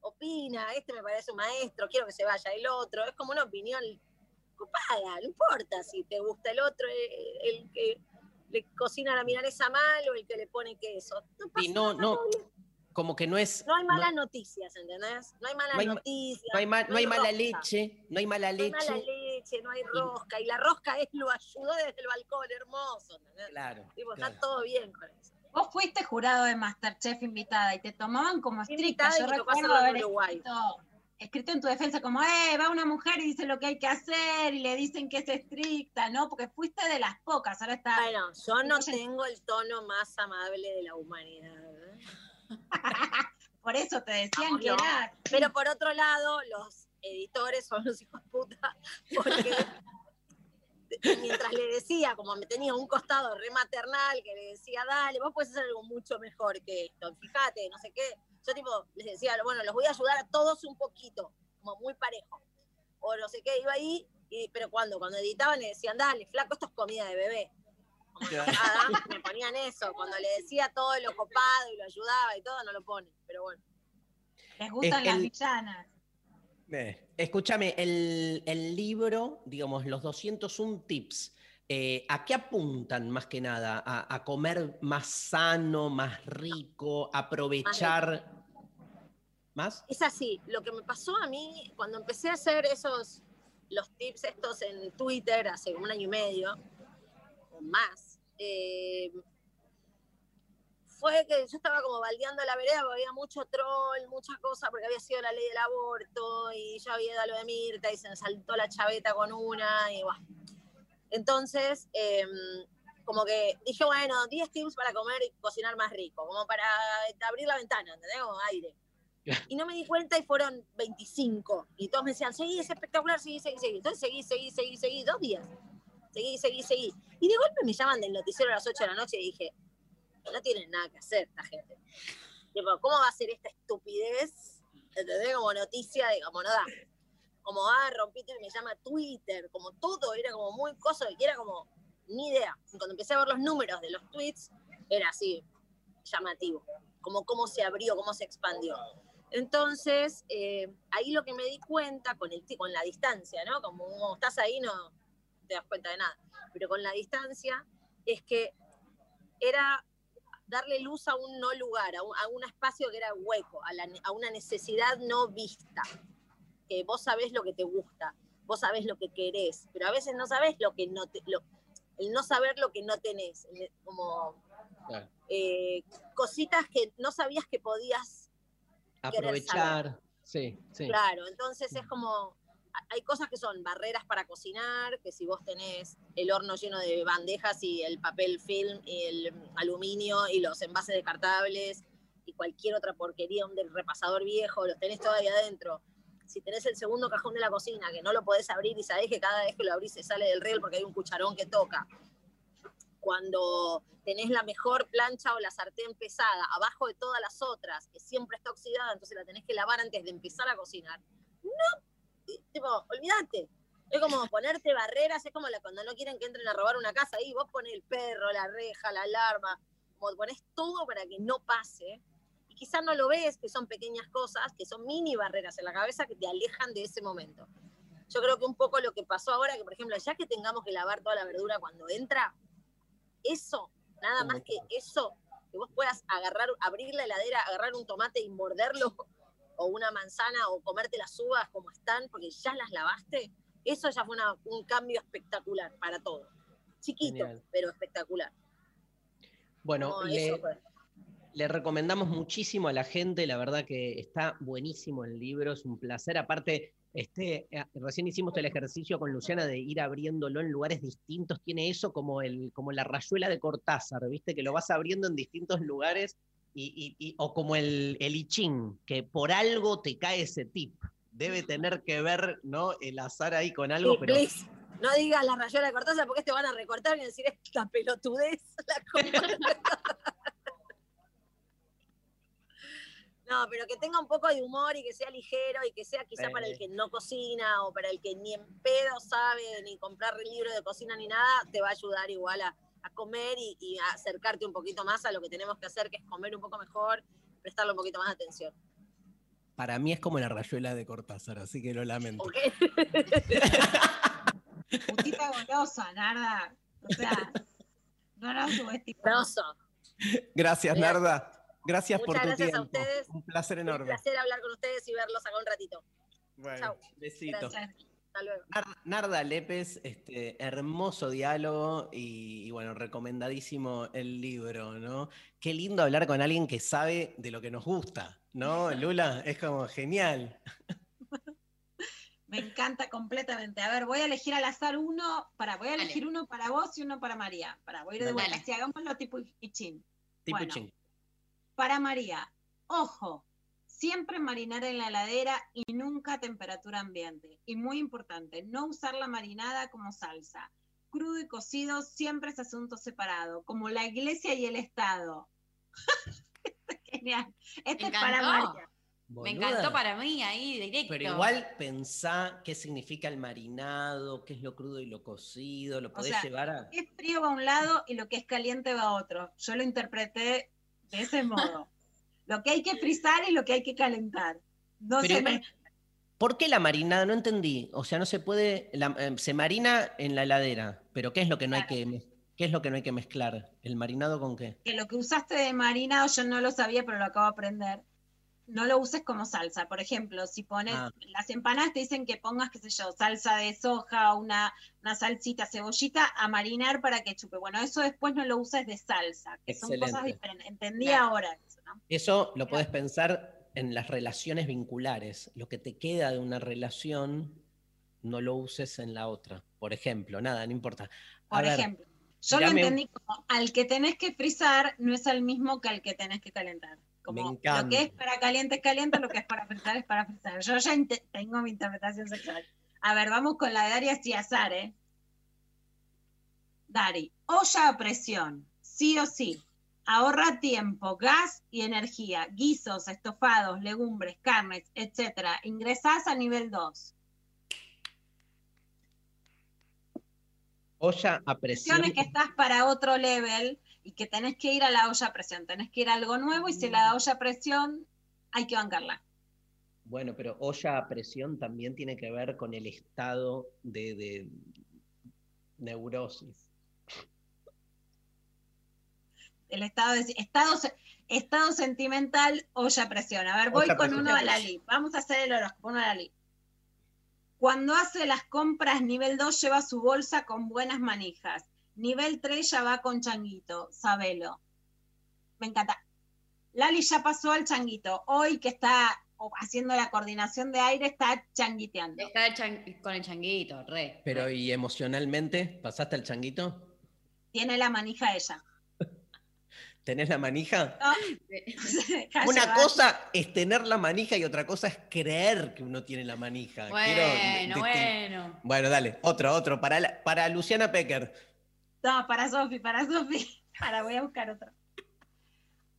opina, este me parece un maestro, quiero que se vaya el otro, es como una opinión copada, no importa si te gusta el otro, eh, el, que le cocina la milanesa mal o el que le pone queso. No pasa Y no, nada, no. Como que no es. No hay malas noticias, ¿entendés? No hay malas no hay noticias. No hay, ma- no hay mala leche, no hay mala No hay mala leche. leche, no hay rosca. Y la rosca es lo ayudó desde el balcón, hermoso. ¿entendés? Claro. Tipo, claro. Está todo bien con eso. Vos fuiste jurado de Masterchef invitada y te tomaban como estricta. Yo recuerdo haber escrito, escrito en tu defensa como, eh, va una mujer y dice lo que hay que hacer y le dicen que es estricta, ¿no? Porque fuiste de las pocas, ahora está... Bueno, yo no tengo el tono más amable de la humanidad. Por eso te decían que no. era... Pero por otro lado, los editores son los hijos de puta, porque mientras le decía, como me tenía un costado re maternal, que le decía, dale, vos puedes hacer algo mucho mejor que esto, fíjate, no sé qué, yo tipo les decía, bueno, los voy a ayudar a todos un poquito, como muy parejo. O no sé qué, iba ahí, y, pero cuando, cuando editaban le decían, dale, flaco, esto es comida de bebé. Como me ponían eso. Cuando le decía todo lo copado y lo ayudaba y todo, no lo ponen. Pero bueno. Les gustan Es las el- villanas. Eh, Escúchame, el, el libro, digamos, los 201 tips, eh, ¿a qué apuntan más que nada? ¿A, a comer más sano, más rico, aprovechar más? Es así, lo que me pasó a mí cuando empecé a hacer esos, los tips estos en Twitter hace un año y medio, más, eh, fue que yo estaba como baldeando la vereda porque había mucho troll, muchas cosas, porque había sido la ley del aborto y yo había dado lo de Mirta y se me saltó la chaveta con una y bueno. Entonces, eh, como que dije, bueno, 10 tips para comer y cocinar más rico, como para abrir la ventana, ¿entendés? Como aire. Y no me di cuenta y fueron 25. Y todos me decían, seguí, es espectacular, seguí, seguí, seguí. Entonces seguí, seguí, seguí, seguí, dos días. Seguí, seguí, seguí. Y de golpe me llaman del noticiero a las 8 de la noche y dije, no tienen nada que hacer esta gente. ¿cómo va a ser esta estupidez? ¿Entendés? Como noticia de, como no da. Como, ah, rompiste me llama Twitter. Como todo era como muy coso y era como, ni idea. Y cuando empecé a ver los números de los tweets, era así, llamativo. Como cómo se abrió, cómo se expandió. Entonces, eh, ahí lo que me di cuenta con, el, con la distancia, ¿no? Como estás ahí, no te das cuenta de nada. Pero con la distancia, es que era darle luz a un no lugar, a un, a un espacio que era hueco, a, la ne- a una necesidad no vista. Que vos sabés lo que te gusta, vos sabés lo que querés, pero a veces no sabés lo que no te. Lo, el no saber lo que no tenés, como eh, cositas que no sabías que podías Aprovechar. Sí, sí. Claro, entonces es como, hay cosas que son barreras para cocinar, que si vos tenés el horno lleno de bandejas y el papel film y el aluminio y los envases descartables y cualquier otra porquería, un del repasador viejo, los tenés todavía adentro. Si tenés el segundo cajón de la cocina, que no lo podés abrir y sabés que cada vez que lo abrís se sale del riel porque hay un cucharón que toca. Cuando tenés la mejor plancha o la sartén pesada abajo de todas las otras, que siempre está oxidada, entonces la tenés que lavar antes de empezar a cocinar. No, tipo, olvídate. Es como ponerte barreras, es como la, cuando no quieren que entren a robar una casa, ahí vos pones el perro, la reja, la alarma, como pones todo para que no pase. Y quizás no lo ves, que son pequeñas cosas, que son mini barreras en la cabeza que te alejan de ese momento. Yo creo que un poco lo que pasó ahora, que por ejemplo, ya que tengamos que lavar toda la verdura cuando entra, eso, nada más que eso, que vos puedas agarrar, abrir la heladera, agarrar un tomate y morderlo, o una manzana, o comerte las uvas como están, porque ya las lavaste, eso ya fue una- un cambio espectacular para todo. Chiquito, Genial. pero espectacular. Bueno, No, le recomendamos muchísimo a la gente, la verdad que está buenísimo el libro, es un placer. Aparte, este, eh, recién hicimos el ejercicio con Luciana de ir abriéndolo en lugares distintos, tiene eso como, el, como la rayuela de Cortázar, ¿viste? Que lo vas abriendo en distintos lugares, y, y- y- o como el, el I Ching, que por algo te cae ese tip. Debe tener que ver, ¿no? El azar ahí con algo, Sí, pero... please, no digas la rayola de Cortázar porque te van a recortar y decir esta pelotudez. la compa". No, pero que tenga un poco de humor y que sea ligero y que sea quizá para el que no cocina o para el que ni en pedo sabe ni comprar libro de cocina ni nada, te va a ayudar igual a, a comer y, y a acercarte un poquito más a lo que tenemos que hacer, que es comer un poco mejor, prestarle un poquito más de atención. Para mí es como la rayuela de Cortázar, así que lo lamento. ¿Ok? Putita golosa, Narda. O sea, no nos subestimamos. Gracias, Narda. Gracias por tu gracias a tiempo. ustedes. Un placer Un enorme. placer hablar con ustedes y verlos acá un ratito. Bueno, Chau. besito. Gracias. Hasta luego. Nar- Narda Lépez, este, hermoso diálogo y, y bueno, recomendadísimo el libro, ¿no? Qué lindo hablar con alguien que sabe de lo que nos gusta, ¿no? Lula, es como genial. Me encanta completamente. A ver, voy a elegir al azar uno para, voy a Dale. elegir uno para vos y uno para María. Para, voy a ir de vuelta. Si hagámoslo tipo Ichín. Tipo Bueno. ching. Para María, ojo, siempre marinar en la heladera y nunca a temperatura ambiente. Y muy importante, no usar la marinada como salsa. Crudo y cocido siempre es asunto separado, como la iglesia y el Estado. Genial. Este es para. María. Me encantó para mí ahí, directo. Pero igual pensá qué significa el marinado, qué es lo crudo y lo cocido, lo O podés sea, llevar a... lo que es frío va a un lado y lo que es caliente va a otro. Yo lo interpreté de ese modo. lo que hay que frizar y lo que hay que calentar. No Pero se me- ¿Por qué la marinada? No entendí. O sea, no se puede, la- eh, se marina en la heladera, pero ¿qué es lo que no hay que, qué es lo que no hay que mezclar? ¿El marinado con qué? que lo que usaste de marinado yo no lo sabía, pero lo acabo de aprender. No lo uses como salsa. Por ejemplo, si pones Ah. las empanadas te dicen que pongas, qué sé yo, salsa de soja, una, una salsita, cebollita a marinar para que chupe. Bueno, eso después no lo uses de salsa, que son cosas Excelente. diferentes. Entendí ahora eso, ¿no? Eso lo podés pensar en las relaciones vinculares. Lo que te queda de una relación, no lo uses en la otra. Por ejemplo, nada, no importa. A Por ver, ejemplo, yo lo entendí como al que tenés que frizar no es el mismo que al que tenés que calentar. Como Me lo encanta. que es para caliente es caliente, lo que es para frizar es para frizar. Yo ya tengo mi interpretación sexual. A ver, vamos con la de Dari Astiazar, ¿eh? Dari, olla a presión, sí o sí. Ahorra tiempo, gas y energía. Guisos, estofados, legumbres, carnes, etcétera. Ingresás a nivel 2. olla a presión. Que estás para otro level y que tenés que ir a la olla a presión. Tenés que ir a algo nuevo y si la olla a presión hay que bancarla. Bueno, pero olla a presión también tiene que ver con el estado de, de neurosis. El estado, de, estado, estado sentimental, olla a presión. A ver, voy Olla con presión. uno a Lali. Vamos a hacer el horóscopo, uno a Lali. Cuando hace las compras, nivel 2 lleva su bolsa con buenas manijas. Nivel 3 ya va con changuito, sabelo. Me encanta. Lali ya pasó al changuito. Hoy que está haciendo la coordinación de aire, está changuiteando. Está chan- con el changuito, re. Pero ¿y emocionalmente? ¿Pasaste al changuito? Tiene la manija ella. ¿Tenés la manija? No, Una cosa es tener la manija y otra cosa es creer que uno tiene la manija. Bueno, bueno. Bueno, dale, otro, otro. Para, la- para Luciana Pecker. No, para Sofi, para Sofi. Para, voy a buscar otro.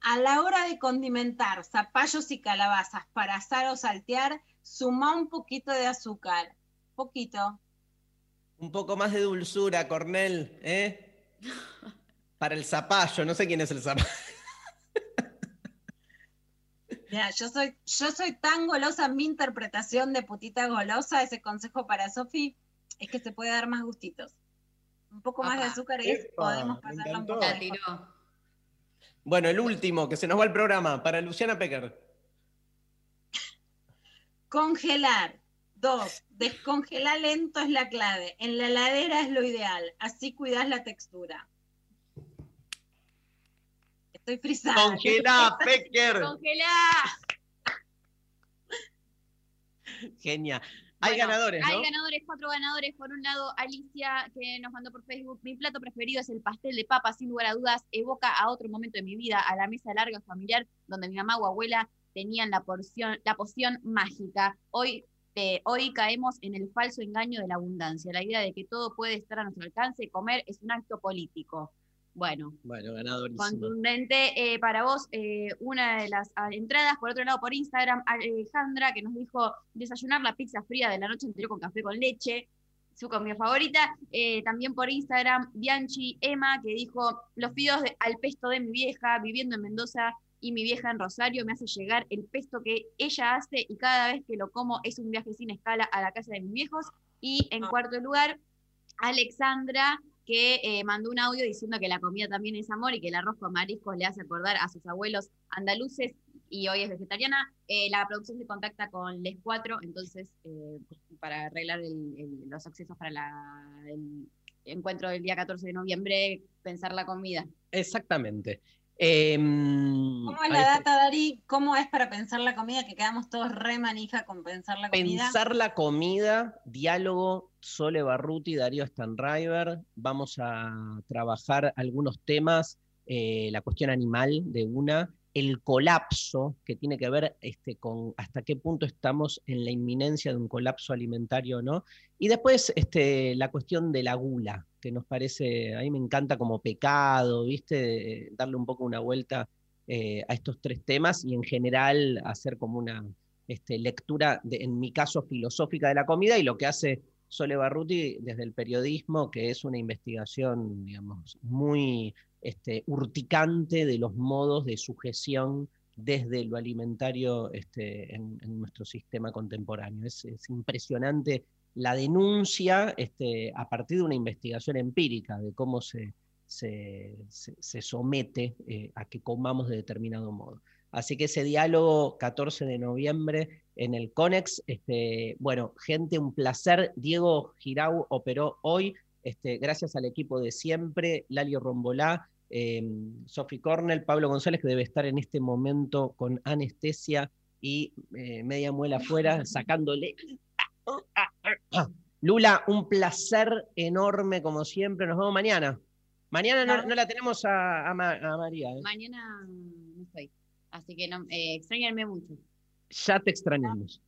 A la hora de condimentar zapallos y calabazas para asar o saltear, suma un poquito de azúcar. Poquito. Un poco más de dulzura, Cornel, ¿eh? Para el zapallo, no sé quién es el zapallo. Mira, yo soy, yo soy tan golosa, mi interpretación de putita golosa, ese consejo para Sofi, es que se puede dar más gustitos. Un poco más de azúcar y Epa, podemos me pasarla un poco La mejor. tiró. Bueno, el último, que se nos va el programa, para Luciana Pecker. Congelar. Dos, descongelar lento es la clave. En la heladera es lo ideal. Así cuidas la textura. Estoy frisada. Congelá, Pecker. ¡Congelá! Genia. Hay Bueno, ganadores, ¿no? Hay ganadores, cuatro ganadores. Por un lado, Alicia, que nos mandó por Facebook, mi plato preferido es el pastel de papa, sin lugar a dudas, evoca a otro momento de mi vida, a la mesa larga familiar, donde mi mamá o abuela tenían la porción, la poción mágica. Hoy, eh, hoy caemos en el falso engaño de la abundancia, la idea de que todo puede estar a nuestro alcance, comer es un acto político. Bueno, Bueno, ganadorísimo. contundente eh, para vos eh, una de las ah, entradas. Por otro lado, por Instagram, Alejandra, que nos dijo desayunar la pizza fría de la noche anterior con café con leche, su comida favorita. Eh, también por Instagram, Bianchi Emma, que dijo los fideos de- al pesto de mi vieja, viviendo en Mendoza y mi vieja en Rosario, me hace llegar el pesto que ella hace y cada vez que lo como es un viaje sin escala a la casa de mis viejos. Y en cuarto lugar, Alexandra, que eh, mandó un audio diciendo que la comida también es amor y que el arroz con mariscos le hace acordar a sus abuelos andaluces y hoy es vegetariana. Eh, la producción se contacta con Les Cuatro, entonces, eh, para arreglar el- el- los accesos para la- el encuentro del día 14 de noviembre, pensar la comida. Exactamente. Em, ¿Cómo es la data, Dari? ¿Cómo es para pensar la comida? Que quedamos todos re manija con pensar la comida. Pensar la comida, diálogo, Sole Barruti, Darío Stanriver. Vamos a trabajar algunos temas, eh, la cuestión animal de una, el colapso, que tiene que ver este, con hasta qué punto estamos en la inminencia de un colapso alimentario o no. Y después este, la cuestión de la gula, que nos parece, a mí me encanta como pecado, ¿viste? Darle un poco una vuelta eh, a estos tres temas y en general hacer como una este, lectura, de- en mi caso, filosófica de la comida y lo que hace Sole Barruti desde el periodismo, que es una investigación, digamos, muy este, urticante de los modos de sujeción desde lo alimentario este, en, nuestro sistema contemporáneo. Es, es impresionante la denuncia este, a partir de una investigación empírica de cómo se, se, se- se somete eh, a que comamos de determinado modo. Así que ese diálogo 14 de noviembre en el CONEX, este, bueno, gente, un placer. Diego Girau operó hoy, este, gracias al equipo de siempre, Lalio Rombolá, eh, Sophie Cornell, Pablo González, que debe estar en este momento con anestesia y eh, media muela afuera, sacándole. Lula, un placer enorme como siempre. Nos vemos mañana. Mañana no, no la tenemos a, a Ma- a María. ¿eh? Mañana no estoy. Así que no, eh, extrañarme mucho. Ya te extrañamos.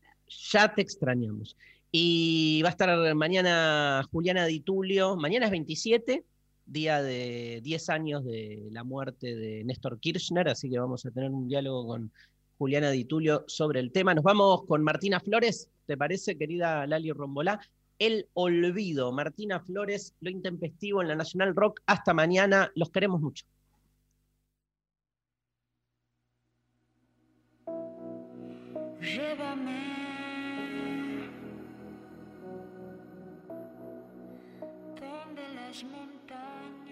Ya te extrañamos. Y va a estar mañana Juliana Di Tulio. Mañana es 27, día de 10 años de la muerte de Néstor Kirchner, así que vamos a tener un diálogo con Juliana Di Tulio sobre el tema. Nos vamos con Martina Flores, ¿te parece, querida Lali Rombolá? El olvido. Martina Flores, lo intempestivo en la Nacional Rock. Hasta mañana. Los queremos mucho. Llévame las montañas